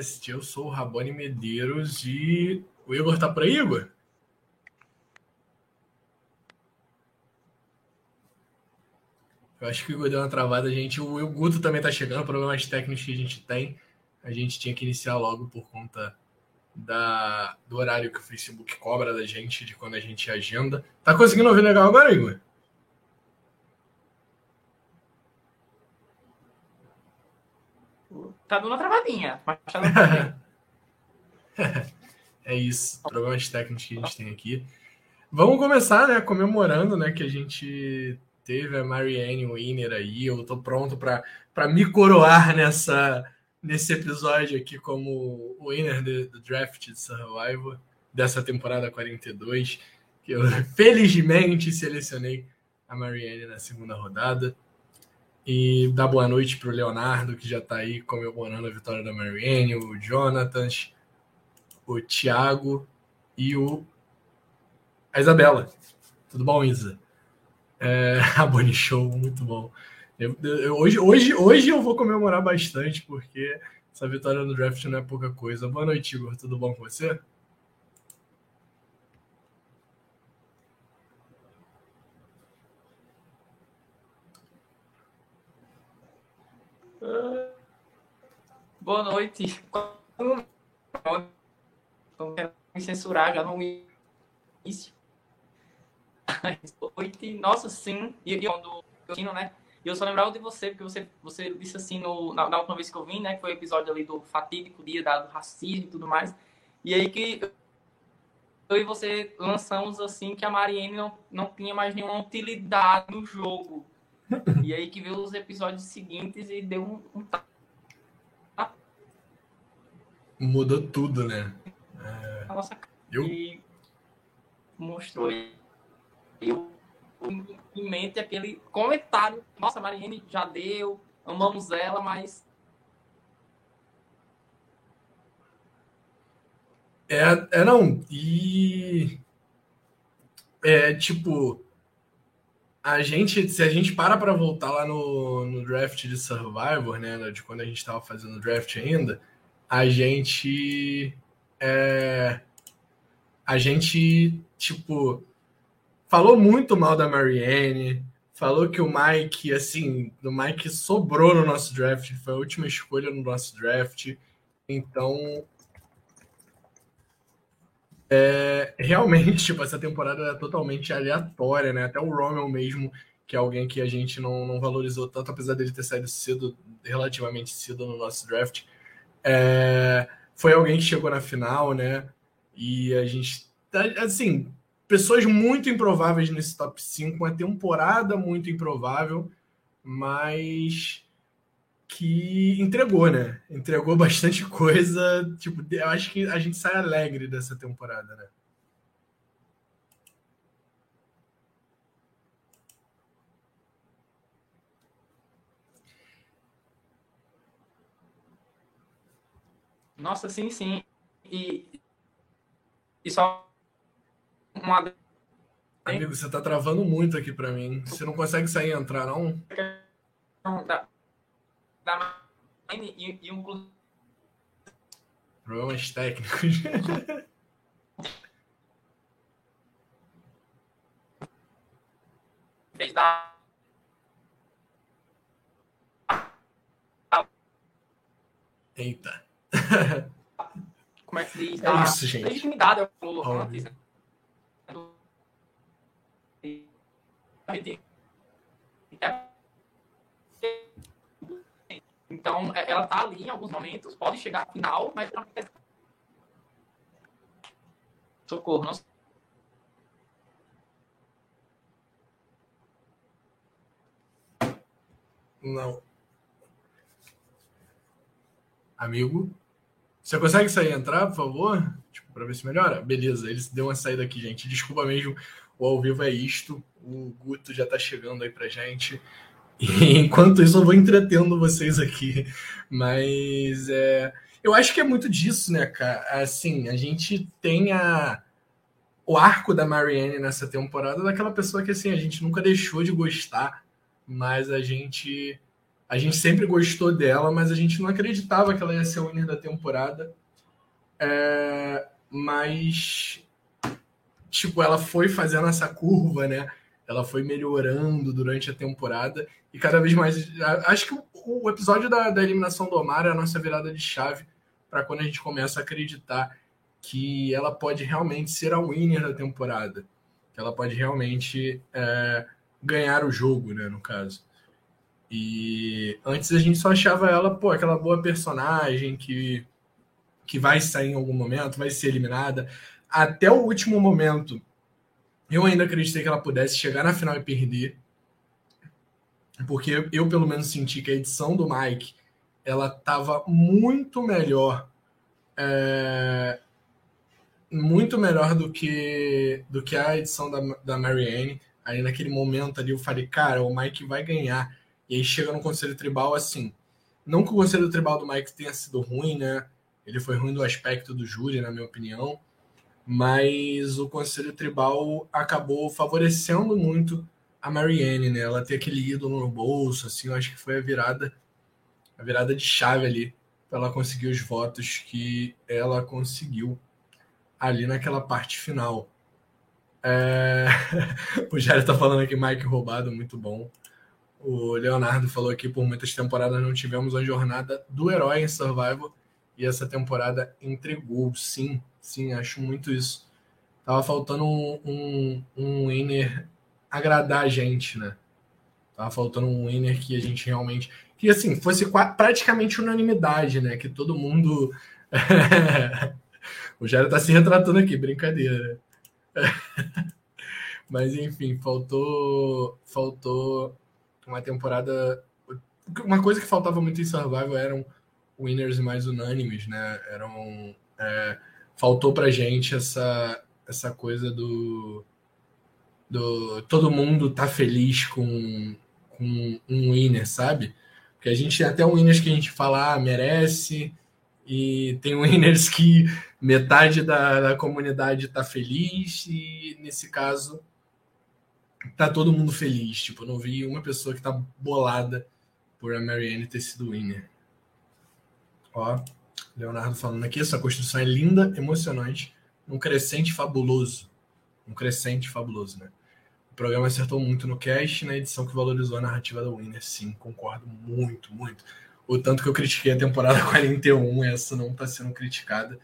Blindcast. Eu sou o Rabone Medeiros e o Igor tá por aí, Igor? Eu acho que o Igor deu uma travada, a gente. O Guto também tá chegando, problemas técnicos que a gente tem. A gente tinha que iniciar logo por conta da, do horário que o Facebook cobra da gente, de quando a gente agenda. Tá conseguindo ouvir legal agora, Igor? Tá dando uma travadinha, mas tá dando É isso, problemas técnicos que a gente tem aqui. Vamos começar, né, comemorando, né, que a gente teve a Marianne Winner aí. Eu tô pronto para me coroar nessa nesse episódio aqui como winner do draft de Survivor dessa temporada 42, que eu felizmente selecionei a Marianne na segunda rodada. E dar boa noite para o Leonardo, que já está aí comemorando a vitória da Marianne, o Jonathan, o Thiago e o a Isabela. Tudo bom, Isa? É, a Bonnie Show, muito bom. Eu, eu, hoje, hoje, hoje eu vou comemorar bastante, porque essa vitória no draft não é pouca coisa. Boa noite, Igor. Tudo bom com você? Boa noite. Estão querendo me censurar já no início. Noite, nossa, sim. E quando eu né? E eu só lembrava de você, porque você, você disse assim no, na, na, última vez que eu vim, né? Que foi o episódio ali do fatídico dia da, do racismo e tudo mais. E aí que eu e você lançamos assim que a Mariene não, não tinha mais nenhuma utilidade no jogo. E aí que veio os episódios seguintes e deu um, um... Mudou tudo, né? É... Nossa, eu... E mostrou eu em mente aquele comentário. Nossa, Mariene já deu, amamos ela, mas. É, é não. E. É tipo. A gente, se a gente para para voltar lá no, no draft de Survivor, né, de quando a gente estava fazendo o draft ainda, a gente é, a gente tipo falou muito mal da Marianne, falou que o Mike, assim, o Mike sobrou no nosso draft, foi a última escolha no nosso draft. Então, é, realmente, tipo, essa temporada é totalmente aleatória, né? Até o Rommel mesmo, que é alguém que a gente não, não valorizou tanto, apesar dele ter saído cedo, relativamente cedo no nosso draft. É, foi alguém que chegou na final, né? E a gente, tá, assim, pessoas muito improváveis nesse top 5, uma temporada muito improvável, mas que entregou, né? Entregou bastante coisa. Tipo, eu acho que a gente sai alegre dessa temporada, né? Nossa, sim, sim. E, e só uma. Amigo, você tá travando muito aqui para mim. Você não consegue sair e entrar, não? Da, da e, e um... Problemas técnicos. Eita. Como é que se diz? É isso, gente. Legitimidade, eu falo antes. Então, é, ela tá ali em alguns momentos, pode chegar ao final, mas socorro, não Não. Amigo, você consegue sair e entrar, por favor? Tipo, para ver se melhora? Beleza, ele deu uma saída aqui, gente. Desculpa mesmo, o ao vivo é isto. O Guto já está chegando aí para gente. Enquanto isso, eu vou entretendo vocês aqui. Mas é, eu acho que é muito disso, né, cara? Assim, a gente tem a, o arco da Marianne nessa temporada daquela pessoa que assim, a gente nunca deixou de gostar, mas a gente A gente sempre gostou dela, mas a gente não acreditava que ela ia ser o winner da temporada. É, mas, tipo, ela foi fazendo essa curva, né? Ela foi melhorando durante a temporada e cada vez mais. Acho que o, episódio da, da, eliminação do Omar é a nossa virada de chave para quando a gente começa a acreditar que ela pode realmente ser a winner da temporada. Que ela pode realmente é, ganhar o jogo, né? No caso. E antes a gente só achava ela, pô, aquela boa personagem que, que vai sair em algum momento, vai ser eliminada. Até o último momento, eu ainda acreditei que ela pudesse chegar na final e perder. Porque eu, pelo menos, senti que a edição do Mike ela estava muito melhor. É, muito melhor do que, do que a edição da, da Marianne. Aí naquele momento ali eu falei, cara, o Mike vai ganhar e aí chega no Conselho Tribal assim. Não que o Conselho Tribal do Mike tenha sido ruim, né? Ele foi ruim do aspecto do júri, na minha opinião. Mas o Conselho Tribal acabou favorecendo muito a Marianne, né? Ela ter aquele ídolo no bolso, assim, eu acho que foi a virada, a virada de chave ali para ela conseguir os votos que ela conseguiu ali naquela parte final. É... o Jair tá falando aqui, Mike roubado, muito bom. O Leonardo falou aqui, por muitas temporadas não tivemos a jornada do herói em Survival e essa temporada entregou. Sim, sim, acho muito isso. Tava faltando um, um, um winner agradar a gente, né? Tava faltando um winner que a gente realmente. Que assim, fosse praticamente unanimidade, né? Que todo mundo. o Jairo tá se retratando aqui, brincadeira. Mas enfim, faltou. Faltou uma temporada. Uma coisa que faltava muito em Survival eram winners mais unânimes, né? Eram. É, faltou pra gente essa, essa coisa do. do todo mundo tá feliz com, com um winner, sabe? Porque a gente tem até winners que a gente fala, ah, merece, e tem winners que metade da, da comunidade tá feliz, e nesse caso tá todo mundo feliz. Tipo, eu não vi uma pessoa que tá bolada por a Marianne ter sido winner. Ó, Leonardo falando aqui, essa construção é linda, emocionante, um crescente fabuloso. Um crescente fabuloso, né? O programa acertou muito no cast na edição que valorizou a narrativa da Winner. Sim, concordo muito, muito. O tanto que eu critiquei a temporada 41, essa não está sendo criticada.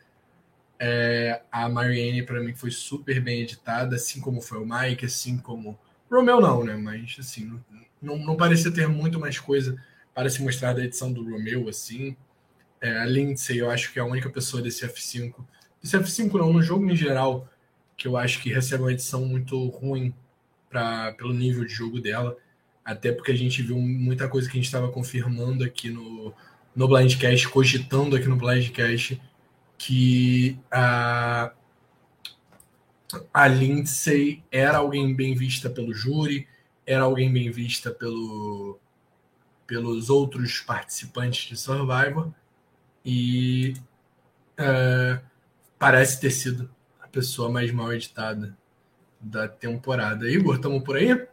É, a Marianne, para mim, foi super bem editada, assim como foi o Mike, assim como Romeu não, né? Mas assim, não, não parecia ter muito mais coisa para se mostrar da edição do Romeu, assim. É, a Lindsay, eu acho que é a única pessoa desse F5. Desse F5 não, no jogo em geral, que eu acho que recebe uma edição muito ruim pra, pelo nível de jogo dela. Até porque a gente viu muita coisa que a gente estava confirmando aqui no, no Blindcast, cogitando aqui no Blindcast, que a, a Lindsay era alguém bem vista pelo júri, era alguém bem vista pelo, pelos outros participantes de Survivor e é, parece ter sido a pessoa mais mal editada da temporada. Igor, estamos por aí?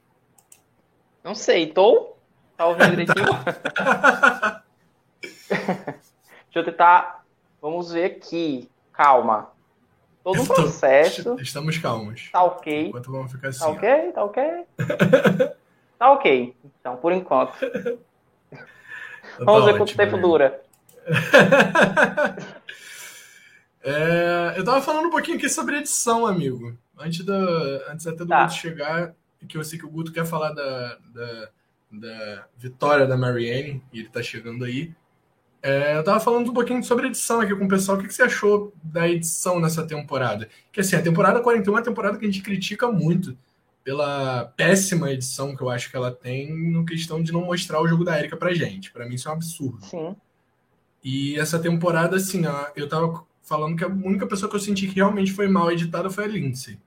Não sei, tô? Tá ouvindo direitinho? Deixa eu tentar. Vamos ver aqui. Calma. Todo um processo. Estamos calmos. Tá ok. Enquanto vamos ficar assim. Tá ok, tá ok. tá ok. Então, por enquanto. vamos ver quanto tempo né? dura. É, eu tava falando um pouquinho aqui sobre edição, amigo. Antes, da, antes até do tá. Guto chegar, que eu sei que o Guto quer falar da, da, da vitória da Marianne, e ele tá chegando aí. É, eu tava falando um pouquinho sobre edição aqui com o pessoal. O que, que, você achou da edição nessa temporada? Que assim, a temporada 41 é uma temporada que a gente critica muito pela péssima edição que eu acho que ela tem no questão de não mostrar o jogo da Erika pra gente. Para mim isso é um absurdo. Sim. E essa temporada, assim, eu tava falando que a única pessoa que eu senti que realmente foi mal editada foi a Lindsay.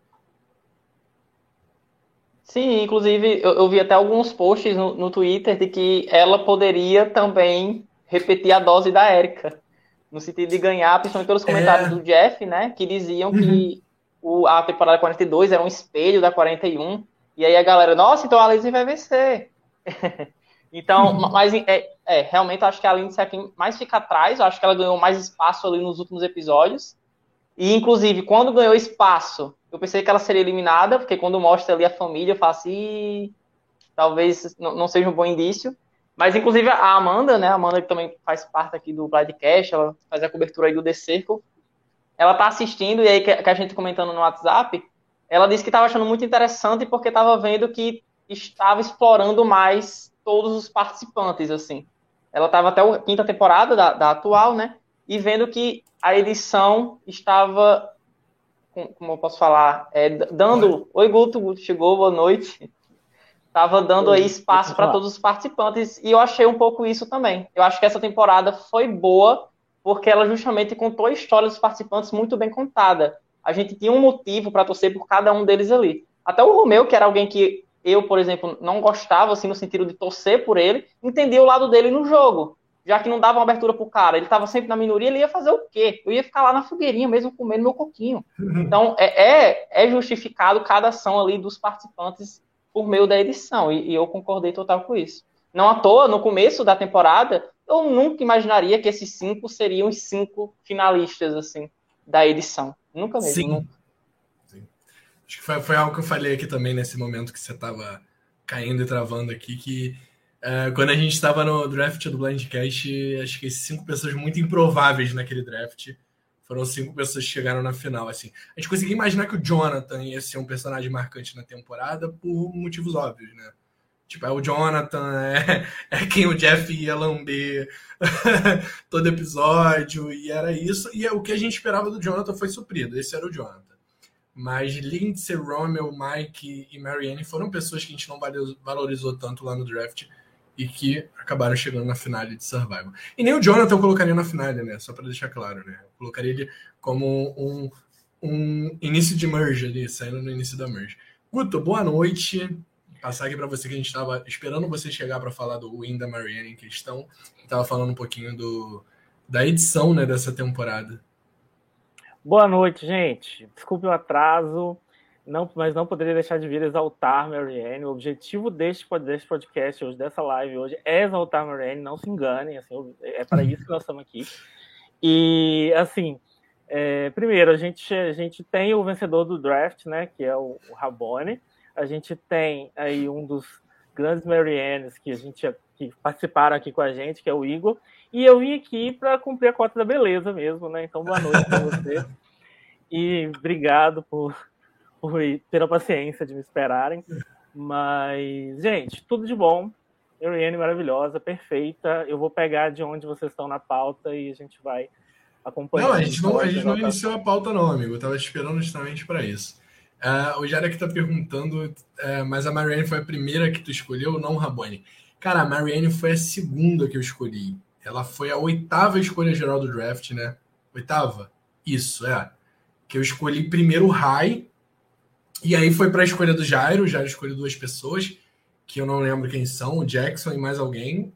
Sim, inclusive eu, eu vi até alguns posts no, no Twitter de que ela poderia também repetir a dose da Érica. No sentido de ganhar, principalmente pelos comentários é. do Jeff, né? Que diziam uhum. que o, a temporada 42 era um espelho da 41. E aí a galera, nossa, então a Lindsay vai vencer. então, uhum. mas é, é, realmente acho que a Lindsay é quem mais fica atrás, acho que ela ganhou mais espaço ali nos últimos episódios. E, inclusive, quando ganhou espaço, eu pensei que ela seria eliminada, porque quando mostra ali a família, eu falo assim, talvez não seja um bom indício. Mas, inclusive, a Amanda, né, a Amanda que também faz parte aqui do Blindcast, ela faz a cobertura aí do The Circle, ela tá assistindo, e aí que a gente comentando no WhatsApp, ela disse que estava achando muito interessante porque estava vendo que estava explorando mais todos os participantes, assim. Ela estava até a quinta temporada da, da, atual, né? E vendo que a edição estava, como eu posso falar, é, dando. Oi, Guto, chegou, boa noite. Estava dando aí espaço para todos os participantes e eu achei um pouco isso também. Eu acho que essa temporada foi boa porque ela justamente contou a história dos participantes muito bem contada. A gente tinha um motivo para torcer por cada um deles ali. Até o Romeu, que era alguém que eu, por exemplo, não gostava, assim, no sentido de torcer por ele, entendia o lado dele no jogo. Já que não dava uma abertura pro cara, ele estava sempre na minoria, ele ia fazer o quê? Eu ia ficar lá na fogueirinha mesmo comendo meu coquinho. Então, é, é, é justificado cada ação ali dos participantes por meio da edição, e, e eu concordei total com isso. Não à toa, no começo da temporada, eu nunca imaginaria que esses cinco seriam os cinco finalistas, assim, da edição. Nunca mesmo. Sim. Acho que foi, foi algo que eu falei aqui também nesse momento que você estava caindo e travando aqui, que uh, quando a gente estava no draft do Blindcast, acho que cinco pessoas muito improváveis naquele draft foram cinco pessoas que chegaram na final. Assim, a gente conseguia imaginar que o Jonathan ia ser um personagem marcante na temporada por motivos óbvios, né? Tipo, é o Jonathan, é, é quem o Jeff ia lamber todo episódio, e era isso. E é, o que a gente esperava do Jonathan foi suprido. Esse era o Jonathan. Mas Lindsay, Romeo, Mike e Marianne foram pessoas que a gente não valorizou tanto lá no draft e que acabaram chegando na final de Survival. E nem o Jonathan eu colocaria na final, né? Só para deixar claro, né? Eu colocaria ele como um, um início de merge ali, saindo no início da merge. Guto, boa noite. Passar aqui para você que a gente estava esperando você chegar para falar do Win da Marianne em questão. Estava falando um pouquinho do, da edição né, dessa temporada. Boa noite, gente. Desculpe o atraso, não, mas não poderia deixar de vir exaltar Marianne. O objetivo deste, deste podcast hoje, dessa live hoje, é exaltar Marianne, não se enganem, assim, é para isso que nós estamos aqui. E, assim, é, primeiro, a gente, a gente tem o vencedor do draft, né, que é o, o Rabone. A gente tem aí um dos grandes Mariannes que a gente que participaram aqui com a gente, que é o Igor. E eu vim aqui para cumprir a cota da beleza mesmo, né? Então, boa noite para você. E obrigado por, por ter a paciência de me esperarem. Mas, gente, tudo de bom. Euriane maravilhosa, perfeita. Eu vou pegar de onde vocês estão na pauta e a gente vai acompanhar. Não, a gente não, a gente não iniciou a pauta, não, amigo. Eu estava esperando justamente para isso. Uh, o Jarek está perguntando, uh, mas a Marianne foi a primeira que tu escolheu não, Rabone? Cara, a Marianne foi a segunda que eu escolhi. Ela foi a oitava escolha geral do draft, né? Oitava? Isso, é. Que eu escolhi primeiro o High. E aí foi para a escolha do Jairo. O Jairo escolheu duas pessoas, que eu não lembro quem são, o Jackson e mais alguém.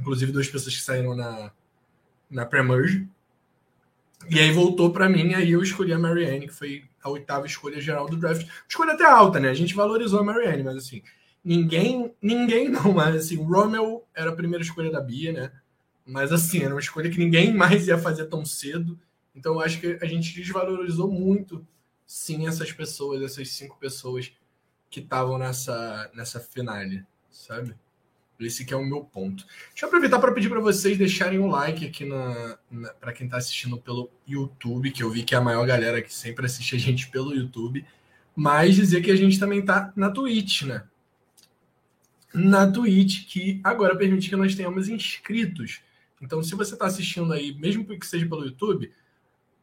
Inclusive duas pessoas que saíram na, na Pre-Merge. E aí voltou para mim, aí eu escolhi a Marianne, que foi a oitava escolha geral do draft. Escolha até alta, né? A gente valorizou a Marianne, mas assim, ninguém, ninguém não, mas assim, o Romeo era a primeira escolha da Bia, né? Mas assim, era uma escolha que ninguém mais ia fazer tão cedo. Então eu acho que a gente desvalorizou muito, sim, essas pessoas, essas cinco pessoas que estavam nessa, nessa finale, sabe? Esse que é o meu ponto. Deixa eu aproveitar para pedir para vocês deixarem um like aqui na, na para quem está assistindo pelo YouTube, que eu vi que é a maior galera que sempre assiste a gente pelo YouTube, mas dizer que a gente também tá na Twitch, né? Na Twitch, que agora permite que nós tenhamos inscritos. Então, se você está assistindo aí, mesmo que seja pelo YouTube,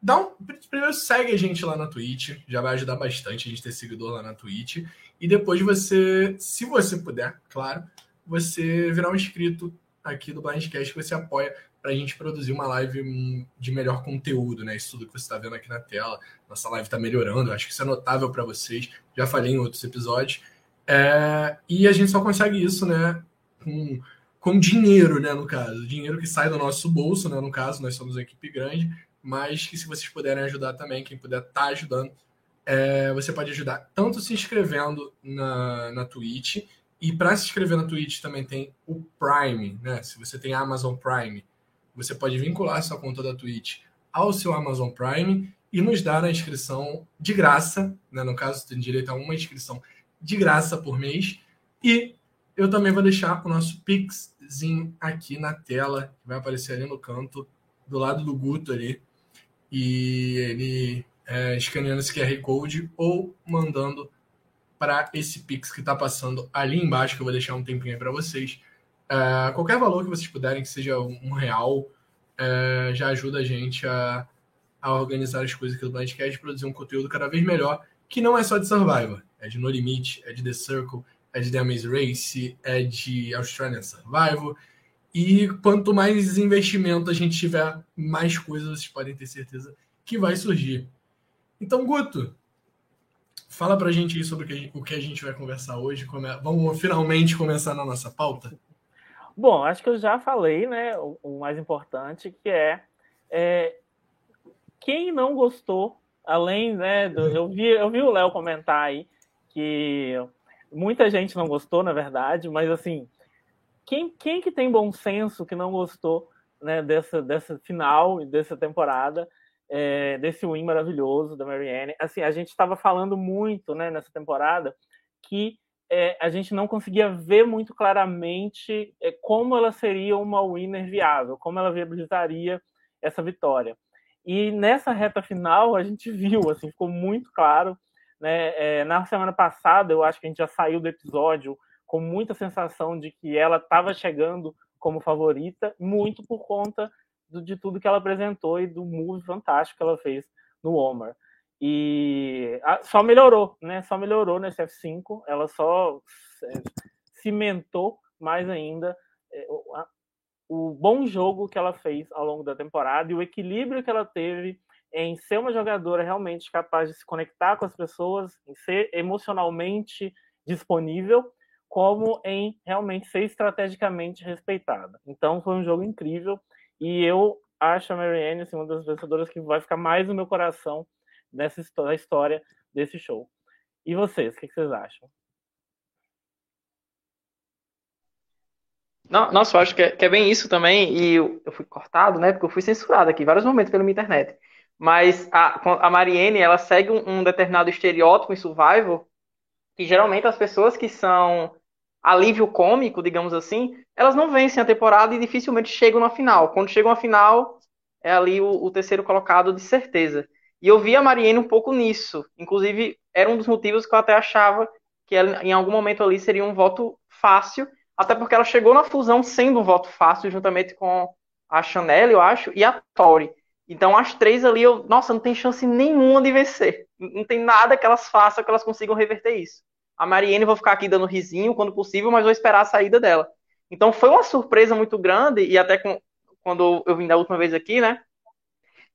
dá um, primeiro segue a gente lá na Twitch, já vai ajudar bastante a gente ter seguidor lá na Twitch. E depois você, se você puder, claro, você virar um inscrito aqui do Blindcast que você apoia para a gente produzir uma live de melhor conteúdo, né? Isso tudo que você está vendo aqui na tela. Nossa live está melhorando, acho que isso é notável para vocês. Já falei em outros episódios. É, e a gente só consegue isso, né? Com com dinheiro, né, no caso. Dinheiro que sai do nosso bolso, né, no caso, nós somos uma equipe grande, mas que se vocês puderem ajudar também, quem puder estar tá ajudando, é, você pode ajudar tanto se inscrevendo na, na Twitch, E para se inscrever na Twitch também tem o Prime, né? Se você tem Amazon Prime, você pode vincular sua conta da Twitch ao seu Amazon Prime e nos dar a inscrição de graça, né? No caso, tem direito a uma inscrição de graça por mês. E eu também vou deixar o nosso Pixzinho aqui na tela, que vai aparecer ali no canto, do lado do Guto ali. E ele é, escaneando esse QR Code ou mandando para esse Pix que está passando ali embaixo, que eu vou deixar um tempinho aí para vocês. É, qualquer valor que vocês puderem, que seja um real, é, já ajuda a gente a, a organizar as coisas aqui do Blindcast, produzir um conteúdo cada vez melhor, que não é só de Survivor, é de No Limite, é de The Circle, é de The Amaze Race, é de Australian Survival. E quanto mais investimento a gente tiver, mais coisas vocês podem ter certeza que vai surgir. Então, Guto, fala pra gente aí sobre o que, a gente vai conversar hoje. Vamos finalmente começar na nossa pauta? Bom, acho que eu já falei, né? O mais importante, que é, é, quem não gostou, além, né? Do, eu, vi, eu vi o Léo comentar aí que muita gente não gostou, na verdade, mas assim, quem, quem que tem bom senso que não gostou né, dessa, dessa final e dessa temporada? é, desse win maravilhoso da Marianne. Assim, a gente estava falando muito né, nessa temporada que é, a gente não conseguia ver muito claramente é, como ela seria uma winner viável, como ela viabilizaria essa vitória. E nessa reta final a gente viu, assim, ficou muito claro. Né? É, na semana passada, eu acho que a gente já saiu do episódio com muita sensação de que ela estava chegando como favorita, muito por conta de tudo que ela apresentou e do move fantástico que ela fez no Omar. E só melhorou, né? Só melhorou nesse F5, ela só é, cimentou mais ainda é, o bom jogo que ela fez ao longo da temporada e o equilíbrio que ela teve em ser uma jogadora realmente capaz de se conectar com as pessoas, em ser emocionalmente disponível, como em realmente ser estrategicamente respeitada. Então foi um jogo incrível e eu acho a Marianne assim, uma das vencedoras que vai ficar mais no meu coração nessa história desse show. E vocês, o que vocês acham? Nossa, eu acho que é, que é, bem isso também, e eu, eu, fui cortado, né, porque eu fui censurado aqui vários momentos pela minha internet. Mas a, a Marianne, ela segue um, um determinado estereótipo em Survival, que geralmente as pessoas que são alívio cômico, digamos assim, elas não vencem a temporada e dificilmente chegam na final. Quando chegam à final, é ali o, o terceiro colocado de certeza. E eu vi a Mariene um pouco nisso. Inclusive, era um dos motivos que eu até achava que ela, em algum momento ali seria um voto fácil, até porque ela chegou na fusão sendo um voto fácil, juntamente com a Chanel, eu acho, e a Tori. Então, as três ali, eu, nossa, não tem chance nenhuma de vencer. Não tem nada que elas façam que elas consigam reverter isso. A Mariene vou ficar aqui dando risinho quando possível, mas vou esperar a saída dela. Então foi uma surpresa muito grande, e até com, quando eu vim da última vez aqui, né?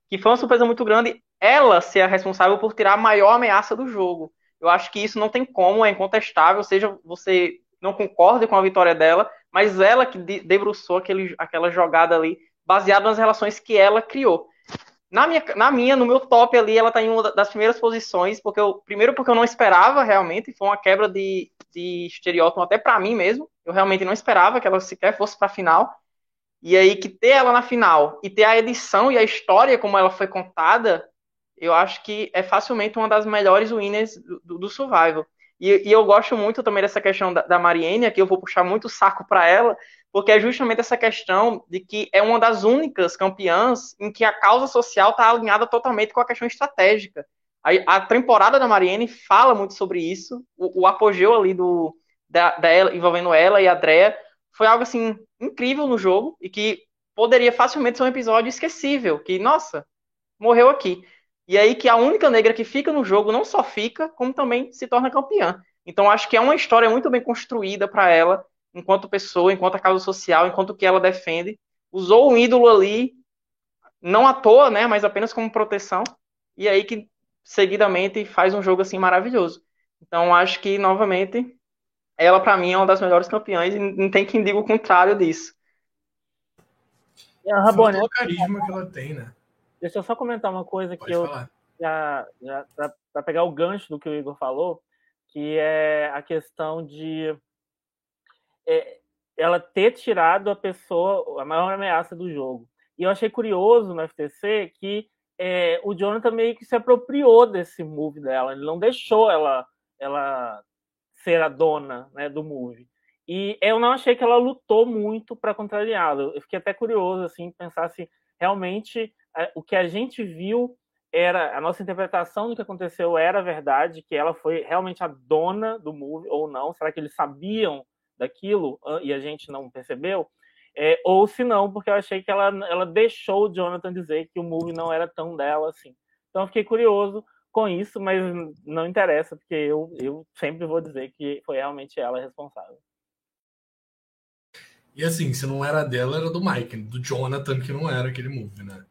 Que foi uma surpresa muito grande ela ser a responsável por tirar a maior ameaça do jogo. Eu acho que isso não tem como, é incontestável, seja você não concorde com a vitória dela, mas ela que debruçou aquele, aquela jogada ali, baseada nas relações que ela criou. Na minha, na minha, no meu top ali, ela tá em uma das primeiras posições, porque eu, primeiro porque eu não esperava realmente, foi uma quebra de, de estereótipo até para mim mesmo. Eu realmente não esperava que ela sequer fosse para final. E aí que ter ela na final e ter a edição e a história como ela foi contada, eu acho que é facilmente uma das melhores winners do, do Survival. E, e, eu gosto muito também dessa questão da, da Mariene, aqui eu vou puxar muito saco para ela, porque é justamente essa questão de que é uma das únicas campeãs em que a causa social está alinhada totalmente com a questão estratégica. A, a, temporada da Mariene fala muito sobre isso, o, o apogeu ali do, da, dela, envolvendo ela e a Drea, foi algo assim incrível no jogo e que poderia facilmente ser um episódio esquecível, que, nossa, morreu aqui. E aí que a única negra que fica no jogo não só fica, como também se torna campeã. Então acho que é uma história muito bem construída para ela enquanto pessoa, enquanto a causa social, enquanto o que ela defende. Usou o ídolo ali, não à toa, né, mas apenas como proteção. E aí que seguidamente faz um jogo assim maravilhoso. Então acho que novamente ela para mim é uma das melhores campeãs e não tem quem diga o contrário disso. É a Rabone, o carisma que ela tem, né? Deixa eu só comentar uma coisa Pode que eu falar. já, já para pegar o gancho do que o Igor falou, que é a questão de é, ela ter tirado a pessoa, a maior ameaça do jogo. E eu achei curioso no FTC que é, o Jonathan meio que se apropriou desse move dela, ele não deixou ela, ela ser a dona né, do move. E eu não achei que ela lutou muito para contrariá-lo. Eu fiquei até curioso assim, pensar se realmente é, o que a gente viu era a nossa interpretação do que aconteceu era verdade, que ela foi realmente a dona do move ou não? Será que eles sabiam daquilo e a gente não percebeu? É, ou se não, porque eu achei que ela, ela deixou o Jonathan dizer que o move não era tão dela assim. Então eu fiquei curioso com isso, mas não interessa, porque eu, eu sempre vou dizer que foi realmente ela responsável. E assim, se não era dela, era do Mike, do Jonathan, que não era aquele move, né?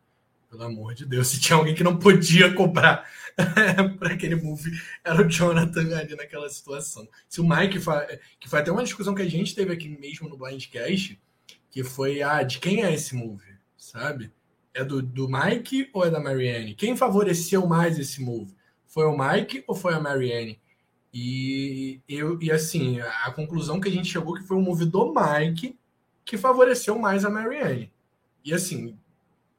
Pelo amor de Deus, se tinha alguém que não podia comprar para aquele move, era o Jonathan ali naquela situação. Se o Mike, que foi até uma discussão que a gente teve aqui mesmo no Blindcast, que foi, ah, de quem é esse move, sabe? É do, do Mike ou é da Marianne? Quem favoreceu mais esse move? Foi o Mike ou foi a Marianne? E, eu, e assim, a conclusão que a gente chegou que foi o move do Mike que favoreceu mais a Marianne. E assim,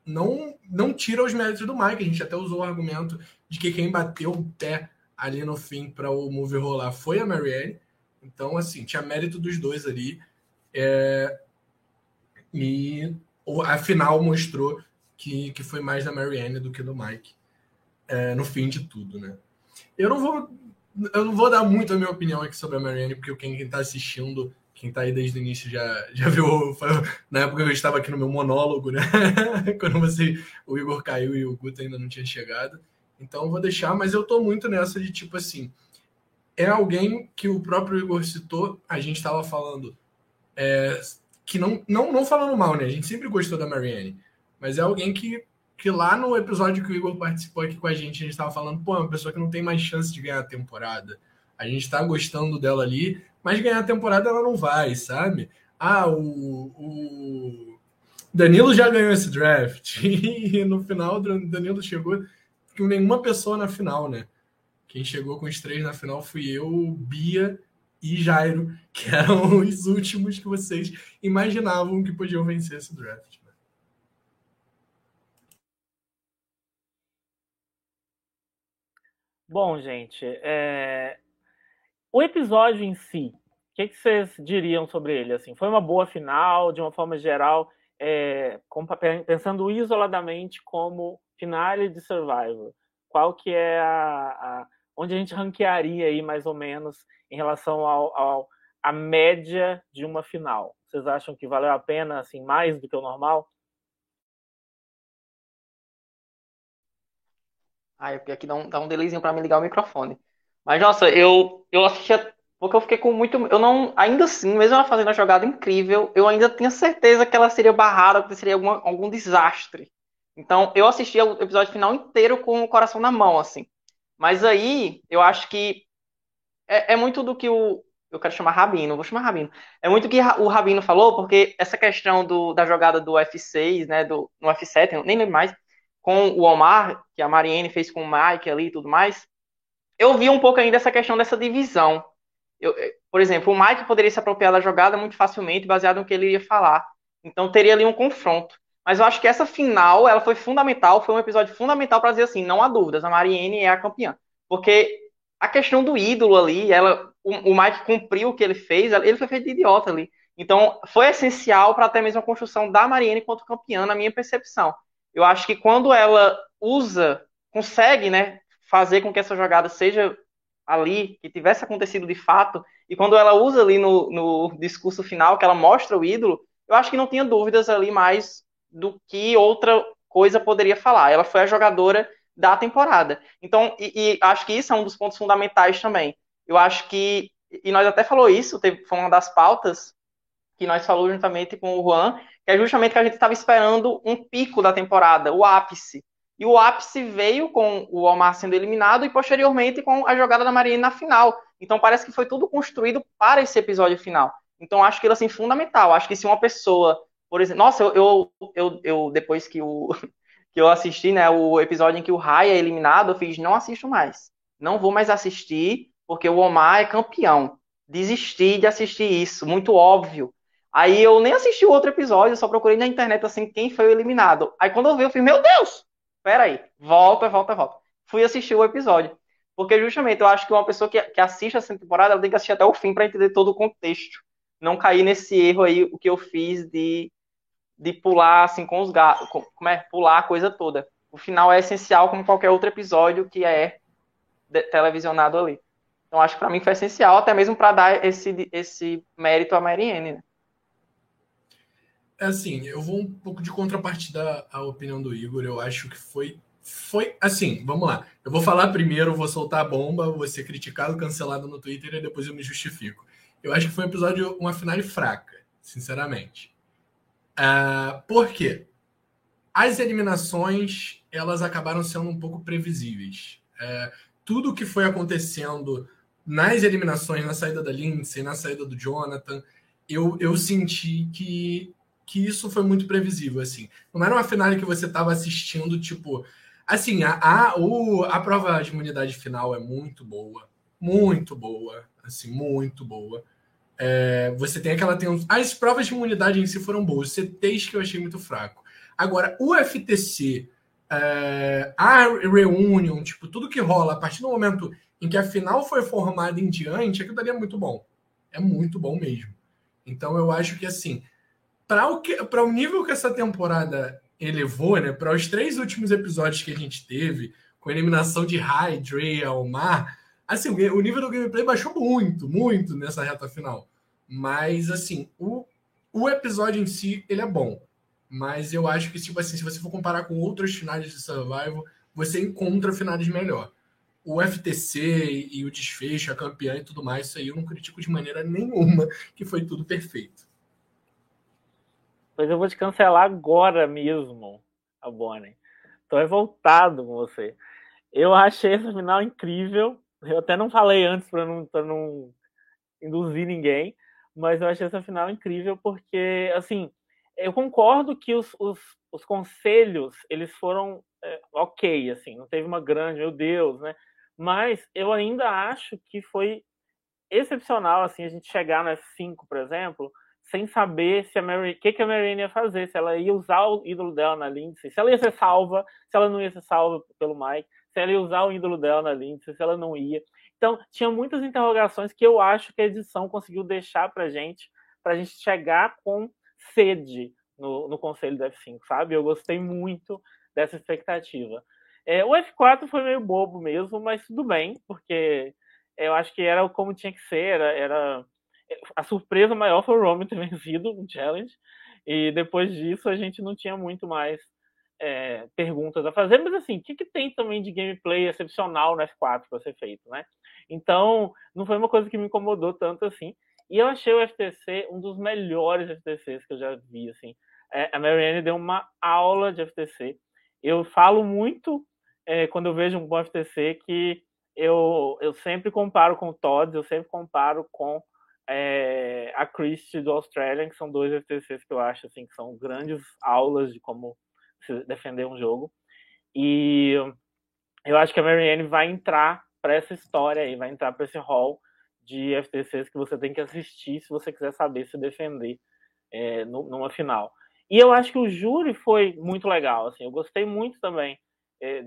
não, não tira os méritos do Mike. A gente até usou o argumento de que quem bateu o pé ali no fim para o move rolar foi a Marianne. Então, assim, tinha mérito dos dois ali. É... E a final mostrou que, que foi mais da Marianne do que do Mike é, no fim de tudo, né? Eu não vou eu não vou dar muito a minha opinião aqui sobre a Marianne, porque quem está assistindo quem está aí desde o início já, já viu. Na época eu estava aqui no meu monólogo, né? Quando você, o Igor caiu e o Guto ainda não tinha chegado. Então vou deixar, mas eu tô muito nessa de tipo assim. É alguém que o próprio Igor citou, a gente estava falando. É, que não, não, não falando mal, né? A gente sempre gostou da Marianne. Mas é alguém que, que lá no episódio que o Igor participou aqui com a gente, a gente estava falando, pô, é uma pessoa que não tem mais chance de ganhar a temporada. A gente está gostando dela ali, mas ganhar a temporada ela não vai, sabe? Ah, o, o Danilo já ganhou esse draft e no final Danilo chegou com nenhuma pessoa na final, né? Quem chegou com os três na final fui eu, Bia e Jairo, que eram os últimos que vocês imaginavam que podiam vencer esse draft. Né? Bom, gente, é... O episódio em si, o que, que, vocês diriam sobre ele? Assim, foi uma boa final, de uma forma geral, é, pensando isoladamente como finale de Survivor. Qual que é a, a, onde a gente ranquearia aí mais ou menos em relação ao, ao a média de uma final? Vocês acham que valeu a pena assim mais do que o normal? Ah, eu aqui dá um, dá um delayzinho para me ligar o microfone. Mas, nossa, eu, eu assistia. Porque eu fiquei com muito. Eu não. Ainda assim, mesmo ela fazendo a jogada incrível, eu ainda tinha certeza que ela seria barrada, que seria alguma, algum desastre. Então, eu assisti o episódio final inteiro com o coração na mão, assim. Mas aí, eu acho que. É, é muito do que o. Eu quero chamar Rabino, vou chamar Rabino. É muito o que o Rabino falou, porque essa questão do, da jogada do F6, né, do, no F7, nem lembro mais, com o Omar, que a Mariene fez com o Mike ali e tudo mais, eu vi um pouco ainda essa questão dessa divisão. Eu, eh, por exemplo, o Mike poderia se apropriar da jogada muito facilmente, baseado no que ele ia falar. Então teria ali um confronto. Mas eu acho que essa final, ela foi fundamental, foi um episódio fundamental para dizer assim, não há dúvidas, a Mariene é a campeã. Porque a questão do ídolo ali, ela, o, o Mike cumpriu o que ele fez, ele foi feito de idiota ali. Então, foi essencial para até mesmo a construção da Mariene quanto campeã, na minha percepção. Eu acho que quando ela usa, consegue, né, fazer com que essa jogada seja ali, que tivesse acontecido de fato, e quando ela usa ali no, no discurso final, que ela mostra o ídolo, eu acho que não tinha dúvidas ali mais do que outra coisa poderia falar. Ela foi a jogadora da temporada. Então, e, e, acho que isso é um dos pontos fundamentais também. Eu acho que, e nós até falou isso, teve, foi uma das pautas que nós falamos juntamente com o Juan, que é justamente que a gente estava esperando um pico da temporada, o ápice. E o ápice veio com o Omar sendo eliminado e posteriormente com a jogada da Marina na final. Então parece que foi tudo construído para esse episódio final. Então acho que ele assim fundamental. Acho que se uma pessoa, por exemplo, nossa, eu, eu, eu, eu depois que o que eu assisti, né, o episódio em que o Rai é eliminado, eu fiz não assisto mais. Não vou mais assistir porque o Omar é campeão. desisti de assistir isso, muito óbvio. Aí eu nem assisti o outro episódio, só procurei na internet assim quem foi o eliminado. Aí quando eu vi, eu falei, meu Deus! Pera aí, volta, volta, volta. Fui assistir o episódio. Porque justamente eu acho que uma pessoa que, que assiste essa temporada, ela tem que assistir até o fim para entender todo o contexto. Não cair nesse erro aí, o que eu fiz de, de pular assim com os gatos, como é? Pular a coisa toda. O final é essencial como qualquer outro episódio que é televisionado ali. Então acho que para mim foi essencial, até mesmo para dar esse, esse mérito a Marianne, né? É assim, eu vou um pouco de contrapartida à opinião do Igor. Eu acho que foi. Foi assim, vamos lá. Eu vou falar primeiro, vou soltar a bomba, vou ser criticado, cancelado no Twitter e depois eu me justifico. Eu acho que foi um episódio, uma finale fraca, sinceramente. Uh, por quê? As eliminações, elas acabaram sendo um pouco previsíveis. Uh, tudo que foi acontecendo nas eliminações, na saída da Lindsay, na saída do Jonathan, eu, eu senti que que isso foi muito previsível, assim. Não era uma finale que você estava assistindo, tipo. Assim, a, a, o, a prova de imunidade final é muito boa. Muito boa. Assim, muito boa. É, você tem aquela. Tem, as provas de imunidade em si foram boas. CTs que eu achei muito fraco. Agora, o FTC, é, a Reunion, tipo, tudo que rola a partir do momento em que a final foi formada em diante, aquilo dali é muito bom. É muito bom mesmo. Então eu acho que assim, para o que o nível que essa temporada elevou, né? Para os três últimos episódios que a gente teve, com a eliminação de High, Dre, Almar, assim, o nível do gameplay baixou muito, muito nessa reta final. Mas assim, o, o episódio em si, ele é bom. Mas eu acho que, tipo assim, se você for comparar com outros finais de Survival, você encontra finais melhor. O FTC e o desfecho, a campeã e tudo mais, isso aí eu não critico de maneira nenhuma, que foi tudo perfeito. Pois eu vou te cancelar agora mesmo, a Bonnie. Tô revoltado com você. Eu achei essa final incrível. Eu até não falei antes para não, não induzir ninguém, mas eu achei essa final incrível porque, assim, eu concordo que os, os, os conselhos, eles foram é, ok, assim, não teve uma grande, meu Deus, né? Mas eu ainda acho que foi excepcional, assim, a gente chegar no F5, por exemplo, sem saber se a Mary, que, que a Marianne ia fazer, se ela ia usar o ídolo dela na Lindsay, se ela ia ser salva, se ela não ia ser salva pelo Mike, se ela ia usar o ídolo dela na Lindsay, se ela não ia. Então, tinha muitas interrogações que eu acho que a edição conseguiu deixar pra gente, pra gente chegar com sede no, no conselho do F5, sabe? Eu gostei muito dessa expectativa. É, o F4 foi meio bobo mesmo, mas tudo bem, porque eu acho que era como tinha que ser, era, era a surpresa maior foi o Roman ter vencido o challenge. E depois disso a gente não tinha muito mais é, perguntas a fazer. Mas assim, o que, que tem também de gameplay excepcional no F4 para ser feito, né? Então, não foi uma coisa que me incomodou tanto assim. E eu achei o FTC um dos melhores FTCs que eu já vi, assim. É, a Marianne deu uma aula de FTC. Eu falo muito é, quando eu vejo um bom FTC que eu, eu sempre comparo com o Todd, eu sempre comparo com é, a Christie do Australian, que são dois FTCs que eu acho assim, que são grandes aulas de como se defender um jogo. E eu acho que a Marianne vai entrar para essa história aí, vai entrar para esse hall de FTCs que você tem que assistir se você quiser saber se defender é, numa final. E eu acho que o júri foi muito legal, assim, eu gostei muito também é,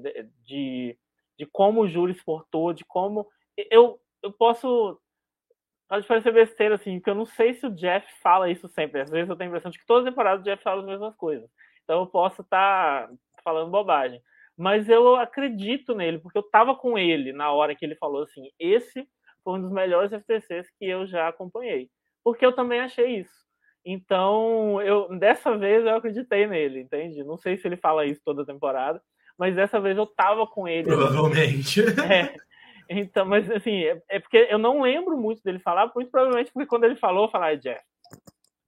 de, de como o júri se portou, de como eu, eu posso Pode parecer besteira, assim, porque eu não sei se o Jeff fala isso sempre. Às vezes eu tenho a impressão de que toda temporada o Jeff fala as mesmas coisas. Então eu posso estar tá falando bobagem. Mas eu acredito nele, porque eu estava com ele na hora que ele falou assim: esse foi um dos melhores FTCs que eu já acompanhei. Porque eu também achei isso. Então, eu dessa vez eu acreditei nele, entende? Não sei se ele fala isso toda temporada, mas dessa vez eu tava com ele. Provavelmente. É, então, mas assim, é, é, porque eu não lembro muito dele falar, muito provavelmente porque quando ele falou, eu falei, Jeff,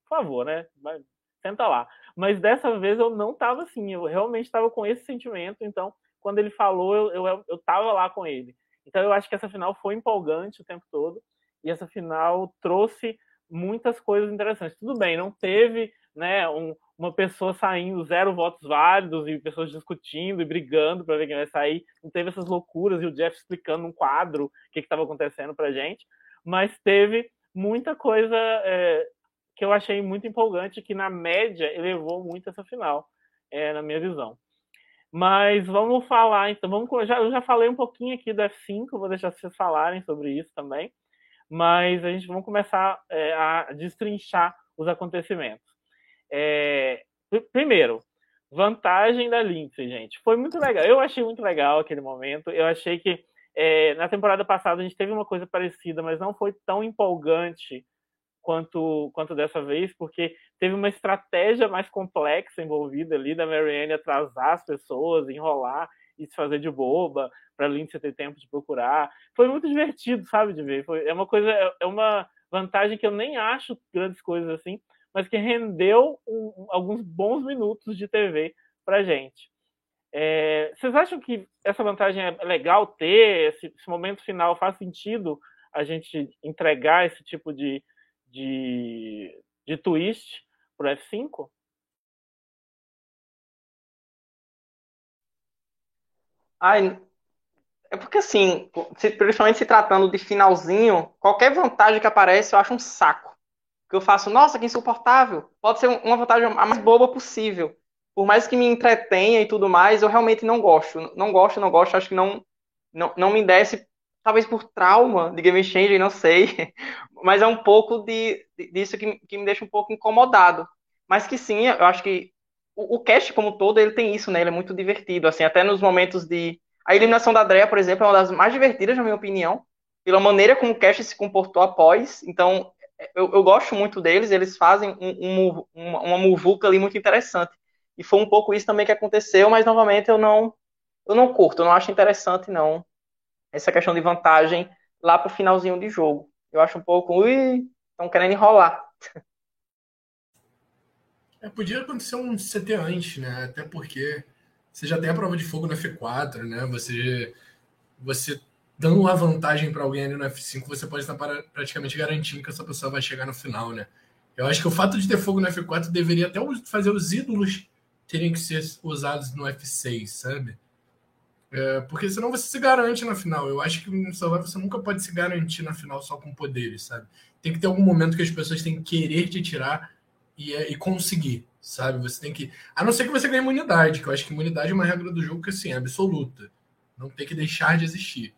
por favor, né? Vai, senta lá. Mas dessa vez eu não tava assim, eu realmente estava com esse sentimento, então quando ele falou, eu, eu, eu tava lá com ele. Então eu acho que essa final foi empolgante o tempo todo, e essa final trouxe muitas coisas interessantes. Tudo bem, não teve né, um, uma pessoa saindo, zero votos válidos, e pessoas discutindo e brigando para ver quem vai sair. Não teve essas loucuras e o Jeff explicando num quadro o que estava acontecendo pra gente. Mas teve muita coisa é, que eu achei muito empolgante, que na média elevou muito essa final, é, na minha visão. Mas vamos falar, então, vamos, já, eu já falei um pouquinho aqui do F5, vou deixar vocês falarem sobre isso também, mas a gente vai começar é, a destrinchar os acontecimentos. É, primeiro, vantagem da Lindsay, gente. Foi muito legal. Eu achei muito legal aquele momento. Eu achei que é, na temporada passada a gente teve uma coisa parecida, mas não foi tão empolgante quanto, quanto dessa vez, porque teve uma estratégia mais complexa envolvida ali da Marianne atrasar as pessoas, enrolar e se fazer de boba para Lindsay ter tempo de procurar. Foi muito divertido, sabe, de ver. Foi, é uma coisa, é, é uma vantagem que eu nem acho grandes coisas assim, mas que rendeu um, alguns bons minutos de TV para gente. É, vocês acham que essa vantagem é legal ter? Esse, esse, momento final faz sentido a gente entregar esse tipo de, de, de twist para o F5? Ai, é porque assim, se, principalmente se tratando de finalzinho, qualquer vantagem que aparece eu acho um saco. Que eu faço, nossa, que insuportável. Pode ser uma vantagem a mais boba possível por mais que me entretenha e tudo mais, eu realmente não gosto. Não gosto, não gosto, acho que não, não, não me desce, talvez por trauma de Game Changer, não sei, mas é um pouco de, disso que, que me deixa um pouco incomodado. Mas que sim, eu acho que o, o cast como todo, ele tem isso, né? Ele é muito divertido, assim, até nos momentos de... A eliminação da Drea, por exemplo, é uma das mais divertidas, na minha opinião, pela maneira como o cast se comportou após. Então, eu, eu gosto muito deles, eles fazem um, um, uma, uma muvuca ali muito interessante. E foi um pouco isso também que aconteceu, mas novamente eu não eu não curto, eu não acho interessante não essa questão de vantagem lá pro finalzinho de jogo. Eu acho um pouco, ui, estão querendo enrolar. É, podia acontecer um CT antes, né? Até porque você já tem a prova de fogo no F4, né? Você você dando uma vantagem para alguém ali no F5, você pode estar praticamente garantindo que essa pessoa vai chegar no final, né? Eu acho que o fato de ter fogo no F4 deveria até fazer os ídolos teriam que ser usados no F6, sabe? É, porque senão você se garante na final. Eu acho que no você nunca pode se garantir na final só com poderes, sabe? Tem que ter algum momento que as pessoas têm que querer te tirar e, é, e conseguir, sabe? Você tem que. A não ser que você ganhe imunidade, que eu acho que imunidade é uma regra do jogo que assim, é absoluta. Não tem que deixar de existir.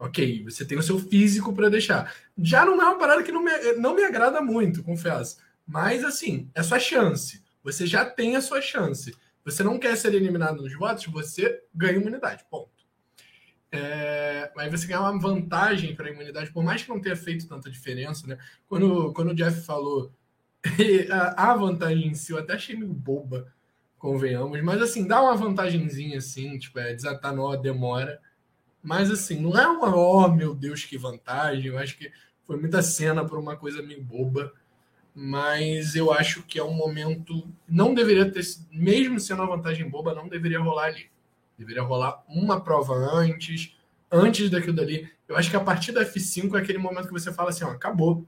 Ok, você tem o seu físico para deixar. Já não é uma parada que não me, não me agrada muito, confesso. Mas assim, é sua chance. Você já tem a sua chance. Você não quer ser eliminado nos votos, você ganha imunidade. Ponto. É, aí você ganha uma vantagem para a imunidade, por mais que não tenha feito tanta diferença, né? Quando, quando o Jeff falou a, vantagem em si, eu até achei meio boba, convenhamos, mas assim, dá uma vantagenzinha assim, tipo, é desatar nó, demora. Mas assim, não é uma, oh meu Deus, que vantagem. Eu acho que foi muita cena por uma coisa meio boba mas eu acho que é um momento. Não deveria ter, mesmo sendo uma vantagem boba, não deveria rolar ali. Deveria rolar uma prova antes, antes daquilo dali. Eu acho que a partir da F5 é aquele momento que você fala assim: ó, acabou.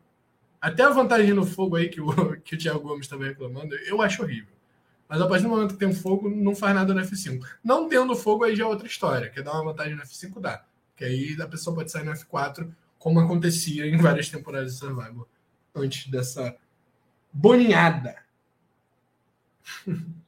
Até a vantagem no fogo aí, que o, que o Thiago Gomes estava reclamando, eu acho horrível. Mas a partir do momento que tem fogo, não faz nada no F5. Não tendo fogo, aí já é outra história. Quer dar uma vantagem no F5, dá. Que aí a pessoa pode sair no F4, como acontecia em várias temporadas de Survival antes dessa boninhada.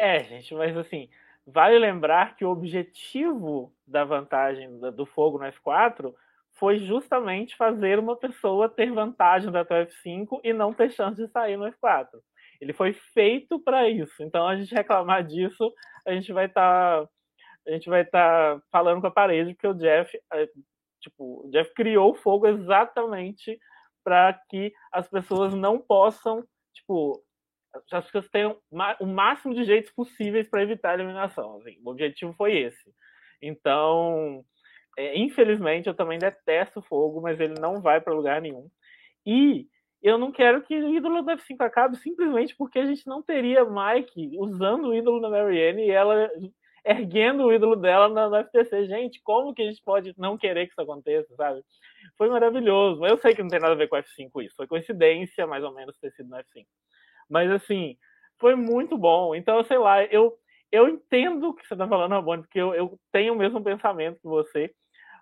É, gente, mas assim, vale lembrar que o objetivo da vantagem do fogo no F4 foi justamente fazer uma pessoa ter vantagem da F5 e não ter chance de sair no F4. Ele foi feito para isso. Então, a gente reclamar disso, a gente vai estar tá, a gente vai estar tá falando com a parede, porque o Jeff, é, tipo, o Jeff criou o fogo exatamente para que as pessoas não possam, tipo, as pessoas tenham o máximo de jeitos possíveis para evitar a eliminação. Assim, o objetivo foi esse. Então, é, infelizmente, eu também detesto fogo, mas ele não vai para lugar nenhum. E eu não quero que o ídolo da F5 acabe simplesmente porque a gente não teria Mike usando o ídolo da Marianne e ela erguendo o ídolo dela na FTC. Gente, como que a gente pode não querer que isso aconteça, sabe? Foi maravilhoso. Eu sei que não tem nada a ver com o F5 isso. Foi coincidência, mais ou menos, ter sido no F5. Mas, assim, foi muito bom. Então, sei lá, eu, eu entendo o que você está falando, Rabone, porque eu, eu tenho o mesmo pensamento que você.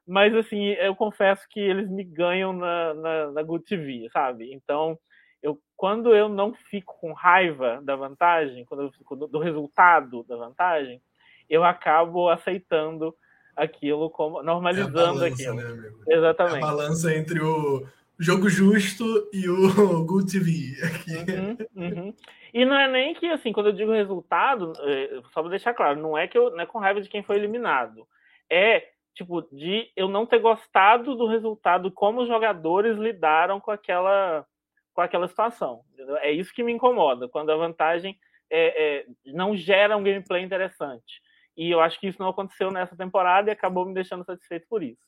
Mas, assim, eu confesso que eles me ganham na, na, na Good TV, sabe? Então, eu, quando eu não fico com raiva da vantagem, quando eu fico do, do resultado da vantagem, eu acabo aceitando aquilo como normalizando é balança, aquilo. Né, Exatamente. É a balança entre o jogo justo e o Good TV. Uhum, uhum. E não é nem que assim, quando eu digo resultado, é, só para deixar claro, não é que eu não é com raiva de quem foi eliminado. É tipo de eu não ter gostado do resultado, como os jogadores lidaram com aquela com aquela situação. É isso que me incomoda, quando a vantagem é, é, não gera um gameplay interessante. E eu acho que isso não aconteceu nessa temporada e acabou me deixando satisfeito por isso.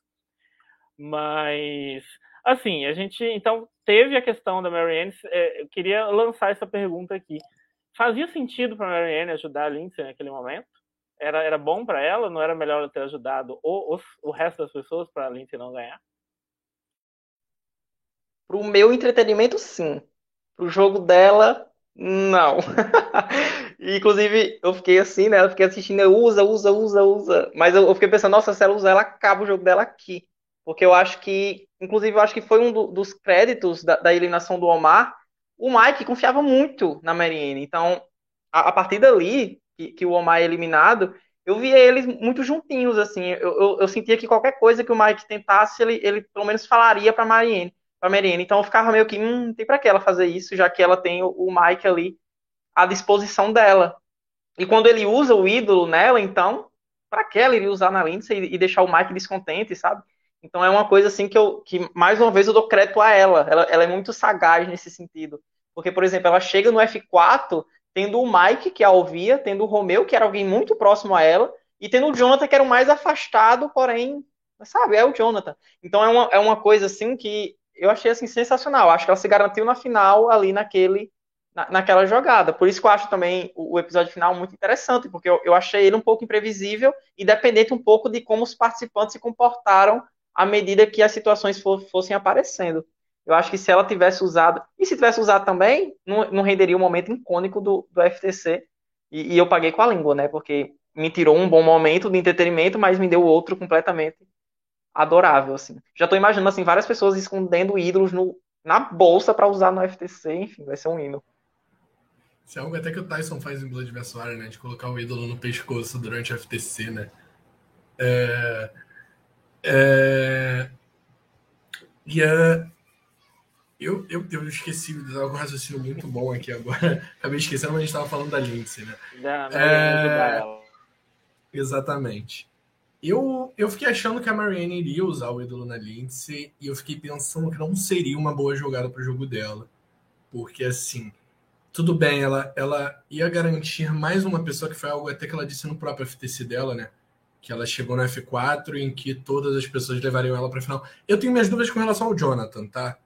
Mas, assim, a gente então teve a questão da Marianne. É, eu queria lançar essa pergunta aqui. Fazia sentido para a Marianne ajudar a Lindsay naquele momento? Era, era bom para ela? Não era melhor ela ter ajudado o, o, resto das pessoas para a Lindsay não ganhar? Para o meu entretenimento, sim. Para o jogo dela, não. Inclusive, eu fiquei assim, né? Eu fiquei assistindo, usa, usa, usa, usa. Mas eu, eu, fiquei pensando, nossa, se ela usar, ela acaba o jogo dela aqui. Porque eu acho que, inclusive, eu acho que foi um do, dos créditos da, da, eliminação do Omar. O Mike confiava muito na Marianne. Então, a, a partir dali, que, que, o Omar é eliminado, eu via eles muito juntinhos, assim. Eu, eu, eu, sentia que qualquer coisa que o Mike tentasse, ele, ele pelo menos falaria para Marianne para Marianne. Então eu ficava meio que, hum, tem para que ela fazer isso, já que ela tem o, o Mike ali à disposição dela. E quando ele usa o ídolo nela, então, para que ela iria usar na Lindsay e, e deixar o Mike descontente, sabe? Então é uma coisa assim que eu que mais uma vez eu dou crédito a ela. Ela, ela é muito sagaz nesse sentido. Porque, por exemplo, ela chega no F4 tendo o Mike, que a ouvia, tendo o Romeu, que era alguém muito próximo a ela, e tendo o Jonathan, que era o mais afastado, porém, sabe, é o Jonathan. Então é uma, é uma coisa assim que eu achei assim sensacional. Acho que ela se garantiu na final ali naquele na, naquela jogada. Por isso que eu acho também o, o episódio final muito interessante, porque eu, eu, achei ele um pouco imprevisível e dependente um pouco de como os participantes se comportaram à medida que as situações for, fossem aparecendo. Eu acho que se ela tivesse usado, e se tivesse usado também, não, não renderia o um momento icônico do, do FTC. E, e eu paguei com a língua, né? Porque me tirou um bom momento de entretenimento, mas me deu outro completamente adorável, assim. Já estou imaginando, assim, várias pessoas escondendo ídolos no, na bolsa para usar no FTC, enfim, vai ser um hino. Isso é algo até que o Tyson faz em Blood Adversário, né? De colocar o ídolo no pescoço durante o FTC, né? É... É... E é... Eu, eu, eu esqueci, um raciocínio muito bom aqui agora. Acabei esquecendo, mas a gente estava falando da Lindsay, né? Da, é... Exatamente. Eu, eu fiquei achando que a Marianne iria usar o ídolo na Lindsay e eu fiquei pensando que não seria uma boa jogada para o jogo dela. Porque, assim, tudo bem, ela, ela ia garantir mais uma pessoa, que foi algo até que ela disse no próprio FTC dela, né? Que ela chegou no F4 em que todas as pessoas levariam ela para final. Eu tenho minhas dúvidas com relação ao Jonathan, tá?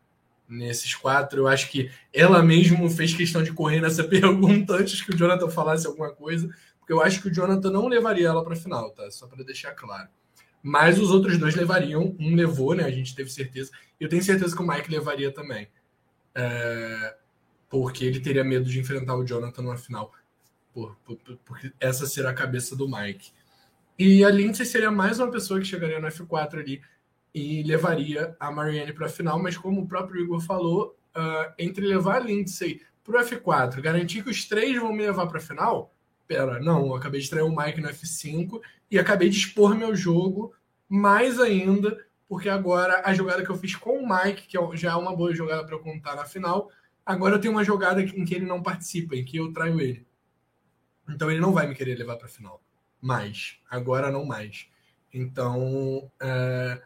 Nesses quatro, eu acho que ela mesmo fez questão de correr nessa pergunta antes que o Jonathan falasse alguma coisa porque eu acho que o Jonathan não levaria ela para a final, tá? Só para deixar claro. Mas os outros dois levariam, um levou, né? A gente teve certeza. Eu tenho certeza que o Mike levaria também. É... Porque ele teria medo de enfrentar o Jonathan numa final. Por, por, porque essa será a cabeça do Mike. E a Lindsay seria mais uma pessoa que chegaria no F4 ali e levaria a Marianne para a final, mas como o próprio Igor falou, uh, entre levar a Lindsay para o F4, garantir que os três vão me levar para a final, pera, não, eu acabei de trair o Mike no F5 e acabei de expor meu jogo mais ainda, porque agora a jogada que eu fiz com o Mike, que é já é uma boa jogada para eu contar na final, agora eu tenho uma jogada em que ele não participa, em que eu traio ele. Então ele não vai me querer levar para a final. Mais. Agora não mais. Então, é,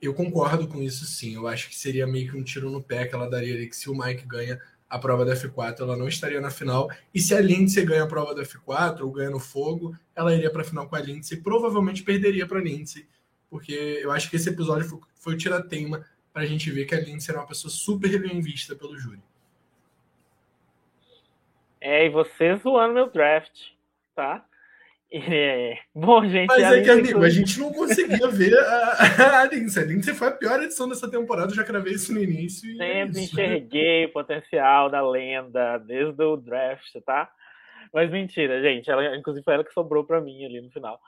eu concordo com isso sim. Eu acho que seria meio que um tiro no pé que ela daria ali, que se o Mike ganha, a prova da F4, ela não estaria na final. E se a Lindsay ganha a prova da F4 ou ganha no fogo, ela iria para a final com a Lindsay. Provavelmente perderia para a Lindsay, porque eu acho que esse episódio foi, foi o tirateima para a gente ver que a Lindsay era uma pessoa super bem vista pelo júri. É, e você zoando meu draft, tá? É. Bom, gente. Mas é que, amigo, a gente não conseguia ver a, a Lindsay. A Lindsay foi a pior edição dessa temporada, eu já cravei isso no início. É Sempre é enxerguei o potencial da lenda desde o draft, tá? Mas mentira, gente. Ela, inclusive, foi ela que sobrou para mim ali no final.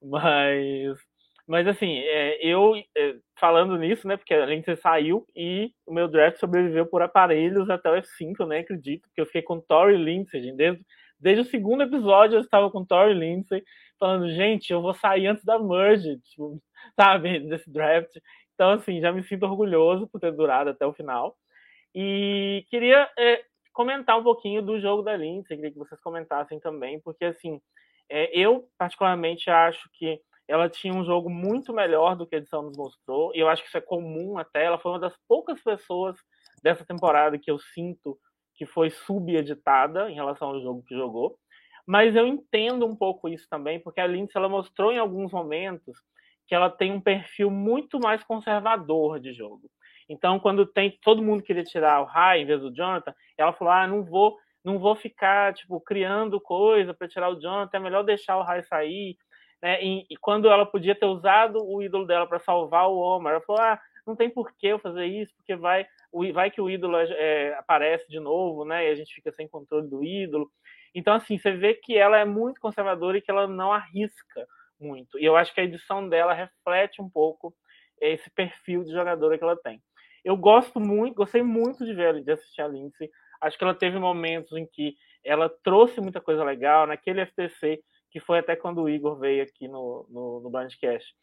Mas. Mas assim, é, eu é, falando nisso, né? Porque a Lindsay saiu e o meu draft sobreviveu por aparelhos até o F5, né? Acredito, porque eu fiquei com Tori Lindsay, gente, desde, desde o segundo episódio eu estava com Tori Lindsay, falando, gente, eu vou sair antes da merge, tipo, sabe, desse draft. Então, assim, já me sinto orgulhoso por ter durado até o final. E queria é, comentar um pouquinho do jogo da Lindsay, queria que vocês comentassem também, porque, assim, é, eu particularmente acho que ela tinha um jogo muito melhor do que a edição nos mostrou, e eu acho que isso é comum até. Ela foi uma das poucas pessoas dessa temporada que eu sinto que foi subeditada em relação ao jogo que jogou. Mas eu entendo um pouco isso também, porque a Lindsay ela mostrou em alguns momentos que ela tem um perfil muito mais conservador de jogo. Então, quando tem todo mundo queria tirar o Rai em vez do Jonathan, ela falou: "Ah, não vou, não vou ficar tipo criando coisa para tirar o Jonathan, é melhor deixar o Rai sair". Né? E, e, quando ela podia ter usado o ídolo dela para salvar o Omar, ela falou: ah, não tem por que eu fazer isso, porque vai, vai que o ídolo é, aparece de novo, né? E a gente fica sem controle do ídolo. Então, assim, você vê que ela é muito conservadora e que ela não arrisca muito. E eu acho que a edição dela reflete um pouco esse perfil de jogadora que ela tem. Eu gosto muito, gostei muito de ver de assistir a Lindsay. Acho que ela teve momentos em que ela trouxe muita coisa legal. Naquele FTC que foi até quando o Igor veio aqui no, no, no Bandcast,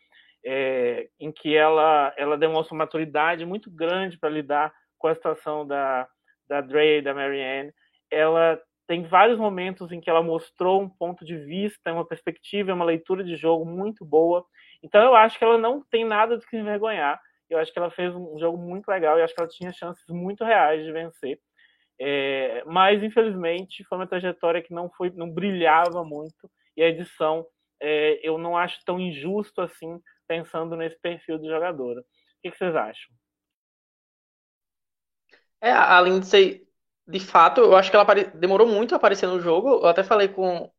é, em que ela, ela demonstra uma maturidade muito grande para lidar com a situação da, da Dre e da Marianne. Ela tem vários momentos em que ela mostrou um ponto de vista, uma perspectiva, uma leitura de jogo muito boa. Então eu acho que ela não tem nada de que envergonhar. Eu acho que ela fez um jogo muito legal e acho que ela tinha chances muito reais de vencer. É, mas infelizmente foi uma trajetória que não foi, não brilhava muito e a edição é, eu não acho tão injusto assim, pensando nesse perfil de jogadora. O que, vocês acham? É, a Lindsay, de fato, eu acho que ela demorou muito a aparecer no jogo. Eu até falei com,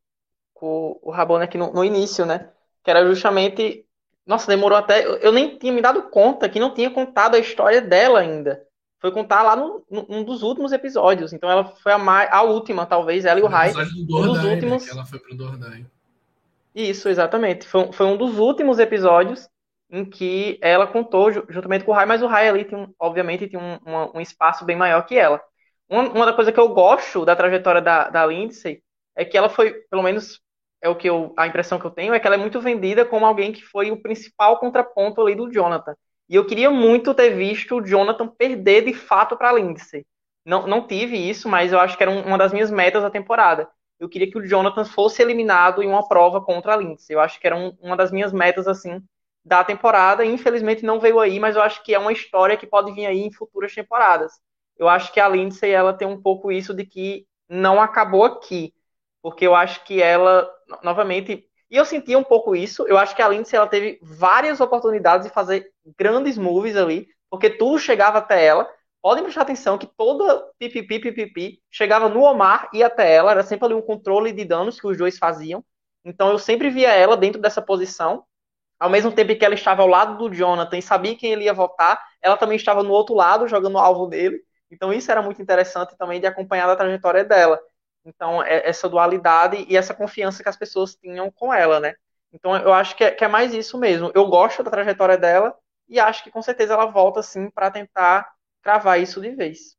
com o Rabone aqui no, no início, né? Que era justamente. Nossa, demorou até. Eu nem tinha me dado conta que não tinha contado a história dela ainda. Foi contar lá no, num dos últimos episódios. Então ela foi a, mais, a última, talvez, ela e o Rai. Um dos né, últimos. Né? ela foi pro Dordai. Isso, exatamente. Foi, foi um dos últimos episódios em que ela contou juntamente com o Rai, mas o Rai ali tem, obviamente, tem um, um, um, espaço bem maior que ela. Uma, uma da coisa que eu gosto da trajetória da, da Lindsay é que ela foi, pelo menos é o que eu, a impressão que eu tenho, é que ela é muito vendida como alguém que foi o principal contraponto ali do Jonathan. E eu queria muito ter visto o Jonathan perder de fato para Lindsay. Não, não tive isso, mas eu acho que era uma das minhas metas da temporada. Eu queria que o Jonathan fosse eliminado em uma prova contra a Lindsay. Eu acho que era um, uma das minhas metas assim da temporada. Infelizmente não veio aí, mas eu acho que é uma história que pode vir aí em futuras temporadas. Eu acho que a Lindsay ela tem um pouco isso de que não acabou aqui, porque eu acho que ela novamente e eu sentia um pouco isso. Eu acho que a Lindsay ela teve várias oportunidades de fazer grandes moves ali, porque tudo chegava até ela. Podem prestar atenção que toda pipipi, pipipi chegava no Omar e até ela. Era sempre ali um controle de danos que os dois faziam. Então eu sempre via ela dentro dessa posição. Ao mesmo tempo que ela estava ao lado do Jonathan e sabia quem ele ia votar, ela também estava no outro lado, jogando o alvo dele. Então isso era muito interessante também de acompanhar a trajetória dela. Então, é essa dualidade e essa confiança que as pessoas tinham com ela, né? Então, eu acho que é, que é mais isso mesmo. Eu gosto da trajetória dela e acho que com certeza ela volta, sim, para tentar cravar isso de vez.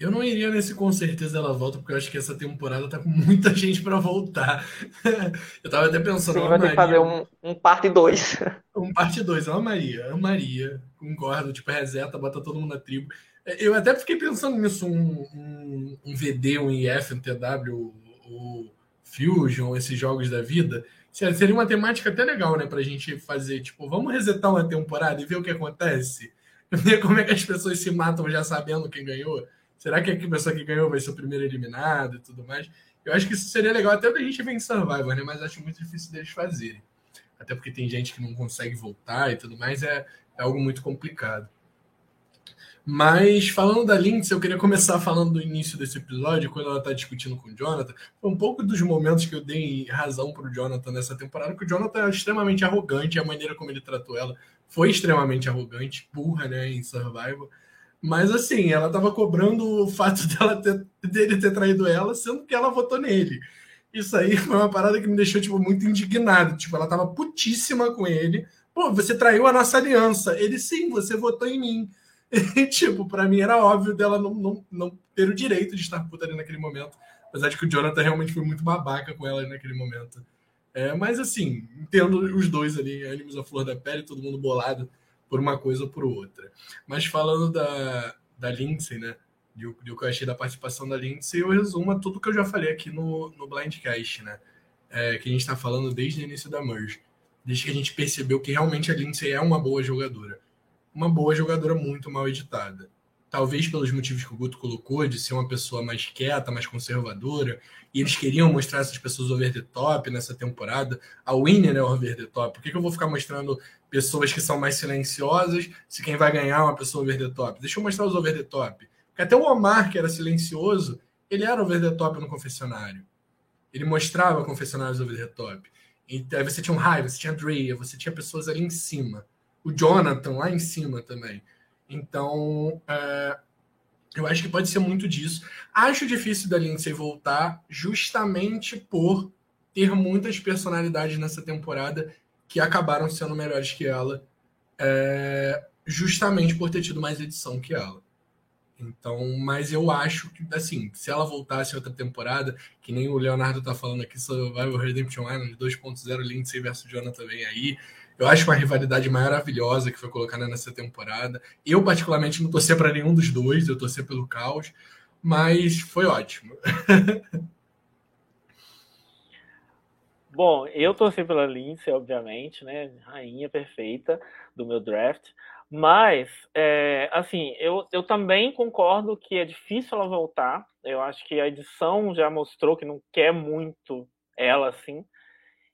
Eu não iria nesse com certeza ela volta, porque eu acho que essa temporada tá com muita gente para voltar. eu tava até pensando. Sim, vai ter que fazer um, um parte 2. Um parte 2, ela Maria, Maria, concordo, tipo, reseta, bota todo mundo na tribo. Eu até fiquei pensando nisso, um, um, um VD, um IF, um TW, o Fusion, esses jogos da vida. Seria uma temática até legal, né? Pra gente fazer, tipo, vamos resetar uma temporada e ver o que acontece? Ver como é que as pessoas se matam já sabendo quem ganhou. Será que a pessoa que ganhou vai ser o primeiro eliminado e tudo mais? Eu acho que isso seria legal até pra gente ver em Survivor, né? Mas acho muito difícil deles fazerem. Até porque tem gente que não consegue voltar e tudo mais, é, é algo muito complicado. Mas falando da Lindsay, eu queria começar falando do início desse episódio, quando ela está discutindo com o Jonathan. Foi um pouco dos momentos que eu dei razão para o Jonathan nessa temporada, que o Jonathan é extremamente arrogante, a maneira como ele tratou ela foi extremamente arrogante, burra, né, em Survival. Mas assim, ela estava cobrando o fato dela ter, dele ter traído ela, sendo que ela votou nele. Isso aí foi uma parada que me deixou, tipo, muito indignado. Tipo, ela tava putíssima com ele. Pô, você traiu a nossa aliança. Ele, sim, você votou em mim. E, tipo, pra mim era óbvio dela não, não, não ter o direito de estar puta ali naquele momento. Apesar de que o Jonathan realmente foi muito babaca com ela naquele momento. É, mas assim, entendo os dois ali, ânimos à flor da pele, todo mundo bolado por uma coisa ou por outra. Mas falando da, da Lindsay, né? De, de o que eu achei da participação da Lindsay, eu resumo tudo que eu já falei aqui no, no Blindcast, né? É, que a gente está falando desde o início da Merge. Desde que a gente percebeu que realmente a Lindsay é uma boa jogadora uma boa jogadora muito mal editada. Talvez pelos motivos que o Guto colocou, de ser uma pessoa mais quieta, mais conservadora, e eles queriam mostrar essas pessoas over the top nessa temporada. A Winner é over the top. Por que, que eu vou ficar mostrando pessoas que são mais silenciosas se quem vai ganhar é uma pessoa over the top? Deixa eu mostrar os over the top. Porque até o Omar, que era silencioso, ele era over the top no confessionário. Ele mostrava confessionários over the top. E aí você tinha um Rai, você tinha Drea, você tinha pessoas ali em cima o Jonathan lá em cima também. Então, é, eu acho que pode ser muito disso. Acho difícil da Lindsay voltar justamente por ter muitas personalidades nessa temporada que acabaram sendo melhores que ela, é, justamente por ter tido mais edição que ela. Então, mas eu acho que, assim, se ela voltasse outra temporada, que nem o Leonardo tá falando aqui, Survival Redemption Island 2.0, Lindsay versus Jonathan vem aí. Eu acho uma rivalidade maravilhosa que foi colocada nessa temporada. Eu, particularmente, não torcia para nenhum dos dois, eu torcia pelo caos, mas foi ótimo. Bom, eu torci pela Lindsay, obviamente, né? Rainha perfeita do meu draft. Mas, é, assim, eu, eu também concordo que é difícil ela voltar. Eu acho que a edição já mostrou que não quer muito ela, assim.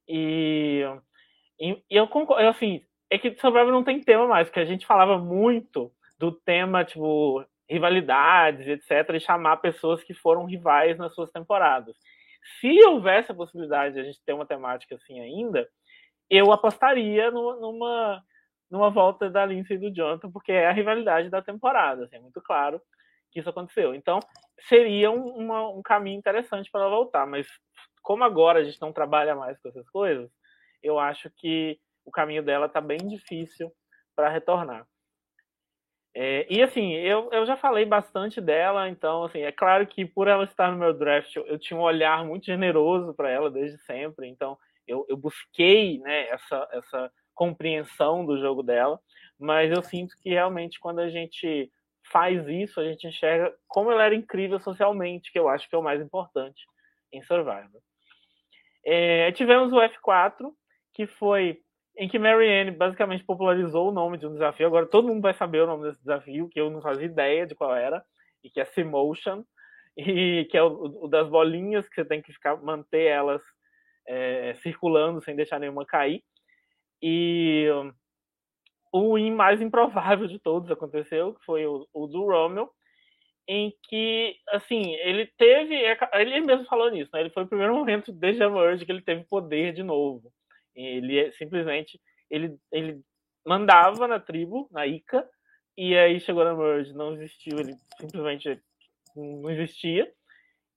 E e, e eu concordo, assim, é que Survivor não tem tema mais, porque a gente falava muito do tema, tipo, rivalidades, etc., e chamar pessoas que foram rivais nas suas temporadas. Se houvesse a possibilidade de a gente ter uma temática assim ainda, eu apostaria no, numa, numa volta da Lindsay e do Jonathan, porque é a rivalidade da temporada, assim, é muito claro que isso aconteceu. Então, seria um, uma, um caminho interessante para ela voltar, mas como agora a gente não trabalha mais com essas coisas, eu acho que o caminho dela está bem difícil para retornar. É, e assim, eu, eu já falei bastante dela, então assim, é claro que por ela estar no meu draft, eu, eu tinha um olhar muito generoso para ela desde sempre, então eu, eu busquei né, essa, essa compreensão do jogo dela, mas eu sinto que realmente quando a gente faz isso, a gente enxerga como ela era incrível socialmente, que eu acho que é o mais importante em Survivor. É, tivemos o F4, que foi em que Marianne basicamente popularizou o nome de um desafio. Agora todo mundo vai saber o nome desse desafio, que eu não fazia ideia de qual era, e que é Simotion, e que é o, o das bolinhas que você tem que ficar manter elas é, circulando sem deixar nenhuma cair. E o mais improvável de todos aconteceu, que foi o, o do Romeo, em que, assim, ele teve, ele mesmo falou nisso, né? Ele foi o primeiro momento desde a merge que ele teve poder de novo. Ele é simplesmente ele, ele mandava na tribo, na Ica, e aí chegou na Merge, não existiu, ele simplesmente não existia,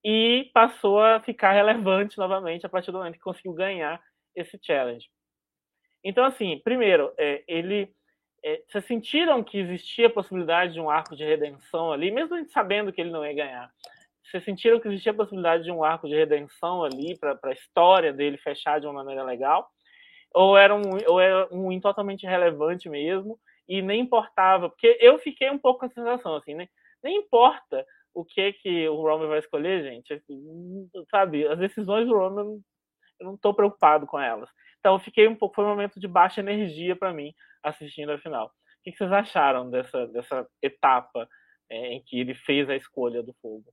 e passou a ficar relevante novamente a partir do momento que conseguiu ganhar esse challenge. Então, assim, primeiro, é, ele. É, vocês sentiram que existia a possibilidade de um arco de redenção ali, mesmo a gente sabendo que ele não ia ganhar? Vocês sentiram que existia a possibilidade de um arco de redenção ali para a história dele fechar de uma maneira legal? Ou era um, ou era um win totalmente irrelevante mesmo, e nem importava, porque eu fiquei um pouco com a sensação, assim, né? Nem importa o que que o Roman vai escolher, gente, assim, sabe? As decisões do Roman, eu não estou preocupado com elas. Então, eu fiquei um pouco, foi um momento de baixa energia para mim assistindo a final. O que, que vocês acharam dessa, dessa etapa é, em que ele fez a escolha do fogo?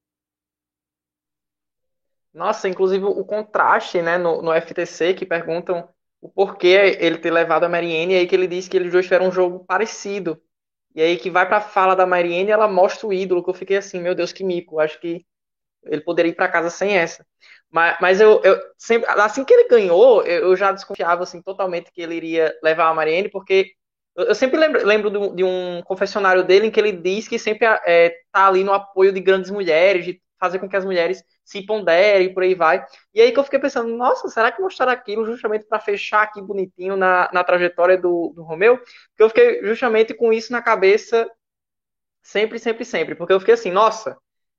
Nossa, inclusive o contraste, né, no, no FTC, que perguntam o porquê ele ter levado a Marianne, e aí que ele disse que eles dois tiveram um jogo parecido. E aí que vai pra fala da Marianne, ela mostra o ídolo, que eu fiquei assim, meu Deus, que mico, acho que ele poderia ir para casa sem essa. Mas, mas eu, eu, sempre, assim que ele ganhou, eu, já desconfiava assim totalmente que ele iria levar a Marianne, porque eu, sempre lembro, lembro de, um confessionário dele em que ele diz que sempre é, tá ali no apoio de grandes mulheres, de fazer com que as mulheres se ponderem e por aí vai. E aí que eu fiquei pensando, nossa, será que mostraram aquilo justamente para fechar aqui bonitinho na, na trajetória do, do Romeu? Eu fiquei justamente com isso na cabeça sempre, sempre, sempre. Porque eu fiquei assim, nossa,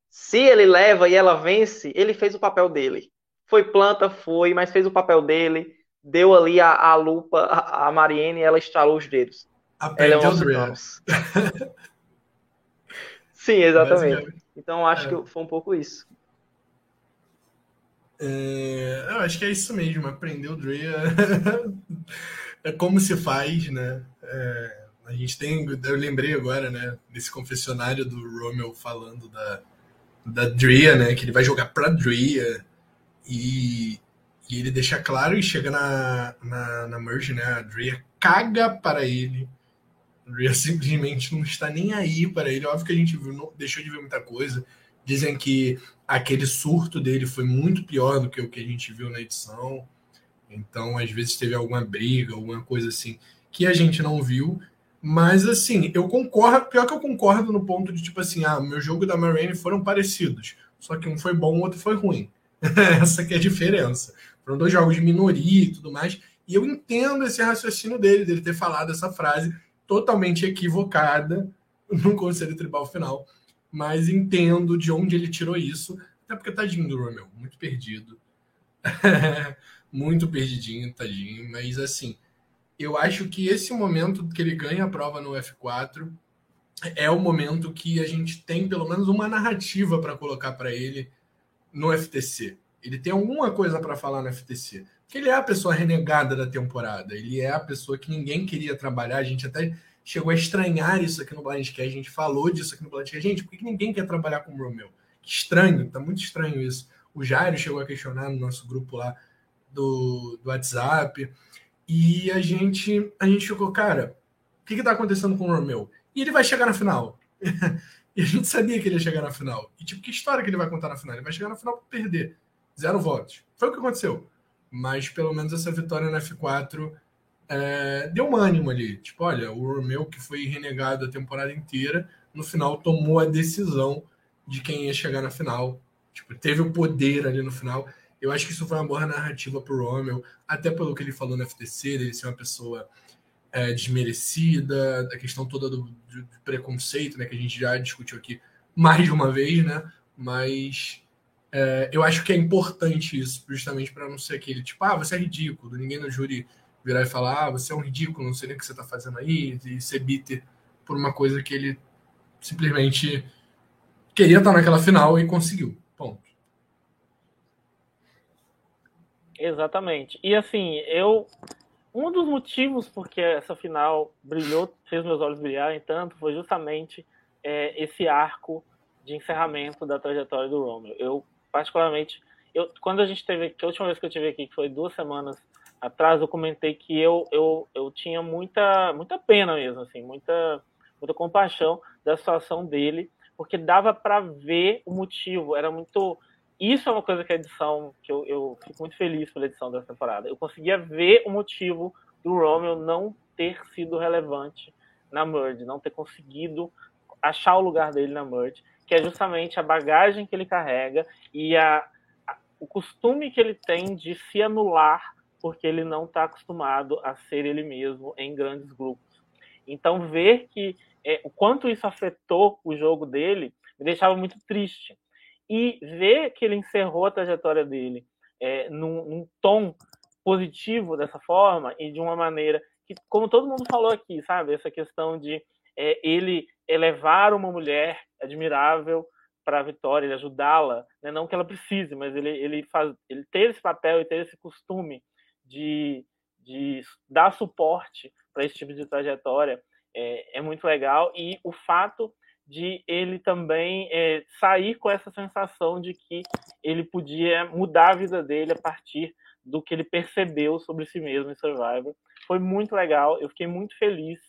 se ele leva e ela vence, ele fez o papel dele. Foi planta, foi, mas fez o papel dele. Deu ali a, a lupa a, a Mariene e ela estralou os dedos. Aprendeu ela é uma Sim, exatamente. Então acho é. que foi um pouco isso. É, eu acho que é isso mesmo, aprender o Dre é, é como se faz, né? É, a gente tem, eu lembrei agora, né, desse confessionário do Romeo falando da, da Drea, né, que ele vai jogar pra Drea e, e ele deixa claro e chega na, na, na merge, né, a Drea caga para ele, a Drea simplesmente não está nem aí para ele, óbvio que a gente viu, não, deixou de ver muita coisa, dizem que aquele surto dele foi muito pior do que o que a gente viu na edição, então às vezes teve alguma briga, alguma coisa assim, que a gente não viu, mas assim, eu concordo, pior que eu concordo no ponto de tipo assim, ah, meu jogo da Marine foram parecidos, só que um foi bom, o outro foi ruim. Essa que é a diferença. Foram dois jogos de minoria e tudo mais. E eu entendo esse raciocínio dele, dele ter falado essa frase totalmente equivocada no Conselho Tribal final. Mas entendo de onde ele tirou isso. Até porque tadinho do Romeu, muito perdido. muito perdidinho, tadinho. Mas assim, eu acho que esse momento que ele ganha a prova no F4 é o momento que a gente tem pelo menos uma narrativa para colocar para ele no FTC. Ele tem alguma coisa para falar no FTC. Porque ele é a pessoa renegada da temporada. Ele é a pessoa que ninguém queria trabalhar. A gente até chegou a estranhar isso aqui no Blindcast. A gente falou disso aqui no Blindcast. Gente, por que ninguém quer trabalhar com o Romeu? Que estranho, tá muito estranho isso. O Jairo chegou a questionar no nosso grupo lá do, do WhatsApp. E a gente, a gente ficou, cara, o que está acontecendo com o Romeu? E ele vai chegar na final. e a gente sabia que ele ia chegar na final. E tipo, que história que ele vai contar na final? Ele vai chegar na final para perder. Zero votos. Foi o que aconteceu. Mas pelo menos essa vitória na F4 é, deu um ânimo ali. Tipo, olha, o Romeu, que foi renegado a temporada inteira, no final tomou a decisão de quem ia chegar na final. Tipo, teve o poder ali no final. Eu acho que isso foi uma boa narrativa para o Rommel, até pelo que ele falou no FTC, dele ser uma pessoa é, desmerecida, da questão toda do, do, do, preconceito, né, que a gente já discutiu aqui mais de uma vez, né? Mas é, eu acho que é importante isso, justamente para não ser aquele tipo, ah, você é ridículo, ninguém no júri virar e falar, ah, você é um ridículo, não sei nem o que você está fazendo aí, e ser bitter por uma coisa que ele simplesmente queria estar naquela final e conseguiu. Exatamente. E assim, eu. Um dos motivos porque essa final brilhou, fez meus olhos brilharem tanto, foi justamente é, esse arco de encerramento da trajetória do Romeo. Eu, particularmente, eu, quando a gente teve, que a última vez que eu tive aqui, que foi duas semanas atrás, eu comentei que eu, eu, eu tinha muita, muita pena mesmo, assim, muita, muita compaixão da situação dele, porque dava para ver o motivo, era muito isso é uma coisa que a edição, que eu, eu fico muito feliz pela edição dessa temporada. Eu conseguia ver o motivo do Romeo não ter sido relevante na Merge, não ter conseguido achar o lugar dele na Merge, que é justamente a bagagem que ele carrega e a, a o costume que ele tem de se anular porque ele não está acostumado a ser ele mesmo em grandes grupos. Então, ver que é, o quanto isso afetou o jogo dele me deixava muito triste e ver que ele encerrou a trajetória dele é, num, num, tom positivo dessa forma e de uma maneira que, como todo mundo falou aqui, sabe, essa questão de é, ele elevar uma mulher admirável para a vitória, ele ajudá-la, né? não que ela precise, mas ele ele faz, ele ter esse papel e ter esse costume de, de dar suporte para esse tipo de trajetória é, é muito legal e o fato de ele também é, sair com essa sensação de que ele podia mudar a vida dele a partir do que ele percebeu sobre si mesmo em Survivor. Foi muito legal, eu fiquei muito feliz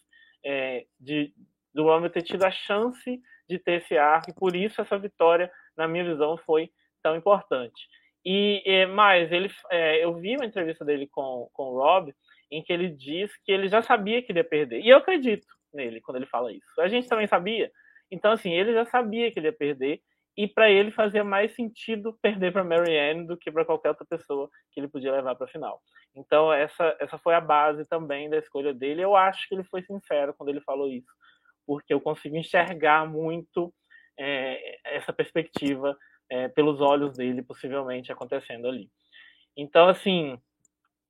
é, de do Romeo ter tido a chance de ter esse arco, e por isso essa vitória, na minha visão, foi tão importante. E é, mais, ele, é, eu vi uma entrevista dele com, com o Rob, em que ele diz que ele já sabia que ele ia perder. E eu acredito nele quando ele fala isso. A gente também sabia, então, assim, ele já sabia que ele ia perder e para ele fazia mais sentido perder para Marianne do que para qualquer outra pessoa que ele podia levar para a final. Então essa essa foi a base também da escolha dele. Eu acho que ele foi sincero quando ele falou isso, porque eu consigo enxergar muito é, essa perspectiva é, pelos olhos dele, possivelmente acontecendo ali. Então assim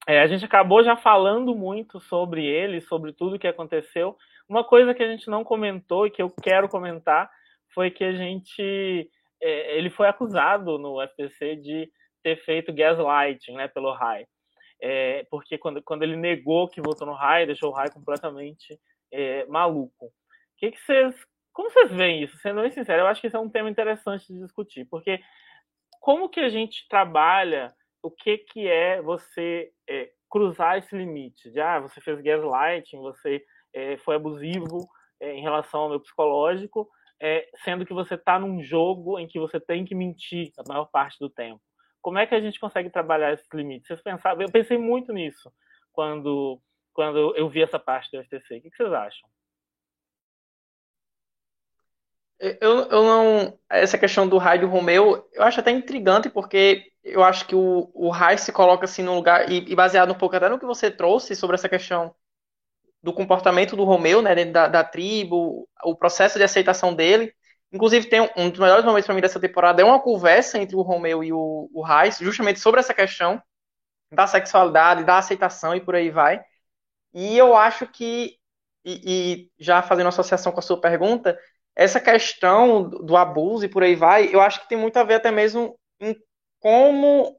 é, a gente acabou já falando muito sobre ele, sobre tudo que aconteceu. Uma coisa que a gente não comentou e que eu quero comentar foi que a gente é, ele foi acusado no FTC de ter feito gaslighting, né, pelo Rai. É, porque quando, quando ele negou que votou no Rai, deixou o Rai completamente é, maluco. Que que vocês, como vocês veem isso? Sendo bem sincero, eu acho que isso é um tema interessante de discutir, porque como que a gente trabalha o que, que é você é, cruzar esse limite? De, ah, você fez gaslighting, você é, foi abusivo é, em relação ao meu psicológico, é, sendo que você está num jogo em que você tem que mentir a maior parte do tempo. Como é que a gente consegue trabalhar esses limites? Vocês pensaram? Eu pensei muito nisso quando, quando eu vi essa parte do FTC. O que vocês acham? Eu, eu não. Essa questão do raio do Romeu, eu acho até intrigante, porque eu acho que o, raio se coloca assim no lugar, e, e, baseado um pouco até no que você trouxe sobre essa questão do comportamento do Romeu, né, dentro da, da tribo, o processo de aceitação dele. Inclusive, tem um, um dos melhores momentos para mim dessa temporada é uma conversa entre o Romeu e o, o justamente sobre essa questão da sexualidade, da aceitação e por aí vai. E eu acho que, e, e já fazendo associação com a sua pergunta, essa questão do abuso e por aí vai, eu acho que tem muito a ver até mesmo em como.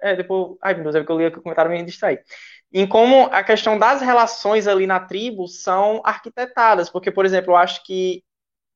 É, depois. Ai, meu Deus, é que eu li aqui o comentário e me distraí em como a questão das relações ali na tribo são arquitetadas, porque, por exemplo, eu acho que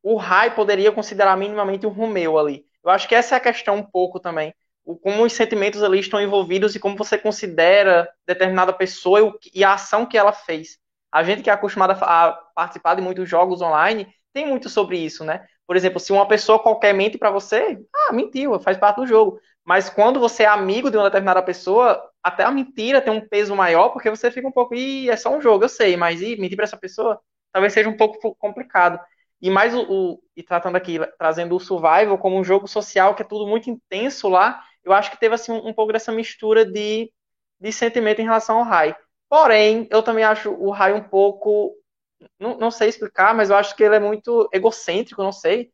o Rai poderia considerar minimamente o Romeu ali. Eu acho que essa é a questão um pouco também. O, como os sentimentos ali estão envolvidos e como você considera determinada pessoa e a ação que ela fez. A gente que é acostumada a participar de muitos jogos online tem muito sobre isso, né? Por exemplo, se uma pessoa qualquer mente para você, ah, mentiu, faz parte do jogo. Mas quando você é amigo de uma determinada pessoa, até a mentira tem um peso maior, porque você fica um pouco, e é só um jogo, eu sei, mas e mentir para essa pessoa talvez seja um pouco complicado. E mais o, o, e tratando aqui, trazendo o survival como um jogo social que é tudo muito intenso lá, eu acho que teve assim um, um pouco dessa mistura de, de sentimento em relação ao Rai. Porém, eu também acho o Rai um pouco, não, não sei explicar, mas eu acho que ele é muito egocêntrico, não sei.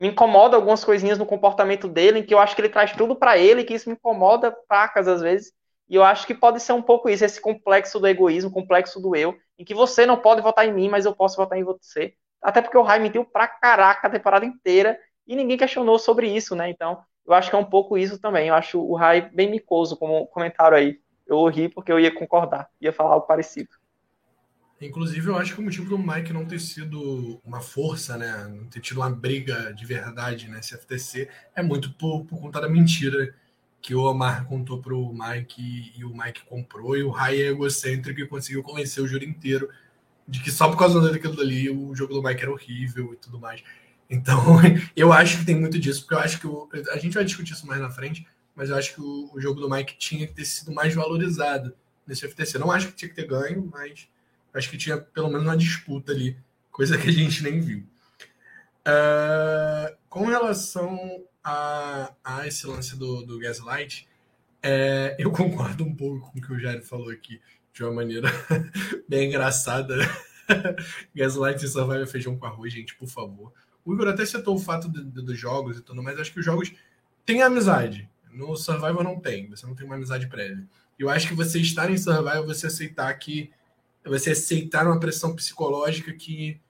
Me incomoda algumas coisinhas no comportamento dele, em que eu acho que ele traz tudo para ele, que isso me incomoda pacas às vezes. E eu acho que pode ser um pouco isso, esse complexo do egoísmo, complexo do eu, em que você não pode votar em mim, mas eu posso votar em você. Até porque o Rai mentiu pra caraca a temporada inteira e ninguém questionou sobre isso, né? Então, eu acho que é um pouco isso também. Eu acho o Rai bem micoso, como comentário aí. Eu ri porque eu ia concordar, ia falar algo parecido. Inclusive, eu acho que o motivo do Mike não ter sido uma força, né? Não ter tido uma briga de verdade nesse FTC é muito por, por conta da mentira que o Omar contou para o Mike e o Mike comprou, e o Rai é egocêntrico e conseguiu convencer o júri inteiro de que só por causa daquilo dali o jogo do Mike era horrível e tudo mais. Então, eu acho que tem muito disso, porque eu acho que o, a gente vai discutir isso mais na frente, mas eu acho que o, o, jogo do Mike tinha que ter sido mais valorizado nesse FTC. Não acho que tinha que ter ganho, mas acho que tinha pelo menos uma disputa ali, coisa que a gente nem viu. Uh, com relação a, a esse lance do, do Gaslight, é, eu concordo um pouco com o que o Jair falou aqui, de uma maneira bem engraçada. Gaslight e Survival feijão com arroz, gente, por favor. O Igor até citou o fato dos jogos e tudo, mas acho que os jogos têm amizade. No Survival não tem, você não tem uma amizade prévia. Eu acho que você estar em Survival, você aceitar que. Você aceitar uma pressão psicológica que,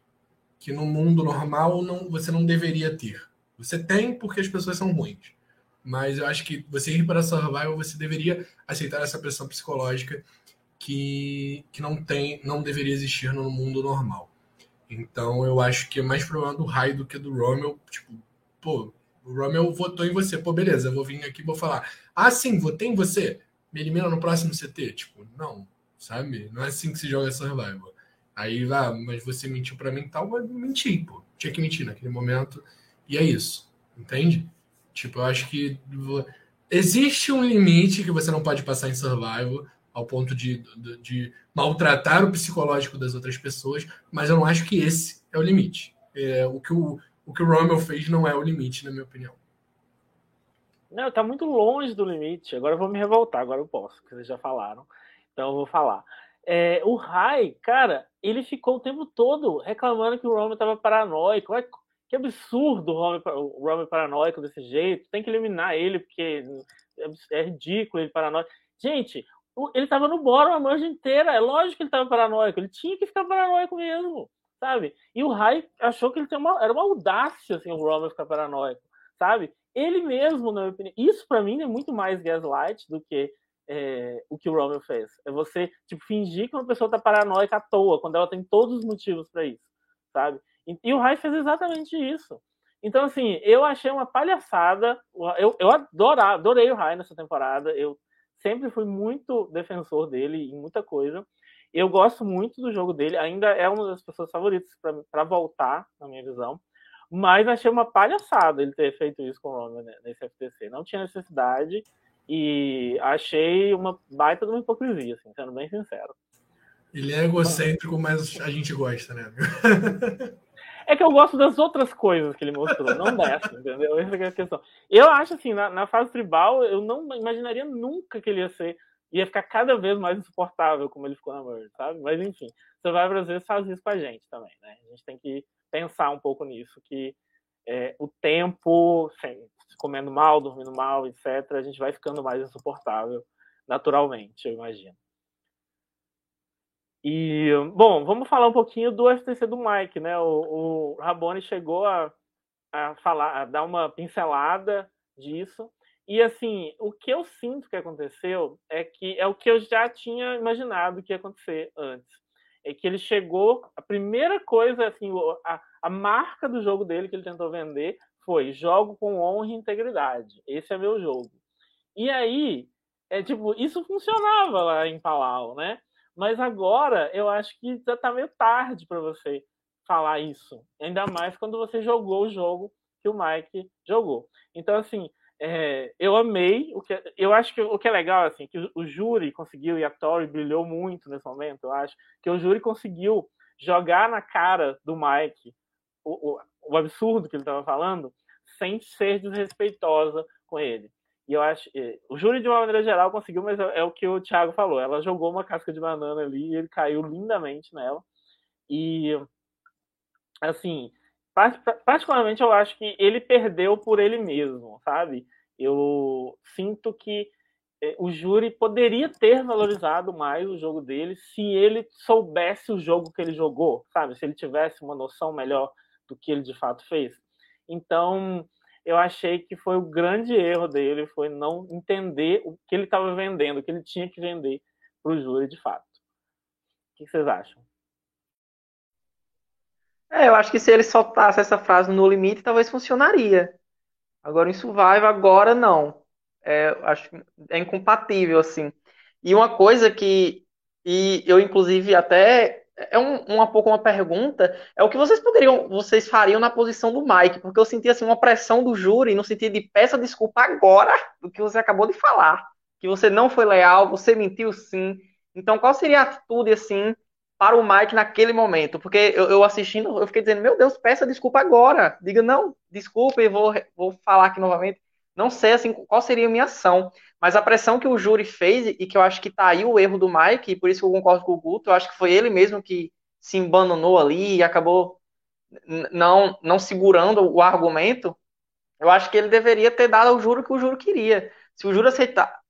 que no mundo normal não, você não deveria ter. Você tem porque as pessoas são ruins. Mas eu acho que você ir para survival, você deveria aceitar essa pressão psicológica que, que não tem, não deveria existir no mundo normal. Então eu acho que é mais problema do Rai do que do Romel. Tipo, pô, o Romel votou em você. Pô, beleza, eu vou vir aqui e vou falar. Ah, sim, votei em você. Me elimina no próximo CT. Tipo, não, sabe? Não é assim que se joga survival. Aí, ah, mas você mentiu para mim tal, mas menti, pô. Tinha que mentir naquele momento. E é isso, entende? Tipo, eu acho que existe um limite que você não pode passar em survival ao ponto de, de, de, maltratar o psicológico das outras pessoas, mas eu não acho que esse é o limite. É, o que o, o que o Rommel fez não é o limite, na minha opinião. Não, tá muito longe do limite. Agora eu vou me revoltar, agora eu posso, porque vocês já falaram. Então eu vou falar. É, o Rai, cara, ele ficou o tempo todo reclamando que o Rommel tava paranoico. Olha, que absurdo o Rommel paranoico desse jeito. Tem que eliminar ele, porque é ridículo ele paranoico. Gente, ele tava no bórum a mancha inteira. É lógico que ele tava paranoico. Ele tinha que ficar paranoico mesmo sabe? E o Rai achou que ele tem uma, era uma audácia, assim, o Roman ficar paranoico, sabe? Ele mesmo, na minha opinião, isso para mim é muito mais gaslight do que é, o que o Roman fez. É você, tipo, fingir que uma pessoa tá paranoica à toa, quando ela tem todos os motivos para isso, sabe? E, e o Rai fez exatamente isso. Então, assim, eu achei uma palhaçada. Eu, eu adorava, adorei o Rai nessa temporada. Eu sempre fui muito defensor dele em muita coisa. Eu gosto muito do jogo dele, ainda é uma das pessoas favoritas para voltar, na minha visão. Mas achei uma palhaçada ele ter feito isso com o Roman né, nesse FTC. Não tinha necessidade e achei uma baita de uma hipocrisia, assim, sendo bem sincero. Ele é egocêntrico, mas a gente gosta, né? É que eu gosto das outras coisas que ele mostrou, não dessa, entendeu? Essa é a questão. Eu acho assim, na, na, fase tribal, eu não imaginaria nunca que ele ia ser ia ficar cada vez mais insuportável como ele ficou na Merge, sabe? Mas enfim, Survivor às vezes faz isso com a gente também, né? A gente tem que pensar um pouco nisso, que é, o tempo, assim, comendo mal, dormindo mal, etc., a gente vai ficando mais insuportável naturalmente, eu imagino. E, bom, vamos falar um pouquinho do FTC do Mike, né? O, o Rabone chegou a, a falar, a dar uma pincelada disso. E assim, o que eu sinto que aconteceu é que é o que eu já tinha imaginado que ia acontecer antes. É que ele chegou, a primeira coisa, assim, a, a marca do jogo dele que ele tentou vender foi jogo com honra e integridade. Esse é meu jogo. E aí, é tipo, isso funcionava lá em Palau, né? Mas agora eu acho que já tá meio tarde para você falar isso. Ainda mais quando você jogou o jogo que o Mike jogou. Então, assim, é, eu amei o que eu acho que o que é legal assim que o, júri conseguiu e a Tori brilhou muito nesse momento eu acho que o júri conseguiu jogar na cara do Mike o, o, o absurdo que ele estava falando sem ser desrespeitosa com ele e eu acho o júri de uma maneira geral conseguiu mas é, é o que o Thiago falou ela jogou uma casca de banana ali e ele caiu lindamente nela e assim particularmente eu acho que ele perdeu por ele mesmo, sabe? Eu sinto que eh, o júri poderia ter valorizado mais o jogo dele se ele soubesse o jogo que ele jogou, sabe? Se ele tivesse uma noção melhor do que ele de fato fez. Então, eu achei que foi o grande erro dele, foi não entender o que ele estava vendendo, o que ele tinha que vender para o júri de fato. O que vocês acham? É, eu acho que se ele soltasse essa frase no limite, talvez funcionaria. Agora em Survival, agora não. É, acho é incompatível, assim. E uma coisa que, e eu inclusive até é um, uma pouco uma pergunta, é o que vocês poderiam, vocês fariam na posição do Mike, porque eu senti assim uma pressão do júri no sentido de peça desculpa agora do que você acabou de falar, que você não foi leal, você mentiu sim. Então, qual seria a atitude assim para o Mike naquele momento. Porque eu, eu, assistindo, eu fiquei dizendo, meu Deus, peça desculpa agora. Diga, não, desculpa e vou, vou falar aqui novamente. Não sei assim qual seria a minha ação. Mas a pressão que o júri fez, e que eu acho que tá aí o erro do Mike, e por isso que eu concordo com o Guto, eu acho que foi ele mesmo que se embanou ali e acabou não, não segurando o argumento. Eu acho que ele deveria ter dado ao júri que o júri queria. Se o júri aceitar,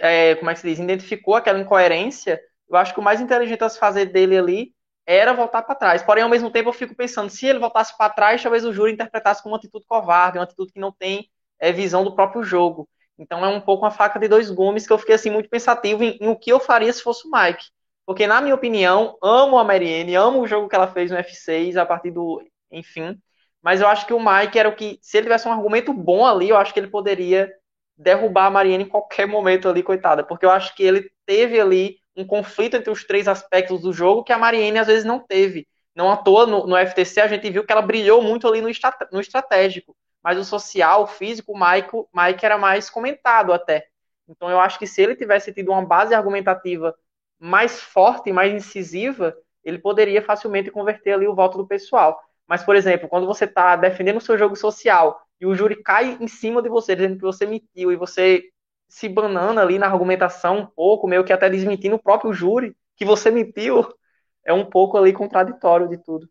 é, como é que se diz, identificou aquela incoerência, eu acho que o mais inteligente a se fazer dele ali era voltar para trás. Porém, ao mesmo tempo, eu fico pensando, se ele voltasse para trás, talvez o júri interpretasse como uma atitude covarde, uma atitude que não tem é, visão do próprio jogo. Então é um pouco uma faca de dois gumes que eu fiquei assim muito pensativo em, em o que eu faria se fosse o Mike. Porque, na minha opinião, amo a Marianne, amo o jogo que ela fez no F6 a partir do. Enfim. Mas eu acho que o Mike era o que. Se ele tivesse um argumento bom ali, eu acho que ele poderia derrubar a Marianne em qualquer momento ali, coitada. Porque eu acho que ele teve ali um conflito entre os três aspectos do jogo que a Mariene às vezes não teve. Não à toa no, no FTC a gente viu que ela brilhou muito ali no, no estratégico, mas o social, o físico, o Mike, Mike era mais comentado até. Então eu acho que se ele tivesse tido uma base argumentativa mais forte mais incisiva, ele poderia facilmente converter ali o voto do pessoal. Mas, por exemplo, quando você está defendendo o seu jogo social e o júri cai em cima de você, dizendo que você mentiu e você se banana ali na argumentação um pouco, meio que até desmentindo o próprio júri que você mentiu, é um pouco ali contraditório de tudo.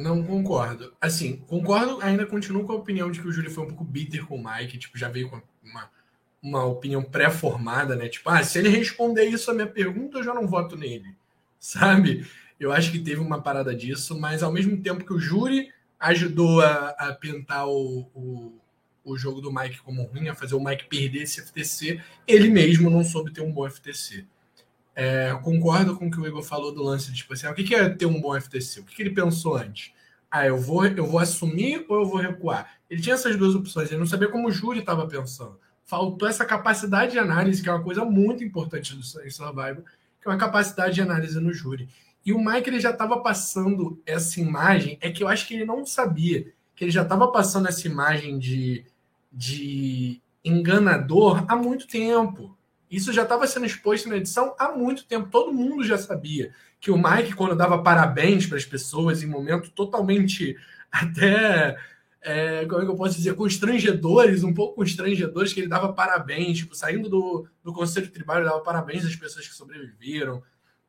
Não concordo. Assim, concordo, ainda continuo com a opinião de que o Júlio foi um pouco bitter com o Mike, tipo, já veio com uma, uma opinião pré-formada, né? Tipo, ah, se ele responder isso a minha pergunta, eu já não voto nele, sabe? Eu acho que teve uma parada disso, mas ao mesmo tempo que o júri ajudou a, a pintar o, o, o jogo do Mike como ruim, a fazer o Mike perder esse FTC, ele mesmo não soube ter um bom FTC. É, concordo com o que o Igor falou do lance de tipo assim, ah, o que é ter um bom FTC? O que, ele pensou antes? Ah, eu vou, eu vou assumir ou eu vou recuar? Ele tinha essas duas opções, ele não sabia como o júri estava pensando. Faltou essa capacidade de análise, que é uma coisa muito importante do Survival, que é uma capacidade de análise no júri. E o Mike ele já estava passando essa imagem, é que eu acho que ele não sabia, que ele já estava passando essa imagem de, de enganador há muito tempo. Isso já estava sendo exposto na edição há muito tempo. Todo mundo já sabia que o Mike, quando dava parabéns para as pessoas em momento totalmente até. É, como é que eu posso dizer? Constrangedores, um pouco constrangedores, que ele dava parabéns, tipo, saindo do, do Conselho Tribal, ele dava parabéns às pessoas que sobreviveram.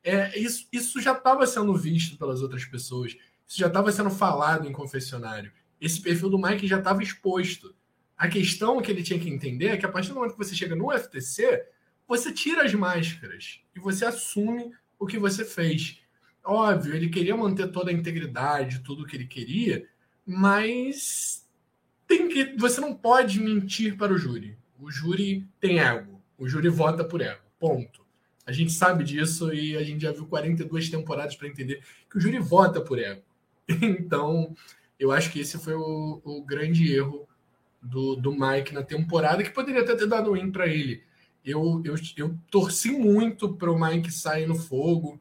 É, isso, isso já estava sendo visto pelas outras pessoas. Isso já estava sendo falado em confessionário. Esse perfil do Mike já estava exposto. A questão que ele tinha que entender é que a partir do momento que você chega no FTC, você tira as máscaras e você assume o que você fez. Óbvio, ele queria manter toda a integridade, tudo o que ele queria, mas tem que, você não pode mentir para o júri. O júri tem ego. O júri vota por ego. Ponto. A gente sabe disso e a gente já viu 42 temporadas para entender que o júri vota por ego. Então, eu acho que esse foi o, o grande erro do, do Mike na temporada, que poderia até ter dado win para ele eu, eu, eu torci muito para o Mike sair no fogo,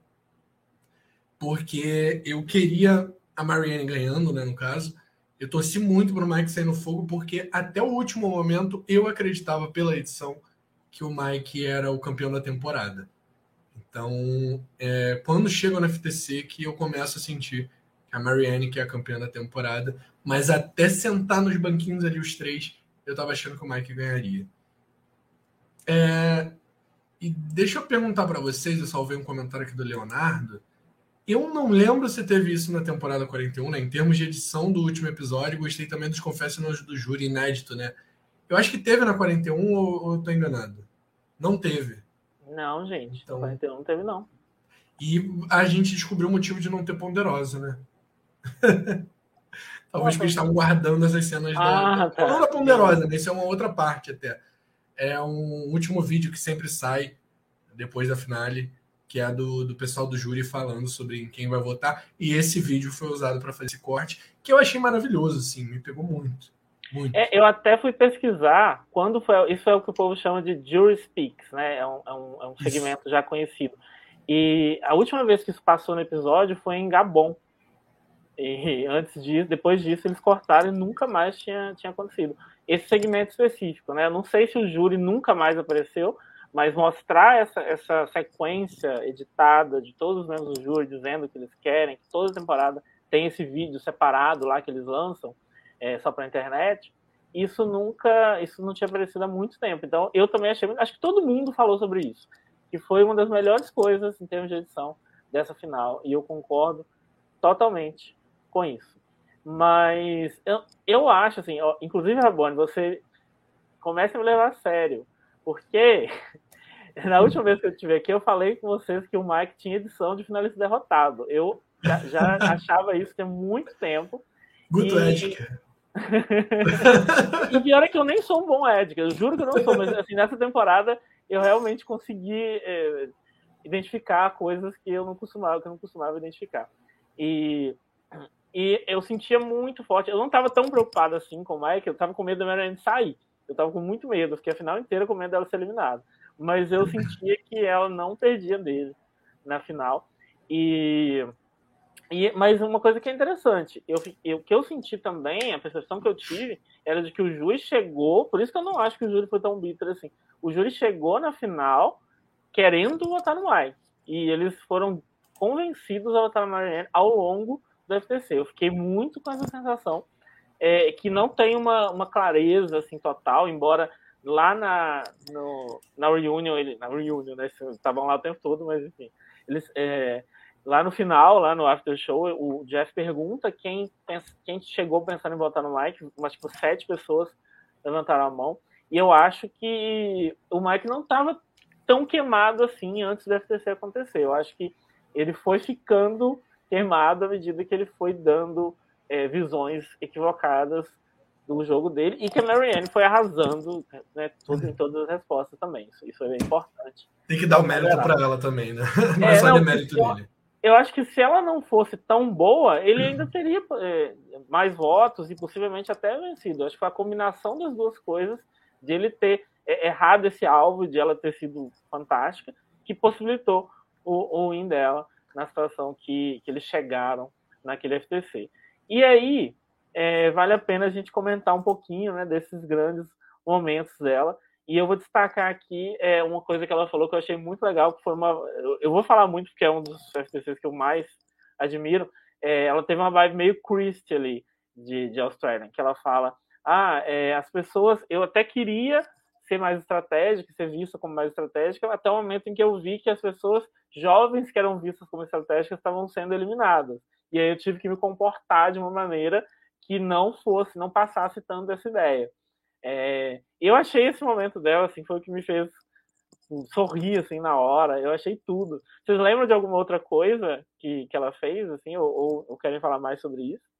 porque eu queria a Marianne ganhando, né, no caso. Eu torci muito para o Mike sair no fogo, porque até o último momento eu acreditava pela edição que o Mike era o campeão da temporada. Então, é, quando chego no FTC, que eu começo a sentir que a Marianne que é a campeã da temporada, mas até sentar nos banquinhos ali os três, eu estava achando que o Mike ganharia. É, e deixa eu perguntar para vocês, eu salvei um comentário aqui do Leonardo. Eu não lembro se teve isso na temporada 41, né? Em termos de edição do último episódio, gostei também dos confessionals do júri inédito, né? Eu acho que teve na 41 ou, ou eu tô enganado? Não teve. Não, gente. Então, 41 não teve, não. E a gente descobriu o motivo de não ter ponderosa, né? Talvez porque eles estavam guardando essas cenas ah, da. Tá. Não da ponderosa, né? Isso é uma outra parte até é um último vídeo que sempre sai depois da finale, que é do, do pessoal do júri falando sobre quem vai votar. E esse vídeo foi usado para fazer esse corte, que eu achei maravilhoso, assim, me pegou muito. Muito. É, eu até fui pesquisar quando foi. Isso é o que o povo chama de Jury Speaks, né? É um, é um, é um segmento já conhecido. E a última vez que isso passou no episódio foi em Gabon. E antes disso, depois disso, eles cortaram e nunca mais tinha, tinha acontecido esse segmento específico, né? Não sei se o júri nunca mais apareceu, mas mostrar essa, essa sequência editada de todos os membros do júri dizendo que eles querem, que toda temporada tem esse vídeo separado lá que eles lançam é, só para internet, isso nunca, isso não tinha aparecido há muito tempo. Então eu também achei, acho que todo mundo falou sobre isso, que foi uma das melhores coisas em termos de edição dessa final, e eu concordo totalmente com isso. Mas eu, eu acho, assim, ó, inclusive, Rabone, você comece a me levar a sério. Porque na última vez que eu estive aqui, eu falei com vocês que o Mike tinha edição de finalista derrotado. Eu já, já achava isso tem muito tempo. Good e... E pior é que eu nem sou um bom Edgar, eu juro que eu não sou, mas assim, nessa temporada eu realmente consegui é, identificar coisas que eu não costumava, que eu não costumava identificar. E e eu sentia muito forte. Eu não estava tão preocupado assim com o Mike, eu estava com medo da Marianne sair. Eu estava com muito medo, eu fiquei a final inteira com medo dela ser eliminada. Mas eu sentia que ela não perdia dele na final. E, e mas uma coisa que é interessante, eu, eu, o que eu senti também, a percepção que eu tive, era de que o júri chegou, por isso que eu não acho que o júri foi tão bitter assim. O júri chegou na final querendo votar no Mike. E eles foram convencidos a votar na Marianne ao longo do FTC. Eu fiquei muito com essa sensação é, que não tem uma, uma clareza assim total, embora lá na, no, na reunião, ele, na reunião, né? Estavam lá o tempo todo, mas enfim. Eles, é, lá no final, lá no after show, o Jeff pergunta quem, pensa, quem chegou pensando em votar no Mike, mas tipo, sete pessoas levantaram a mão. E eu acho que o Mike não estava tão queimado assim antes do FTC acontecer. Eu acho que ele foi ficando queimado à medida que ele foi dando é, visões equivocadas do jogo dele e que a Marianne foi arrasando né, tudo, em todas as respostas também. Isso, isso é bem importante. Tem que dar o mérito para ela também, né? Não é, é só de mérito eu, dele. Eu acho que se ela não fosse tão boa, ele ainda teria é, mais votos e possivelmente até vencido. Eu acho que foi a combinação das duas coisas, de ele ter é, errado esse alvo, de ela ter sido fantástica, que possibilitou o, o win dela na situação que, que eles chegaram naquele FTC. E aí, é, vale a pena a gente comentar um pouquinho né, desses grandes momentos dela. E eu vou destacar aqui é, uma coisa que ela falou que eu achei muito legal, que foi uma. Eu vou falar muito porque é um dos FTCs que eu mais admiro. É, ela teve uma vibe meio Christie ali de, de Australia, que ela fala: Ah, é, as pessoas. Eu até queria ser mais estratégica, ser vista como mais estratégica, até o momento em que eu vi que as pessoas jovens que eram vistas como estratégicas estavam sendo eliminadas. E aí eu tive que me comportar de uma maneira que não fosse, não passasse tanto essa ideia. É, eu achei esse momento dela, assim, foi o que me fez sorrir, assim, na hora. Eu achei tudo. Vocês lembram de alguma outra coisa que, que ela fez, assim, ou, ou, ou querem falar mais sobre isso?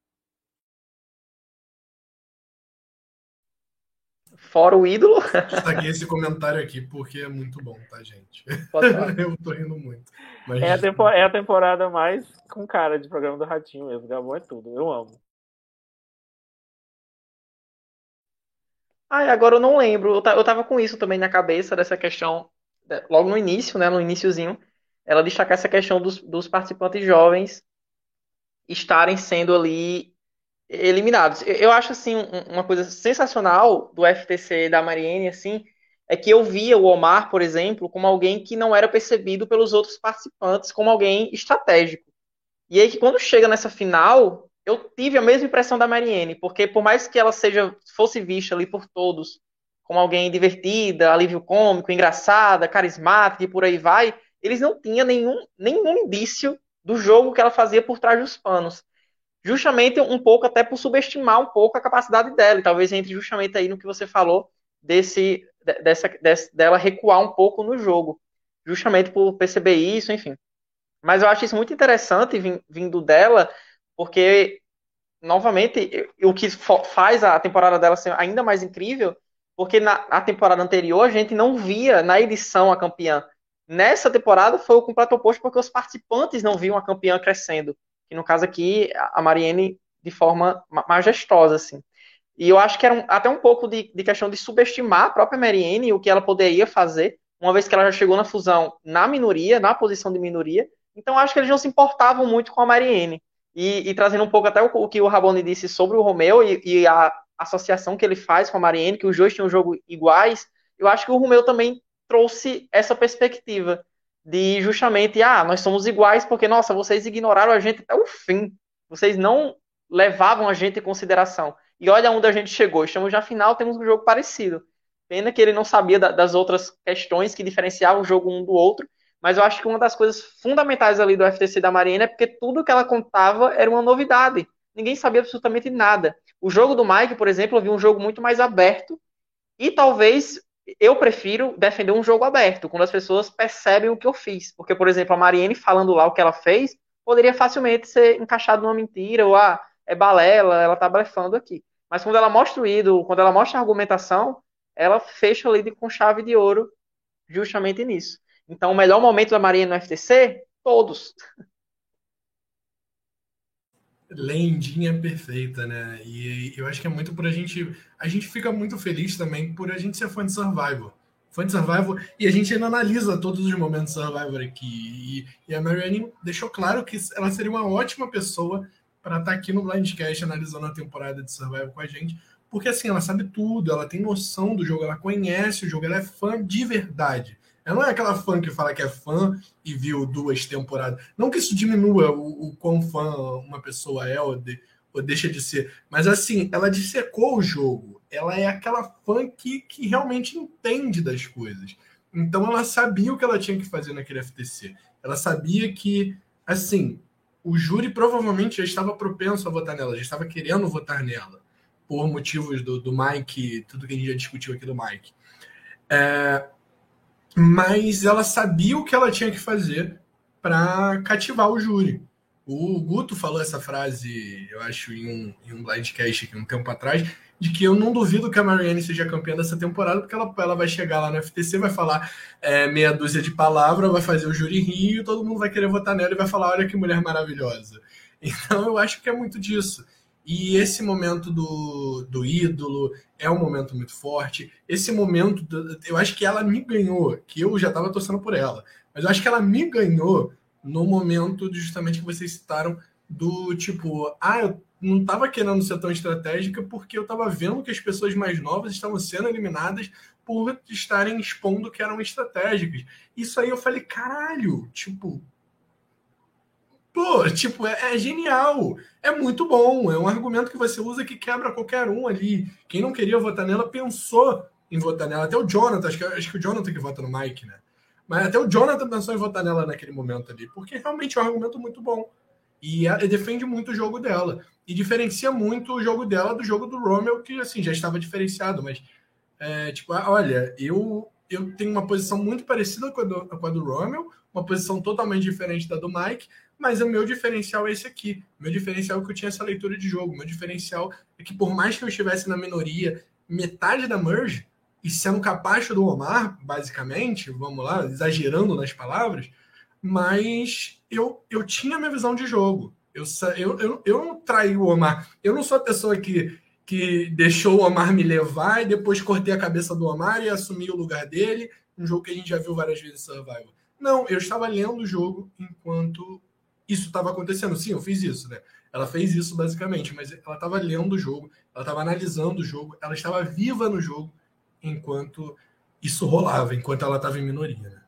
Fora o ídolo. Destaquei esse comentário aqui porque é muito bom, tá, gente? eu tô rindo muito. Mas... É, a temporada, é a temporada mais com cara de programa do Ratinho mesmo. Gabão é tudo. Eu amo. Ah, agora eu não lembro. Eu, eu tava com isso também na cabeça, dessa questão, né, logo no início, né, no iníciozinho, ela destacar essa questão dos, dos participantes jovens estarem sendo ali eliminados. Eu acho assim uma coisa sensacional do FTC da Mariene assim, é que eu via o Omar, por exemplo, como alguém que não era percebido pelos outros participantes como alguém estratégico. E aí que quando chega nessa final, eu tive a mesma impressão da Mariene, porque por mais que ela seja fosse vista ali por todos como alguém divertida, alívio cômico, engraçada, carismática e por aí vai, eles não tinham nenhum, nenhum indício do jogo que ela fazia por trás dos panos justamente um pouco até por subestimar um pouco a capacidade dela, e talvez entre justamente aí no que você falou desse dessa, dela recuar um pouco no jogo, justamente por perceber isso, enfim. Mas eu acho isso muito interessante vindo dela, porque novamente o que faz a temporada dela ser ainda mais incrível, porque na temporada anterior a gente não via na edição a campeã. Nessa temporada foi o completo oposto, porque os participantes não viam a campeã crescendo que no caso aqui, a Mariene de forma majestosa, assim. E eu acho que era um, até um pouco de, de, questão de subestimar a própria Mariene e o que ela poderia fazer, uma vez que ela já chegou na fusão na minoria, na posição de minoria. Então acho que eles não se importavam muito com a Mariene. E, e trazendo um pouco até o, o, que o Raboni disse sobre o Romeu e, e, a associação que ele faz com a Mariene, que os dois tinham jogo iguais, eu acho que o Romeu também trouxe essa perspectiva de justamente, ah, nós somos iguais porque, nossa, vocês ignoraram a gente até o fim. Vocês não levavam a gente em consideração. E olha onde a gente chegou. Estamos na final, temos um jogo parecido. Pena que ele não sabia das outras questões que diferenciavam o jogo um do outro. Mas eu acho que uma das coisas fundamentais ali do FTC da Marina é porque tudo que ela contava era uma novidade. Ninguém sabia absolutamente nada. O jogo do Mike, por exemplo, eu vi um jogo muito mais aberto e talvez eu prefiro defender um jogo aberto, quando as pessoas percebem o que eu fiz. Porque, por exemplo, a Mariene falando lá o que ela fez, poderia facilmente ser encaixado numa mentira, ou ah, é balela, ela tá blefando aqui. Mas quando ela mostra o ídolo, quando ela mostra a argumentação, ela fecha ali com chave de ouro justamente nisso. Então, o melhor momento da Mariene no FTC? Todos. lendinha perfeita, né? E eu acho que é muito por a gente. A gente fica muito feliz também por a gente ser fã de Survival. Fã de Survival, e a gente ainda analisa todos os momentos Survivor aqui. E, e a Marianne deixou claro que ela seria uma ótima pessoa para estar tá aqui no Blindcast analisando a temporada de Survival com a gente, porque assim, ela sabe tudo, ela tem noção do jogo, ela conhece o jogo, ela é fã de verdade. Ela não é aquela fã que fala que é fã e viu duas temporadas. Não que isso diminua o, o quão fã uma pessoa é ou, de, ou deixa de ser, mas assim, ela dissecou o jogo. Ela é aquela fã que, que realmente entende das coisas. Então ela sabia o que ela tinha que fazer naquele FTC. Ela sabia que, assim, o júri provavelmente já estava propenso a votar nela, já estava querendo votar nela, por motivos do, do Mike, tudo que a gente já discutiu aqui do Mike. É, mas ela sabia o que ela tinha que fazer para cativar o júri. O Guto falou essa frase, eu acho, em um, em um blindcast aqui um tempo atrás, de que eu não duvido que a Marianne seja campeã dessa temporada, porque ela, ela vai chegar lá no FTC, vai falar é, meia dúzia de palavras, vai fazer o júri rir todo mundo vai querer votar nela e vai falar: olha que mulher maravilhosa. Então eu acho que é muito disso. E esse momento do, do ídolo é um momento muito forte. Esse momento, eu acho que ela me ganhou, que eu já estava torcendo por ela, mas eu acho que ela me ganhou no momento justamente que vocês citaram do tipo, ah, eu não estava querendo ser tão estratégica porque eu estava vendo que as pessoas mais novas estavam sendo eliminadas por estarem expondo que eram estratégicas. Isso aí eu falei, caralho, tipo, Pô, tipo, é, é, genial. É muito bom. É um argumento que você usa que quebra qualquer um ali. Quem não queria votar nela pensou em votar nela. Até o Jonathan, acho que, acho que o Jonathan que vota no Mike, né? Mas até o Jonathan pensou em votar nela naquele momento ali, porque realmente é um argumento muito bom. E, e defende muito o jogo dela. E diferencia muito o jogo dela do jogo do Romel, que assim já estava diferenciado, mas é, tipo, olha, eu, eu tenho uma posição muito parecida com a do, com a do Romel, uma posição totalmente diferente da do Mike, mas o meu diferencial é esse aqui. O meu diferencial é que eu tinha essa leitura de jogo. O meu diferencial é que, por mais que eu estivesse na minoria, metade da merge, e sendo capaz do Omar, basicamente, vamos lá, exagerando nas palavras, mas eu, eu tinha minha visão de jogo. Eu, eu, eu, eu não traí o Omar. Eu não sou a pessoa que, que deixou o Omar me levar e depois cortei a cabeça do Omar e assumi o lugar dele. Um jogo que a gente já viu várias vezes em Survival. Não, eu estava lendo o jogo enquanto isso estava acontecendo. Sim, eu fiz isso, né? Ela fez isso basicamente, mas ela estava lendo o jogo, ela estava analisando o jogo, ela estava viva no jogo enquanto isso rolava, enquanto ela estava em minoria, né?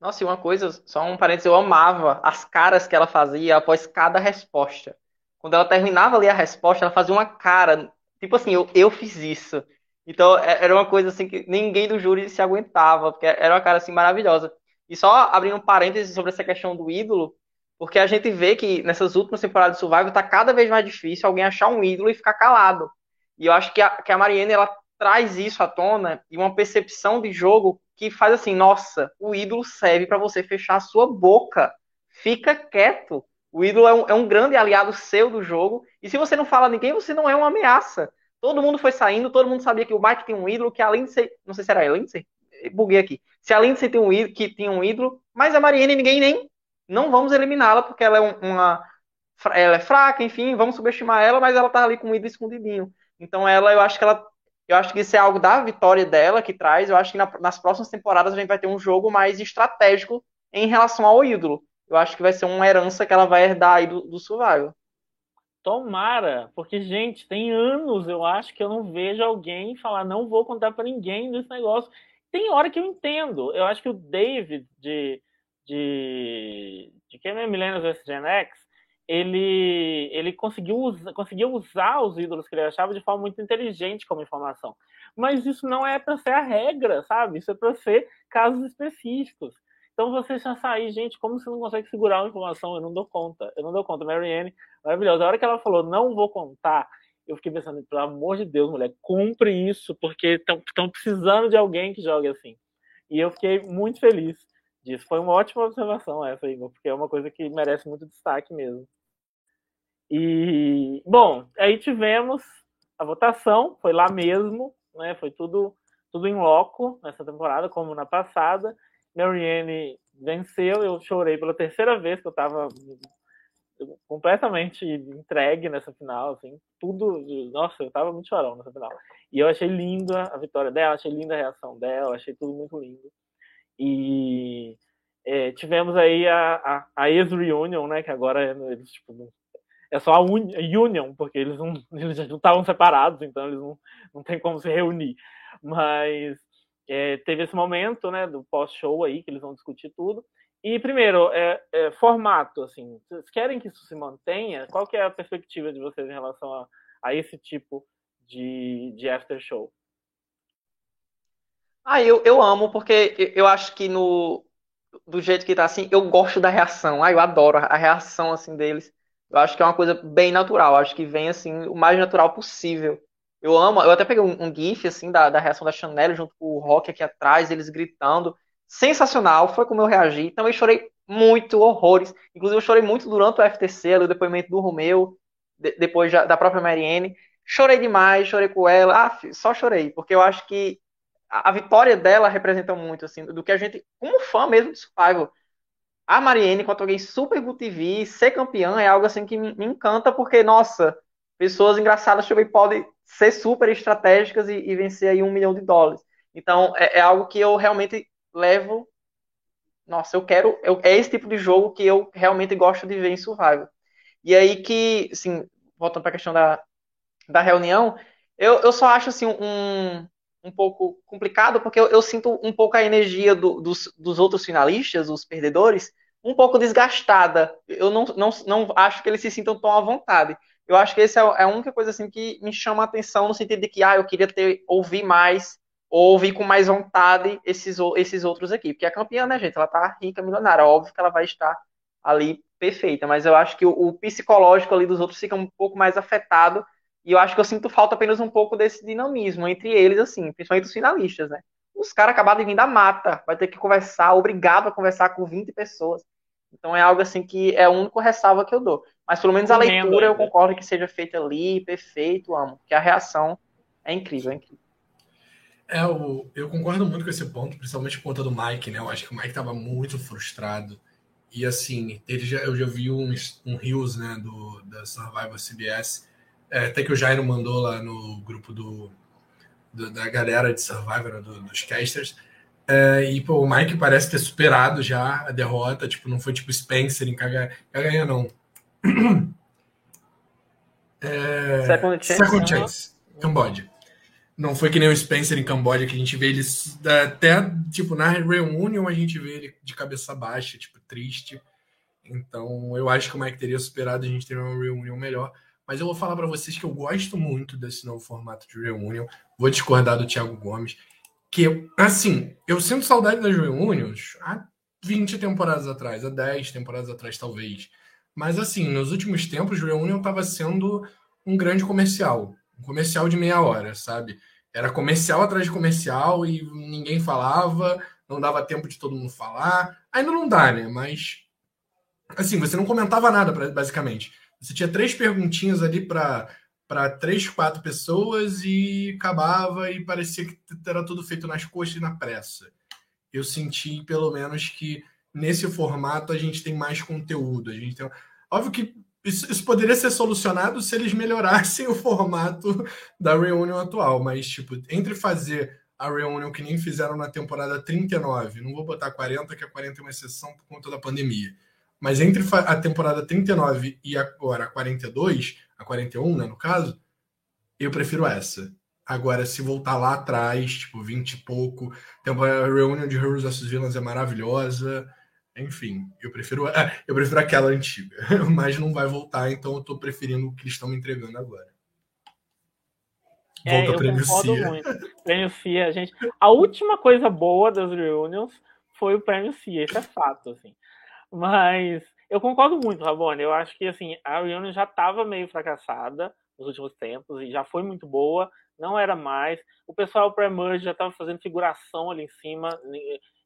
Nossa, e uma coisa, só um parênteses, eu amava as caras que ela fazia após cada resposta. Quando ela terminava ali a resposta, ela fazia uma cara, tipo assim, eu, eu fiz isso. Então, é, era uma coisa assim que ninguém do júri se aguentava, porque era uma cara assim maravilhosa. E só abrindo um parênteses sobre essa questão do ídolo, porque a gente vê que nessas últimas temporadas de Survival tá cada vez mais difícil alguém achar um ídolo e ficar calado. E eu acho que a, que a Mariane, ela traz isso à tona e uma percepção de jogo que faz assim, nossa, o ídolo serve para você fechar a sua boca. Fica quieto. O ídolo é um, é um, grande aliado seu do jogo. E se você não fala a ninguém, você não é uma ameaça. Todo mundo foi saindo, todo mundo sabia que o Mike tem um ídolo, que além de ser. Não sei se era a Lindsay? Buguei aqui. Se a Lindsay tem um ídolo, que tinha um ídolo, mas a Mariane ninguém nem. Não vamos eliminá-la, porque ela é uma. Ela é fraca, enfim, vamos subestimar ela, mas ela tá ali com o ídolo escondidinho. Então ela, eu acho que ela eu acho que isso é algo da vitória dela que traz. Eu acho que na, nas próximas temporadas a gente vai ter um jogo mais estratégico em relação ao ídolo. Eu acho que vai ser uma herança que ela vai herdar aí do, do Survival. Tomara, porque, gente, tem anos eu acho que eu não vejo alguém falar não vou contar para ninguém desse negócio. Tem hora que eu entendo. Eu acho que o David de, de, de quem é Millennials vs Gen X, ele, ele conseguiu, usa, conseguiu usar os ídolos que ele achava de forma muito inteligente como informação. Mas isso não é para ser a regra, sabe? Isso é para ser casos específicos. Então você já sair, gente, como você não consegue segurar uma informação? Eu não dou conta, eu não dou conta. Marianne, maravilhosa. A hora que ela falou, não vou contar, eu fiquei pensando, pelo amor de Deus, mulher, cumpre isso, porque estão precisando de alguém que jogue assim. E eu fiquei muito feliz disso. Foi uma ótima observação essa, Igor, porque é uma coisa que merece muito destaque mesmo. E, bom, aí tivemos a votação, foi lá mesmo, né? Foi tudo, tudo em loco nessa temporada, como na passada. Marianne venceu, eu chorei pela terceira vez que eu estava completamente entregue nessa final, assim, tudo, nossa, eu tava muito chorão nessa final. E eu achei linda a vitória dela, achei linda a reação dela, achei tudo muito lindo. E é, tivemos aí a, a, a ex-reunion, né, que agora eles, tipo, é só a Union, porque eles não eles não estavam separados, então eles não, não tem como se reunir. Mas é, teve esse momento, né, do pós-show aí, que eles vão discutir tudo. E, primeiro, é, é, formato, assim, vocês querem que isso se mantenha? Qual que é a perspectiva de vocês em relação a, a esse tipo de, de after show? Ah, eu, eu amo, porque eu acho que no do jeito que tá assim, eu gosto da reação. Ah, eu adoro a reação assim deles. Eu acho que é uma coisa bem natural. Acho que vem assim o mais natural possível. Eu amo, eu até peguei um, um gif assim da, da reação da Chanel junto com o Rock aqui atrás, eles gritando. Sensacional, foi como eu reagi. Também chorei muito, horrores. Inclusive eu chorei muito durante o FTC, ali, o depoimento do Romeu, de, depois da própria Marianne. Chorei demais, chorei com ela. Ah, só chorei, porque eu acho que a, a vitória dela representa muito, assim, do que a gente, como fã mesmo de Survival, a Marianne contra alguém super Good TV, ser campeã é algo assim que me, me encanta, porque, nossa, pessoas engraçadas também podem ser super estratégicas e, e, vencer aí um milhão de dólares. Então, é, é, algo que eu realmente levo. Nossa, eu quero. Eu, é esse tipo de jogo que eu realmente gosto de ver em Survival. E aí que, assim, voltando para a questão da, da reunião, eu, eu só acho assim um, um pouco complicado, porque eu, eu sinto um pouco a energia do, dos, dos outros finalistas, os perdedores, um pouco desgastada. Eu não, não, não acho que eles se sintam tão à vontade. Eu acho que essa é, é a única coisa assim que me chama a atenção no sentido de que ah, eu queria ter ouvir mais ou ouvir com mais vontade esses, esses outros aqui. Porque a campeã, né, gente, ela tá rica, milionária. Óbvio que ela vai estar ali perfeita, mas eu acho que o, o psicológico ali dos outros fica um pouco mais afetado e eu acho que eu sinto falta apenas um pouco desse dinamismo entre eles, assim, principalmente os finalistas, né? Os caras acabaram de vir da mata, vai ter que conversar, obrigado a conversar com 20 pessoas. Então é algo assim que é o único ressalva que eu dou. Mas pelo menos a leitura eu concordo que seja feita ali, perfeito, amo. Porque a reação é incrível, é incrível. É, eu, eu concordo muito com esse ponto, principalmente por conta do Mike, né? Eu acho que o Mike estava muito frustrado. E assim, ele já, eu já vi um Rios, né, do, da Survivor CBS, é, até que o Jairo mandou lá no grupo do, do da galera de Survivor, né, do, dos casters. É, e pô, o Mike parece ter superado já a derrota. Tipo, não foi tipo Spencer em Caganha, não. É, Second Chance. Second Chance. Camboja. Não foi que nem o Spencer em Camboja, que a gente vê ele até, tipo, na reunião a gente vê ele de cabeça baixa, tipo, triste. Então, eu acho que o Mike teria superado, a gente teria uma reunião melhor. Mas eu vou falar para vocês que eu gosto muito desse novo formato de reunião. Vou discordar do Thiago Gomes. Que, assim, eu sinto saudade das reuniões há 20 temporadas atrás, há 10 temporadas atrás, talvez. Mas, assim, nos últimos tempos, o Reunion estava sendo um grande comercial. Um comercial de meia hora, sabe? Era comercial atrás de comercial e ninguém falava, não dava tempo de todo mundo falar. Ainda não dá, né? Mas, assim, você não comentava nada, basicamente. Você tinha três perguntinhas ali para para três, quatro pessoas e acabava e parecia que era tudo feito nas coxas e na pressa. Eu senti, pelo menos, que nesse formato a gente tem mais conteúdo. A gente tem... Óbvio que isso, isso poderia ser solucionado se eles melhorassem o formato da Reunion atual, mas, tipo, entre fazer a Reunion que nem fizeram na temporada 39, não vou botar 40, que a 40 é uma exceção por conta da pandemia mas entre a temporada 39 e agora a 42, a 41, né, no caso, eu prefiro essa. Agora, se voltar lá atrás, tipo, 20 e pouco, a Reunion de Heroes vs Villains é maravilhosa. Enfim, eu prefiro, eu prefiro aquela antiga, mas não vai voltar, então eu tô preferindo o que eles estão me entregando agora. Volta é, eu prêmio concordo CIA. muito. Prêmio CIA, gente. A última coisa boa das reunions foi o prêmio CIA, isso é fato, assim. Mas eu concordo muito, Rabone. Eu acho que assim, a Reunion já estava meio fracassada nos últimos tempos e já foi muito boa, não era mais. O pessoal pré-merge já estava fazendo figuração ali em cima,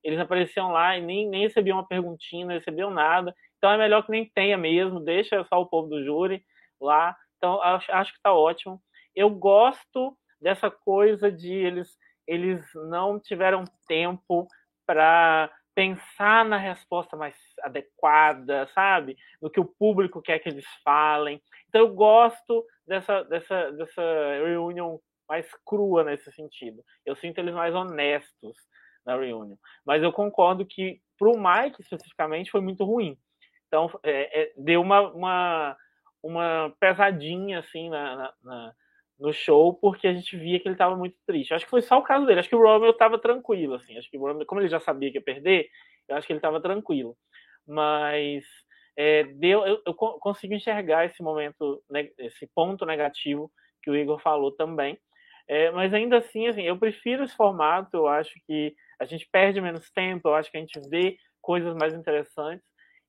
eles apareciam lá e nem, nem recebiam uma perguntinha, não recebiam nada. Então é melhor que nem tenha mesmo, deixa só o povo do júri lá. Então acho, acho que está ótimo. Eu gosto dessa coisa de eles eles não tiveram tempo para pensar na resposta mais adequada, sabe? No que o público quer que eles falem. Então eu gosto dessa, dessa, dessa reunião mais crua nesse sentido. Eu sinto eles mais honestos na reunião. Mas eu concordo que para o Mike especificamente foi muito ruim. Então é, é, deu uma, uma, uma pesadinha assim na, na, no show, porque a gente via que ele estava muito triste. Acho que foi só o caso dele. Acho que o Romeo estava tranquilo, assim. Acho que o Romeo, como ele já sabia que ia perder, eu acho que ele estava tranquilo. Mas é, deu, eu, eu, consigo enxergar esse momento, esse ponto negativo que o Igor falou também. É, mas ainda assim, assim, eu prefiro esse formato. Eu acho que a gente perde menos tempo. Eu acho que a gente vê coisas mais interessantes.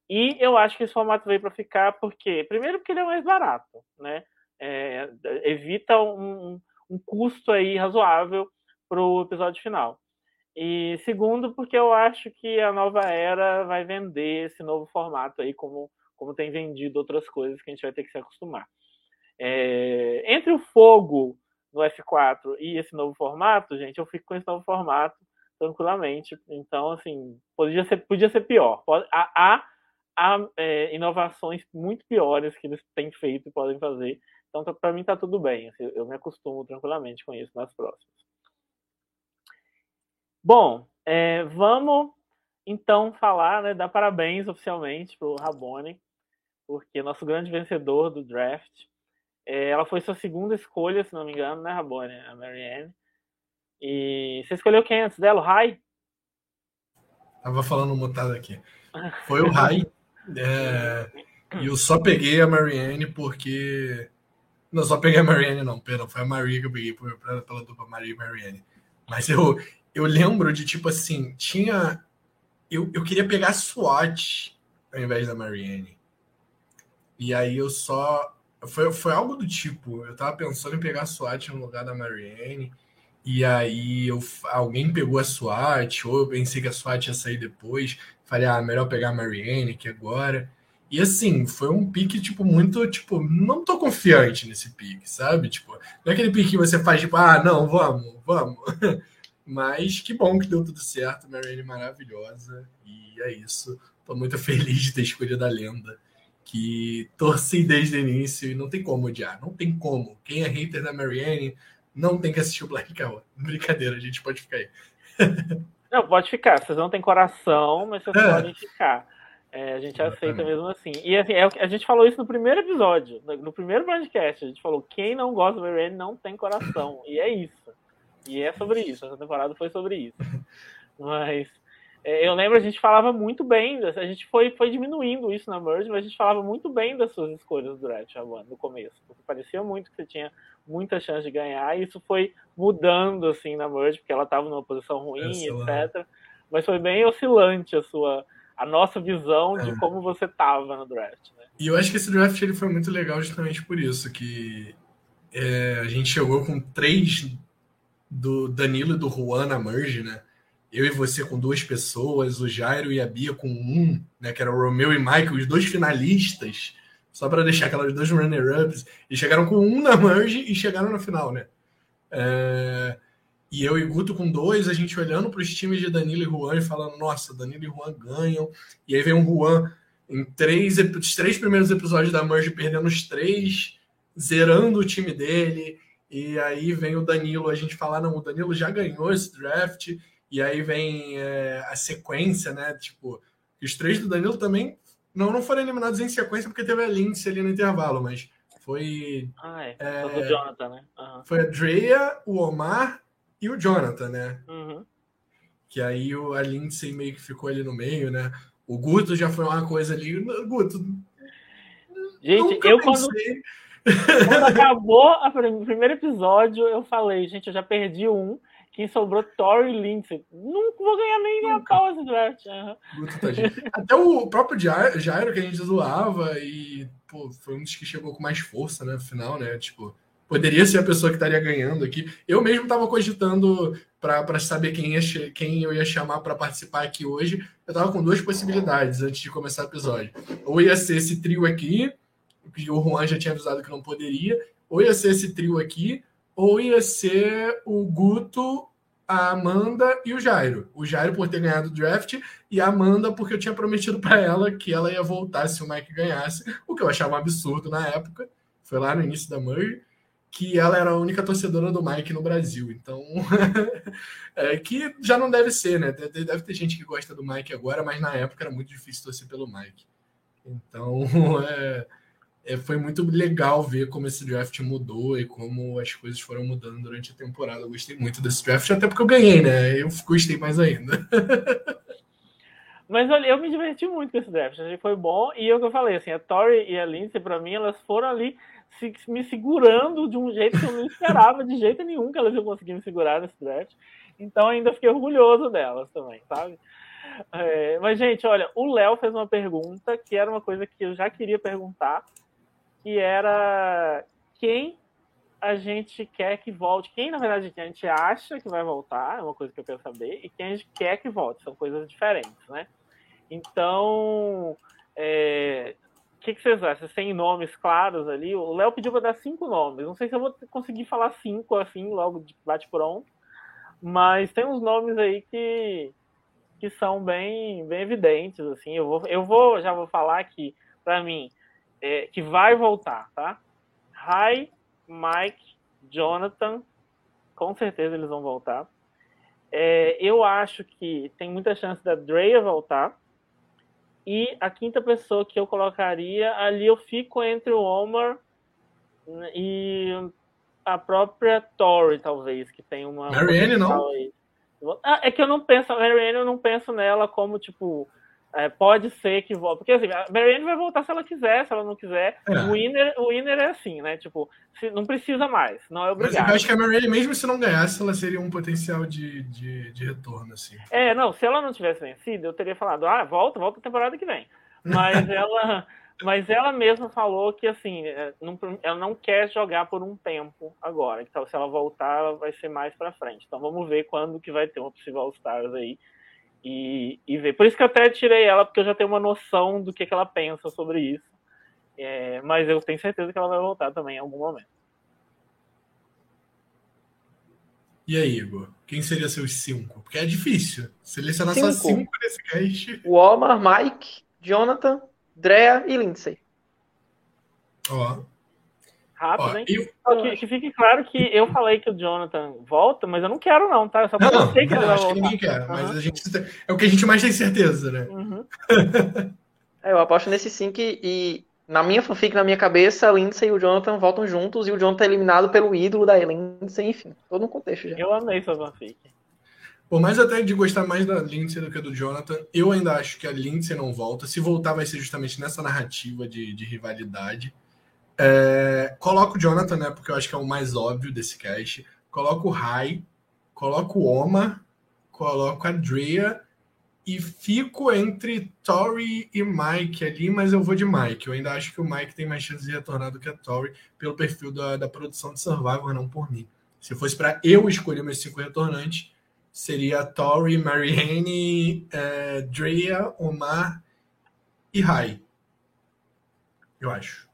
E eu acho que esse formato veio para ficar porque, primeiro, porque ele é mais barato, né? É, evita um, um custo aí razoável para o episódio final. E segundo, porque eu acho que a nova era vai vender esse novo formato aí, como, como tem vendido outras coisas que a gente vai ter que se acostumar. É, entre o fogo no F4 e esse novo formato, gente, eu fico com esse novo formato tranquilamente. Então, assim, podia ser, podia ser pior. Há, há, é, inovações muito piores que eles têm feito e podem fazer. Então, tá, para mim, tá tudo bem. Assim, eu me acostumo tranquilamente com isso nas próximas. Bom, é, vamos então falar, né, dar parabéns oficialmente para o Rabone, porque nosso grande vencedor do draft. É, ela foi sua segunda escolha, se não me engano, né, Rabone? A Marianne. E você escolheu quem antes dela? O Rai? Tava falando mutado aqui. Foi o Rai. É, e eu só peguei a Marianne porque. Não, só peguei a Marianne, não, perdão. Foi a Maria que eu peguei pela, pela dupla Maria e Marianne. Mas eu, eu lembro de tipo assim, tinha. Eu, eu queria pegar a SWAT ao invés da Marianne. E aí eu só. Foi, foi algo do tipo, eu tava pensando em pegar a SWAT no lugar da Marianne. E aí eu, alguém pegou a SWAT, ou eu pensei que a SWAT ia sair depois. Falei, ah, melhor pegar a Marianne aqui agora. E assim, foi um pique, tipo, muito, tipo, não tô confiante nesse pique, sabe? Tipo, não é aquele pique que você faz, tipo, ah, não, vamos, vamos. Mas que bom que deu tudo certo, Marianne maravilhosa. E é isso. Tô muito feliz de ter escolhido a lenda. Que torci desde o início e não tem como odiar. Não tem como. Quem é hater da Marianne não tem que assistir o Black Cow. Brincadeira, a gente pode ficar aí. não, pode ficar. Vocês não têm coração, mas vocês é. podem ficar. É, a gente aceita mesmo assim. E assim, é, a gente falou isso no primeiro episódio, no, primeiro podcast. A gente falou: quem não gosta do Marianne não tem coração. E é isso. E é sobre isso, essa temporada foi sobre isso. Mas eu lembro a gente falava muito bem, a gente foi, foi diminuindo isso na Merge, mas a gente falava muito bem das suas escolhas durante a no começo, porque parecia muito que você tinha muita chance de ganhar, e isso foi mudando assim na Merge, porque ela estava numa posição ruim, etc. Mas foi bem oscilante a sua a nossa visão de é. como você estava no draft, né? E eu acho que esse draft ele foi muito legal justamente por isso, que é, a gente chegou com três do Danilo e do Juan na merge, né? Eu e você com duas pessoas, o Jairo e a Bia com um, né? Que era o Romeu e Michael, os dois finalistas, só para deixar aquelas dois runner-ups, e chegaram com um na merge e chegaram na final, né? É... E eu e Guto com dois, a gente olhando para os times de Danilo e Juan e falando, nossa, Danilo e Juan ganham. E aí vem o Juan em três, os três primeiros episódios da Merge perdendo os três, zerando o time dele. E aí vem o Danilo, a gente falar, não, o Danilo já ganhou esse draft, e aí vem é, a sequência, né? Tipo, os três do Danilo também não, não foram eliminados em sequência porque teve a Lindsay ali no intervalo, mas foi. Ah, é. é foi o Jonathan, né? Uhum. Foi a Drea, o Omar e o Jonathan, né? Uhum. Que aí o, a Lindsay meio que ficou ali no meio, né? O Guto já foi uma coisa ali. Guto. Gente, eu quando quando acabou o primeiro episódio, eu falei, gente, eu já perdi um. Quem sobrou, Tori Lindsay. Não vou ganhar nem a pau esse draft. Uhum. Até o próprio Jairo, que a gente zoava, e pô, foi um dos que chegou com mais força, né? No final, né? Tipo, poderia ser a pessoa que estaria ganhando aqui. Eu mesmo estava cogitando para saber quem, ia, quem eu ia chamar para participar aqui hoje. Eu estava com duas possibilidades antes de começar o episódio. Ou ia ser esse trio aqui, que o Juan já tinha avisado que não poderia, ou ia ser esse trio aqui, ou ia ser o Guto, a Amanda e o Jairo. O Jairo por ter ganhado o draft e a Amanda porque eu tinha prometido para ela que ela ia voltar se o Mike ganhasse, o que eu achava um absurdo na época. Foi lá no início da merge que ela era a única torcedora do Mike no Brasil. Então, é, que já não deve ser, né? Deve ter gente que gosta do Mike agora, mas na época era muito difícil torcer pelo Mike. Então, é, é, foi muito legal ver como esse draft mudou e como as coisas foram mudando durante a temporada. Eu gostei muito desse draft, até porque eu ganhei, né? Eu gostei mais ainda. Mas olha, eu me diverti muito com esse draft, foi bom. E é o que eu falei, assim, a Tori e a Lindsay, para mim, elas foram ali se, me segurando de um jeito que eu não esperava de jeito nenhum que elas iam conseguir me segurar nesse draft. Então ainda fiquei orgulhoso delas também, sabe? É, mas, gente, olha, o Léo fez uma pergunta que era uma coisa que eu já queria perguntar, que era quem a gente quer que volte, quem na verdade a gente acha que vai voltar, é uma coisa que eu quero saber, e quem a gente quer que volte, são coisas diferentes, né? Então, é, o que, que, vocês acham? Têm nomes claros ali? O Léo pediu para dar cinco nomes, não sei se eu vou conseguir falar cinco assim, logo de bate pronto, mas tem uns nomes aí que, que são bem, bem evidentes, assim, eu vou, eu vou, já vou falar aqui, para mim, é, que vai voltar, tá? Rai, Mike, Jonathan, com certeza eles vão voltar. É, eu acho que tem muita chance da Drea voltar. E a quinta pessoa que eu colocaria, ali eu fico entre o Omar e a própria Tori, talvez, que tem uma. Marianne, não? Aí. Ah, é que eu não penso, a Marianne eu não penso nela como, tipo, é, pode ser que volte. Porque assim, a Marianne vai voltar se ela quiser, se ela não quiser. É. O, winner, o winner é assim, né? Tipo, se, não precisa mais, não é obrigado. Mas eu acho que a Marianne, mesmo se não ganhasse, ela seria um potencial de, de, de retorno, assim. É, não, se ela não tivesse vencido, eu teria falado, ah, volta, volta a temporada que vem. Mas ela. Mas ela mesma falou que assim, é, não, ela não quer jogar por um tempo agora. Então, se ela voltar, vai ser mais para frente. Então, vamos ver quando que vai ter uma possível All Stars aí e, e ver. Por isso que eu até tirei ela, porque eu já tenho uma noção do que, que ela pensa sobre isso. É, mas eu tenho certeza que ela vai voltar também em algum momento. E aí, Igor? Quem seria seus cinco? Porque é difícil. Selecionar cinco. só cinco nesse cast. O Omar, Mike, Jonathan, Drea e Lindsay. Ó rápido, Ó, hein? Eu... Que, que, fique claro que eu falei que o Jonathan volta, mas eu não quero, não, tá? Eu só não, sei que ele vai voltar. Que ninguém quer, uhum. mas a gente, é o que a gente mais tem certeza, né? Uhum. é, eu aposto nesse sim que, e na minha fanfic, na minha cabeça, a Lindsay e o Jonathan voltam juntos e o Jonathan é eliminado pelo ídolo da Lindsay, enfim, todo um contexto já. Eu amei sua fanfic. Por mais até de gostar mais da Lindsay do que do Jonathan, eu ainda acho que a Lindsay não volta. Se voltar, vai ser justamente nessa narrativa de, de rivalidade. É, coloco o Jonathan, né? Porque eu acho que é o mais óbvio desse cast. Coloco o Rai, coloco o Oma, coloco a Drea e fico entre Tori e Mike ali, mas eu vou de Mike. Eu ainda acho que o Mike tem mais chance de retornar do que a Tori pelo perfil da, da produção de Survivor, não por mim. Se fosse para eu escolher meus cinco retornantes, seria Tori, Marianne, é, Drea, Omar e Rai. Eu acho.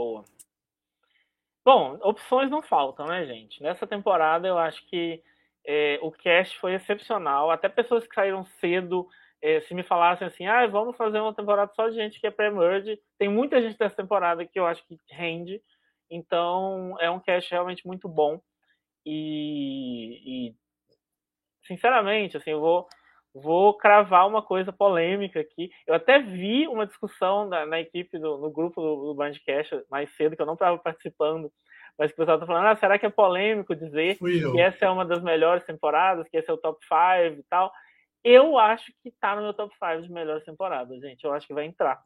Boa. Bom, opções não faltam, né, gente? Nessa temporada eu acho que é, o cast foi excepcional. Até pessoas que saíram cedo, é, se me falassem assim, ah, vamos fazer uma temporada só de gente que é pré-merge. Tem muita gente dessa temporada que eu acho que rende. Então é um cast realmente muito bom. E, e sinceramente, assim, eu vou vou cravar uma coisa polêmica aqui. Eu até vi uma discussão na, na equipe, do, no grupo do, do Bandcast mais cedo, que eu não estava participando, mas que o pessoal está falando, ah, será que é polêmico dizer que essa é uma das melhores temporadas, que esse é o top 5 e tal? Eu acho que está no meu top 5 de melhores temporadas, gente. Eu acho que vai entrar.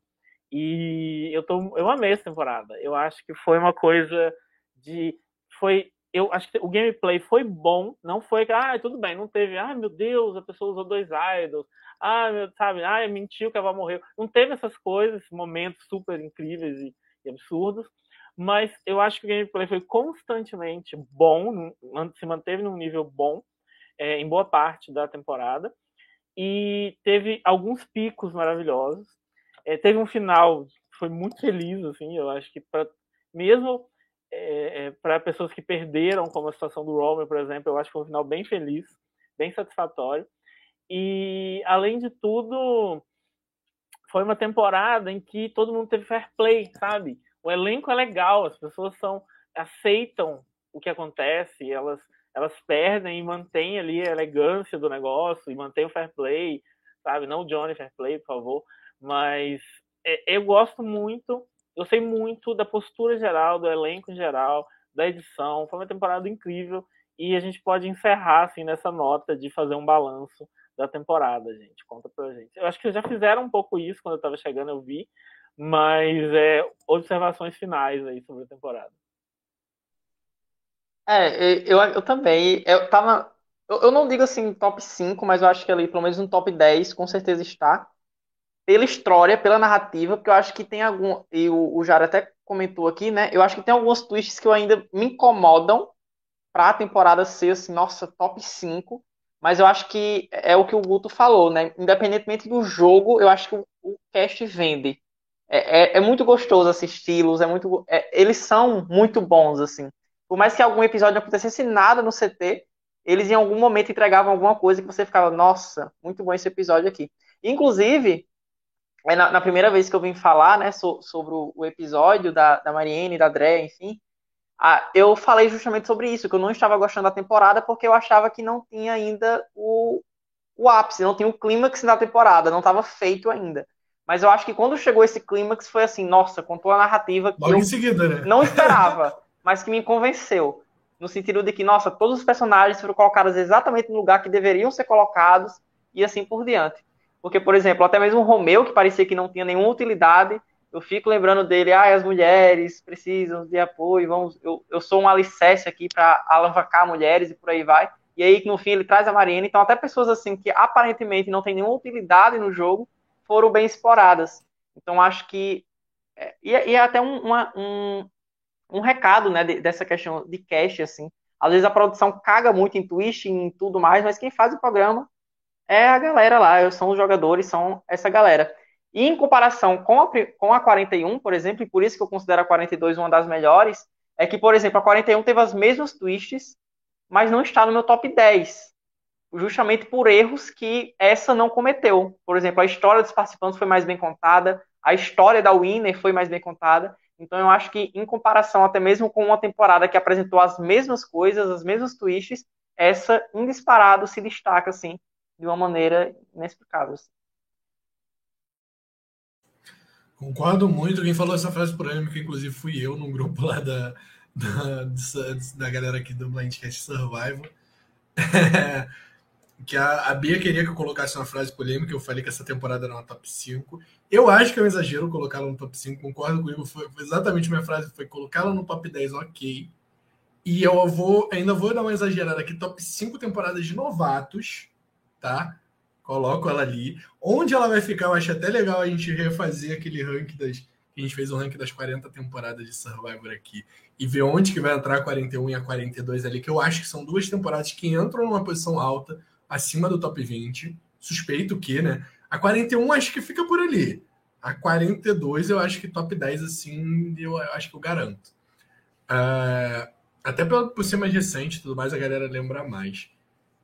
E eu, tô, eu amei essa temporada. Eu acho que foi uma coisa de. Foi eu acho que o gameplay foi bom, não foi que, ah, tudo bem, não teve, ah, meu Deus, a pessoa usou dois idols, ah, meu, sabe, ah, mentiu que ela morreu. Não teve essas coisas, momentos super incríveis e, e, absurdos, mas eu acho que o gameplay foi constantemente bom, se manteve num nível bom é, em boa parte da temporada, e teve alguns picos maravilhosos. É, teve um final que foi muito feliz, assim, eu acho que para mesmo é, é, para pessoas que perderam, como a situação do Romer, por exemplo, eu acho que foi um final bem feliz, bem satisfatório. E, além de tudo, foi uma temporada em que todo mundo teve fair play, sabe? O elenco é legal, as pessoas são aceitam o que acontece, elas elas perdem e mantêm ali a elegância do negócio e mantêm o fair play, sabe? Não o Johnny fair play, por favor, mas é, eu gosto muito, eu sei muito da postura geral, do elenco em geral, da edição. Foi uma temporada incrível e a gente pode encerrar assim nessa nota de fazer um balanço da temporada, gente. Conta pra gente. Eu acho que já fizeram um pouco isso quando eu tava chegando, eu vi, mas é observações finais aí sobre a temporada. É, eu, eu também. Eu tava. Eu, eu não digo assim top 5, mas eu acho que ali, pelo menos no top 10, com certeza está. Pela história, pela narrativa, porque eu acho que tem algum. E o, o Jara até comentou aqui, né? Eu acho que tem alguns twists que eu ainda me incomodam pra temporada ser assim, nossa, top 5. Mas eu acho que é o que o Guto falou, né? Independentemente do jogo, eu acho que o, o cast vende. É, é, é muito gostoso assisti-los, é muito, é, eles são muito bons, assim. Por mais que algum episódio não acontecesse nada no CT, eles em algum momento entregavam alguma coisa que você ficava, nossa, muito bom esse episódio aqui. Inclusive, na, na primeira vez que eu vim falar, né, so, sobre o, o, episódio da, da Mariene, da Dre, enfim, a, eu falei justamente sobre isso, que eu não estava gostando da temporada porque eu achava que não tinha ainda o, o ápice, não tinha o clímax da temporada, não estava feito ainda. Mas eu acho que quando chegou esse clímax foi assim, nossa, contou a narrativa que Logo eu seguida, né? não esperava, mas que me convenceu. No sentido de que, nossa, todos os personagens foram colocados exatamente no lugar que deveriam ser colocados e assim por diante. Porque, por exemplo, até mesmo o Romeu, que parecia que não tinha nenhuma utilidade, eu fico lembrando dele, ah, as mulheres precisam de apoio, vamos, eu, eu sou um alicerce aqui para alavancar mulheres e por aí vai. E aí, no fim, ele traz a Marina. Então, até pessoas assim que aparentemente não têm nenhuma utilidade no jogo, foram bem exploradas. Então, acho que. É, e, é, e é até um, uma, um, um recado né, de, dessa questão de cash, assim. Às vezes a produção caga muito em twist, em tudo mais, mas quem faz o programa é a galera lá, são os jogadores, são essa galera. E em comparação com a, com a 41, por exemplo, e por isso que eu considero a 42 uma das melhores, é que, por exemplo, a 41 teve as mesmas twists, mas não está no meu top 10 justamente por erros que essa não cometeu. Por exemplo, a história dos participantes foi mais bem contada, a história da Winner foi mais bem contada. Então eu acho que, em comparação até mesmo com uma temporada que apresentou as mesmas coisas, as mesmas twists, essa, em disparado, se destaca, assim, de uma maneira inexplicável. Assim. Concordo muito. Quem falou essa frase polêmica, inclusive, fui eu, num grupo lá da, da, da galera aqui do Blindcast Survival. que a, a Bia queria que eu colocasse uma frase polêmica, eu falei que essa temporada era uma top 5. Eu acho que é um exagero colocá-la no top 5, concordo comigo, foi, exatamente minha frase, foi colocá-la no top 10, ok. E eu vou, ainda vou dar uma exagerada aqui, top 5 temporadas de novatos, tá? Coloco ela ali. Onde ela vai ficar, eu acho até legal a gente refazer aquele ranking das. A gente fez um ranking das 40 temporadas de Survivor aqui e ver onde que vai entrar a 41 e a 42 ali, que eu acho que são duas temporadas que entram numa posição alta acima do top 20. Suspeito que, né? A 41 acho que fica por ali. A 42 eu acho que top 10, assim, eu acho que eu garanto. Uh, até por, por ser mais recente tudo mais, a galera lembra mais.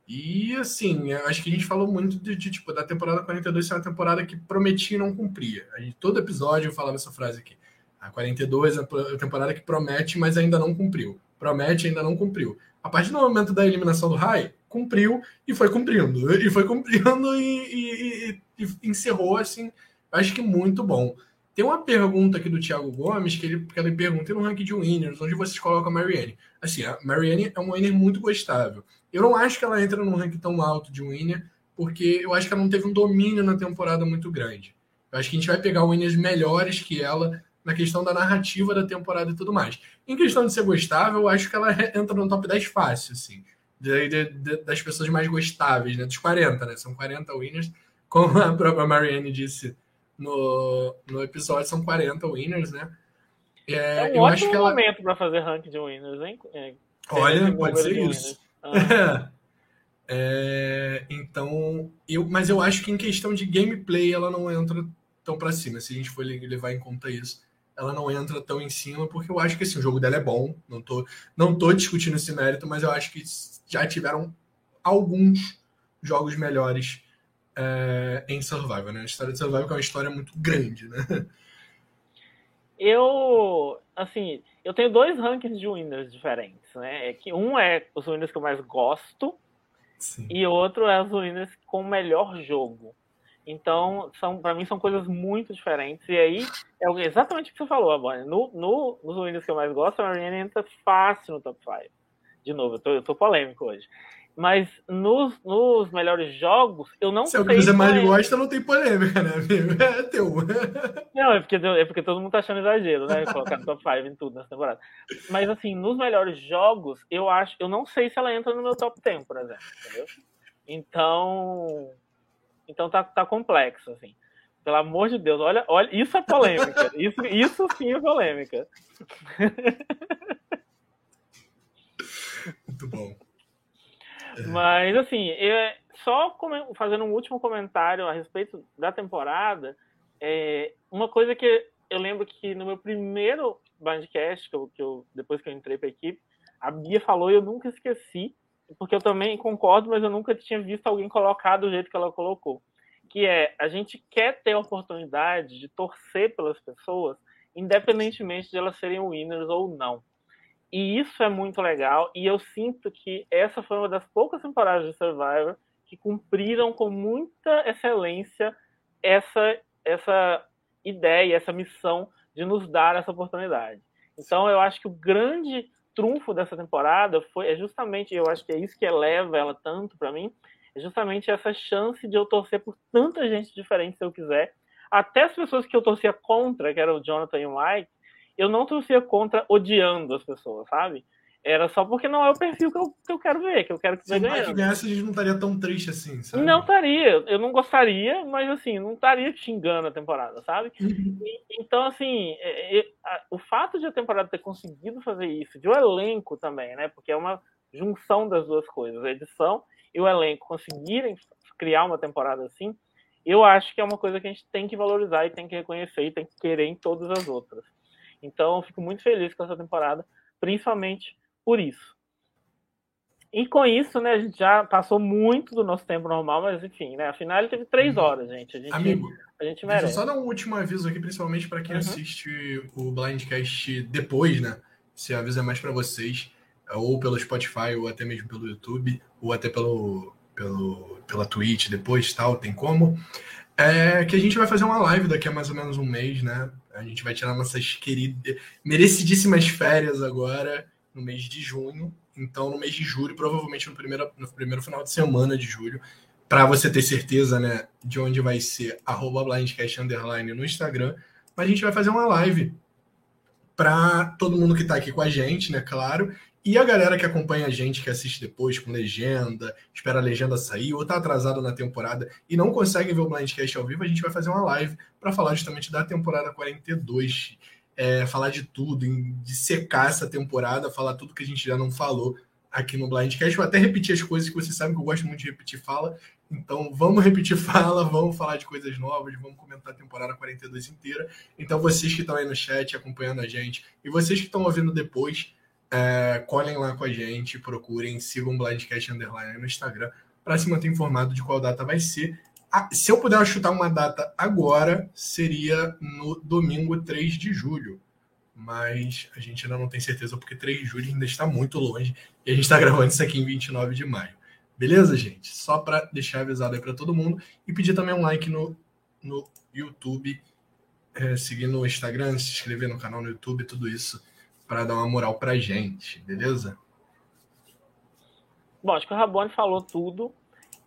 E assim, acho que a gente falou muito de, de, tipo, da temporada 42 ser uma temporada que prometia e não cumpria. A gente, todo episódio eu falava essa frase aqui. A 42 é a temporada que promete, mas ainda não cumpriu. Promete, ainda não cumpriu. A partir do momento da eliminação do Rai, cumpriu e foi cumprindo. E foi cumprindo e, e, e, e encerrou, assim, acho que muito bom. Tem uma pergunta aqui do Thiago Gomes, que ele, que ele pergunta no ranking de winners, onde vocês colocam a Marianne. Assim, a Marianne é uma winner muito gostável. Eu não acho que ela entra num ranking tão alto de winner, porque eu acho que ela não teve um domínio na temporada muito grande. Eu acho que a gente vai pegar winners melhores que ela na questão da narrativa da temporada e tudo mais. Em questão de ser gostável, eu acho que ela entra no top 10 fácil, assim de, de, de, das pessoas mais gostáveis, né? Dos 40, né? São 40 winners. Como a própria Marianne disse no, no episódio, são 40 winners, né? É, é um eu acho que ela... momento para fazer ranking de winners, hein? É, Olha, pode ser isso. Ah. É, então, eu, mas eu acho que em questão de gameplay ela não entra tão para cima, se a gente for levar em conta isso ela não entra tão em cima, porque eu acho que assim, o jogo dela é bom, não tô, não tô discutindo esse mérito, mas eu acho que já tiveram alguns jogos melhores é, em Survival, né? A história de Survival é uma história muito grande, né? Eu, assim, eu tenho dois rankings de winners diferentes, né? É que um é os winners que eu mais gosto Sim. e outro é os winners com o melhor jogo. Então, são para mim são coisas muito diferentes. E aí é exatamente o que você falou, Bonnie. No, no, nos Winners que eu mais gosto, a Marianne entra fácil no top 5. De novo, eu tô, eu tô polêmico hoje. Mas nos, nos melhores jogos, eu não se sei. Se alguém mais gosta, não tem polêmica, né, amigo? É teu. Não, é porque, é porque todo mundo tá achando exagero, né? Colocar no top 5 em tudo nessa temporada. Mas assim, nos melhores jogos, eu acho. Eu não sei se ela entra no meu top 10, por exemplo. Entendeu? Então. Então tá, tá complexo, assim. Pelo amor de Deus, olha, olha, isso é polêmica. Isso, isso sim é polêmica. Muito bom. Mas, assim, só fazendo um último comentário a respeito da temporada, é, uma coisa que eu lembro que no meu primeiro Bandcast, que eu, que eu, depois que eu entrei para a equipe, a Bia falou e eu nunca esqueci, porque eu também concordo, mas eu nunca tinha visto alguém colocar do jeito que ela colocou. Que é, a gente quer ter a oportunidade de torcer pelas pessoas, independentemente de elas serem winners ou não. E isso é muito legal. E eu sinto que essa foi uma das poucas temporadas de Survivor que cumpriram com muita excelência essa, essa ideia, essa missão de nos dar essa oportunidade. Então, eu acho que o grande trunfo dessa temporada foi é justamente, eu acho que é isso que eleva ela tanto para mim, é justamente essa chance de eu torcer por tanta gente diferente se eu quiser. Até as pessoas que eu torcia contra, que era o Jonathan e o Mike, eu não torcia contra odiando as pessoas, sabe? Era só porque não é o perfil que eu, que eu quero ver, que eu quero que Se vai Se ganhasse, a gente não estaria tão triste assim, sabe? Não estaria. Eu não gostaria, mas assim, não estaria xingando a temporada, sabe? Uhum. E, então, assim, é, é, a, o fato de a temporada ter conseguido fazer isso, de o elenco também, né? Porque é uma junção das duas coisas, a edição e o elenco conseguirem criar uma temporada assim, eu acho que é uma coisa que a gente tem que valorizar e tem que reconhecer e tem que querer em todas as outras. Então, eu fico muito feliz com essa temporada, principalmente por isso. E com isso, né, a gente já passou muito do nosso tempo normal, mas enfim, né? Afinal, ele teve três uhum. horas, gente. A gente Amigo, a gente merece. Deixa eu só dar um último aviso aqui, principalmente para quem uhum. assiste o Blindcast depois, né? Se avisa é mais para vocês, ou pelo Spotify, ou até mesmo pelo YouTube, ou até pelo, pelo, pela Twitch depois, tal, tem como. É que a gente vai fazer uma live daqui a mais ou menos um mês, né? A gente vai tirar nossas queridas, merecidíssimas férias agora, no mês de junho. Então, no mês de julho, provavelmente no primeiro, no primeiro final de semana de julho, para você ter certeza né, de onde vai ser, blindcast underline no Instagram. A gente vai fazer uma live para todo mundo que está aqui com a gente, né? Claro. E a galera que acompanha a gente, que assiste depois com legenda, espera a legenda sair, ou tá atrasado na temporada e não consegue ver o Blindcast ao vivo, a gente vai fazer uma live para falar justamente da temporada 42, é, falar de tudo, de secar essa temporada, falar tudo que a gente já não falou aqui no Blindcast. Vou até repetir as coisas que você sabe que eu gosto muito de repetir fala. Então vamos repetir fala, vamos falar de coisas novas, vamos comentar a temporada 42 inteira. Então vocês que estão aí no chat acompanhando a gente e vocês que estão ouvindo depois, é, colhem lá com a gente, procurem, sigam Blindcast Underline no Instagram para se manter informado de qual data vai ser. Ah, se eu puder chutar uma data agora, seria no domingo 3 de julho. Mas a gente ainda não tem certeza, porque 3 de julho ainda está muito longe. E a gente está gravando isso aqui em 29 de maio. Beleza, gente? Só para deixar avisado aí para todo mundo. E pedir também um like no, no YouTube, é, seguir no Instagram, se inscrever no canal no YouTube, tudo isso para dar uma moral para gente, beleza? Bom, acho que o Rabone falou tudo.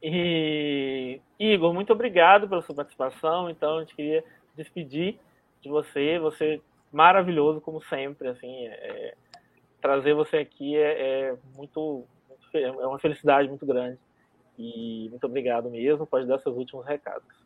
E Igor, muito obrigado pela sua participação. Então, a gente queria despedir de você. Você maravilhoso como sempre. Assim, é, trazer você aqui é, é muito, muito, é uma felicidade muito grande. E muito obrigado mesmo. Pode dar seus últimos recados.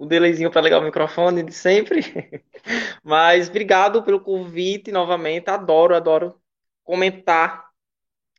O delayzinho para ligar o microfone de sempre. Mas obrigado pelo convite novamente. Adoro, adoro comentar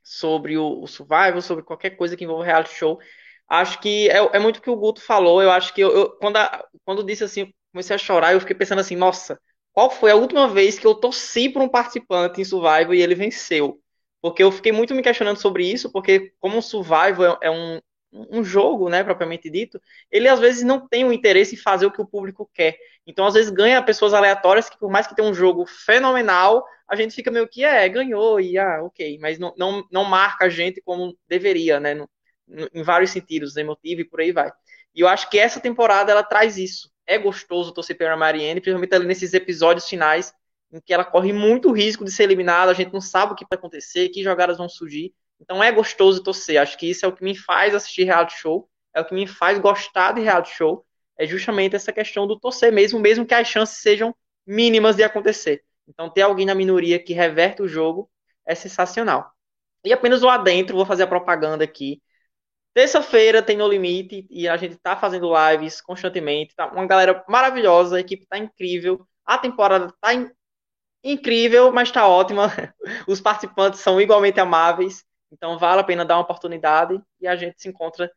sobre o, o Survival, sobre qualquer coisa que envolva reality show. Acho que é, é muito o que o Guto falou. Eu acho que eu, eu quando, a, quando disse assim, comecei a chorar, eu fiquei pensando assim, nossa, qual foi a última vez que eu torci por um participante em Survival e ele venceu? Porque eu fiquei muito me questionando sobre isso, porque como o Survival é, é um, um jogo, né, propriamente dito, ele às vezes não tem o interesse em fazer o que o público quer. Então, às vezes ganha pessoas aleatórias que por mais que tenha um jogo fenomenal, a gente fica meio que, é, ganhou e, ah, ok, mas não, não, não marca a gente como deveria, né? No, no, em vários sentidos, emotivo e por aí vai. E eu acho que essa temporada ela traz isso. É gostoso torcer pela Marianne, principalmente ali nesses episódios finais, em que ela corre muito risco de ser eliminada, a gente não sabe o que vai acontecer, que jogadas vão surgir. Então é gostoso torcer. Acho que isso é o que me faz assistir reality show, é o que me faz gostar de reality show, é justamente essa questão do torcer mesmo, mesmo que as chances sejam mínimas de acontecer. Então ter alguém na minoria que reverte o jogo é sensacional. E apenas lá dentro, vou fazer a propaganda aqui. Terça-feira tem No Limite e a gente tá fazendo lives constantemente. Tá uma galera maravilhosa, a equipe tá incrível. A temporada tá in... incrível, mas tá ótima. Os participantes são igualmente amáveis. Então vale a pena dar uma oportunidade e a gente se encontra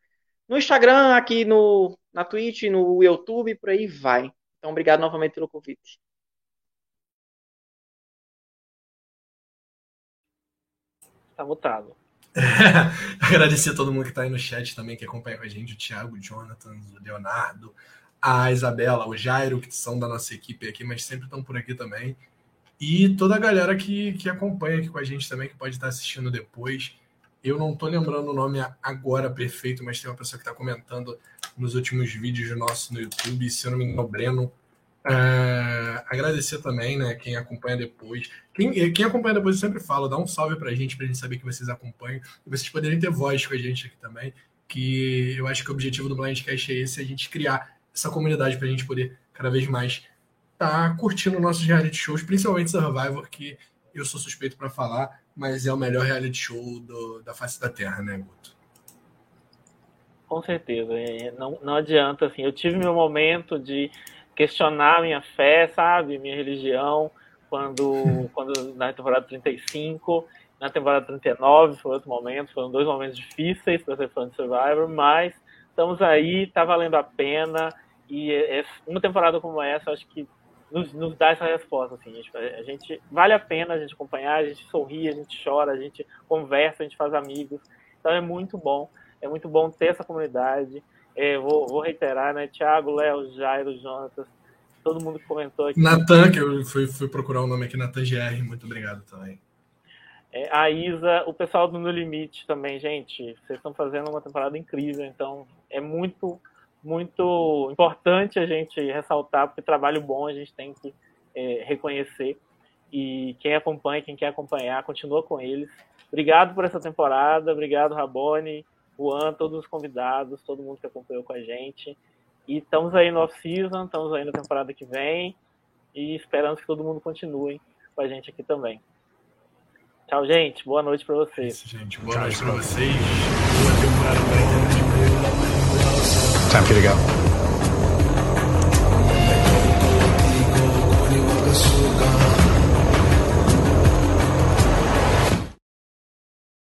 no Instagram, aqui no, na Twitch, no YouTube, por aí vai. Então obrigado novamente pelo convite. Tá mutado. Agradecer a todo mundo que está aí no chat também, que acompanha com a gente, o Thiago, o Jonathan, o Leonardo, a Isabela, o Jairo, que são da nossa equipe aqui, mas sempre estão por aqui também. E toda a galera que, que acompanha aqui com a gente também, que pode estar assistindo depois. Eu não estou lembrando o nome agora perfeito, mas tem uma pessoa que está comentando nos últimos vídeos nossos no YouTube, se eu não me engano, Breno. É, agradecer também, né, quem acompanha depois. Quem, quem acompanha depois eu sempre falo, dá um salve pra gente, pra gente saber que vocês acompanham e vocês poderem ter voz com a gente aqui também. Que eu acho que o objetivo do Blindcast é esse, a gente criar essa comunidade pra gente poder cada vez mais estar tá curtindo nossos reality shows, principalmente Survivor, que eu sou suspeito para falar, mas é o melhor reality show do, da face da Terra, né, Guto? Com certeza. Não, não adianta, assim. Eu tive meu momento de questionar minha fé, sabe? Minha religião, quando, quando na temporada 35, na temporada 39 foi outro momento, foram dois momentos difíceis para ser fã de Survivor, mas estamos aí, tá valendo a pena. E é, é, uma temporada como essa, acho que nos, nos dá essa resposta. Assim, a gente, a, gente, vale a pena a gente acompanhar, a gente sorri, a gente chora, a gente conversa, a gente faz amigos. Então é muito bom, é muito bom ter essa comunidade. É, vou, vou, reiterar, né? Thiago, Léo, Jairo, Jonatas, todo mundo que comentou aqui. Natan, que eu fui, fui procurar o nome aqui, Natan GR, muito obrigado também. É, a Isa, o pessoal do No Limite também, gente, vocês estão fazendo uma temporada incrível, então é muito muito importante a gente ressaltar, porque trabalho bom a gente tem que é, reconhecer. E quem acompanha, quem quer acompanhar, continua com eles. Obrigado por essa temporada, obrigado, Rabone, Juan, todos os convidados, todo mundo que acompanhou com a gente. E estamos aí no off-season, estamos aí na temporada que vem e esperamos que todo mundo continue com a gente aqui também. Tchau, gente. Boa noite para vocês. Isso, gente. Boa noite para vocês. Boa temporada para Time for you to go.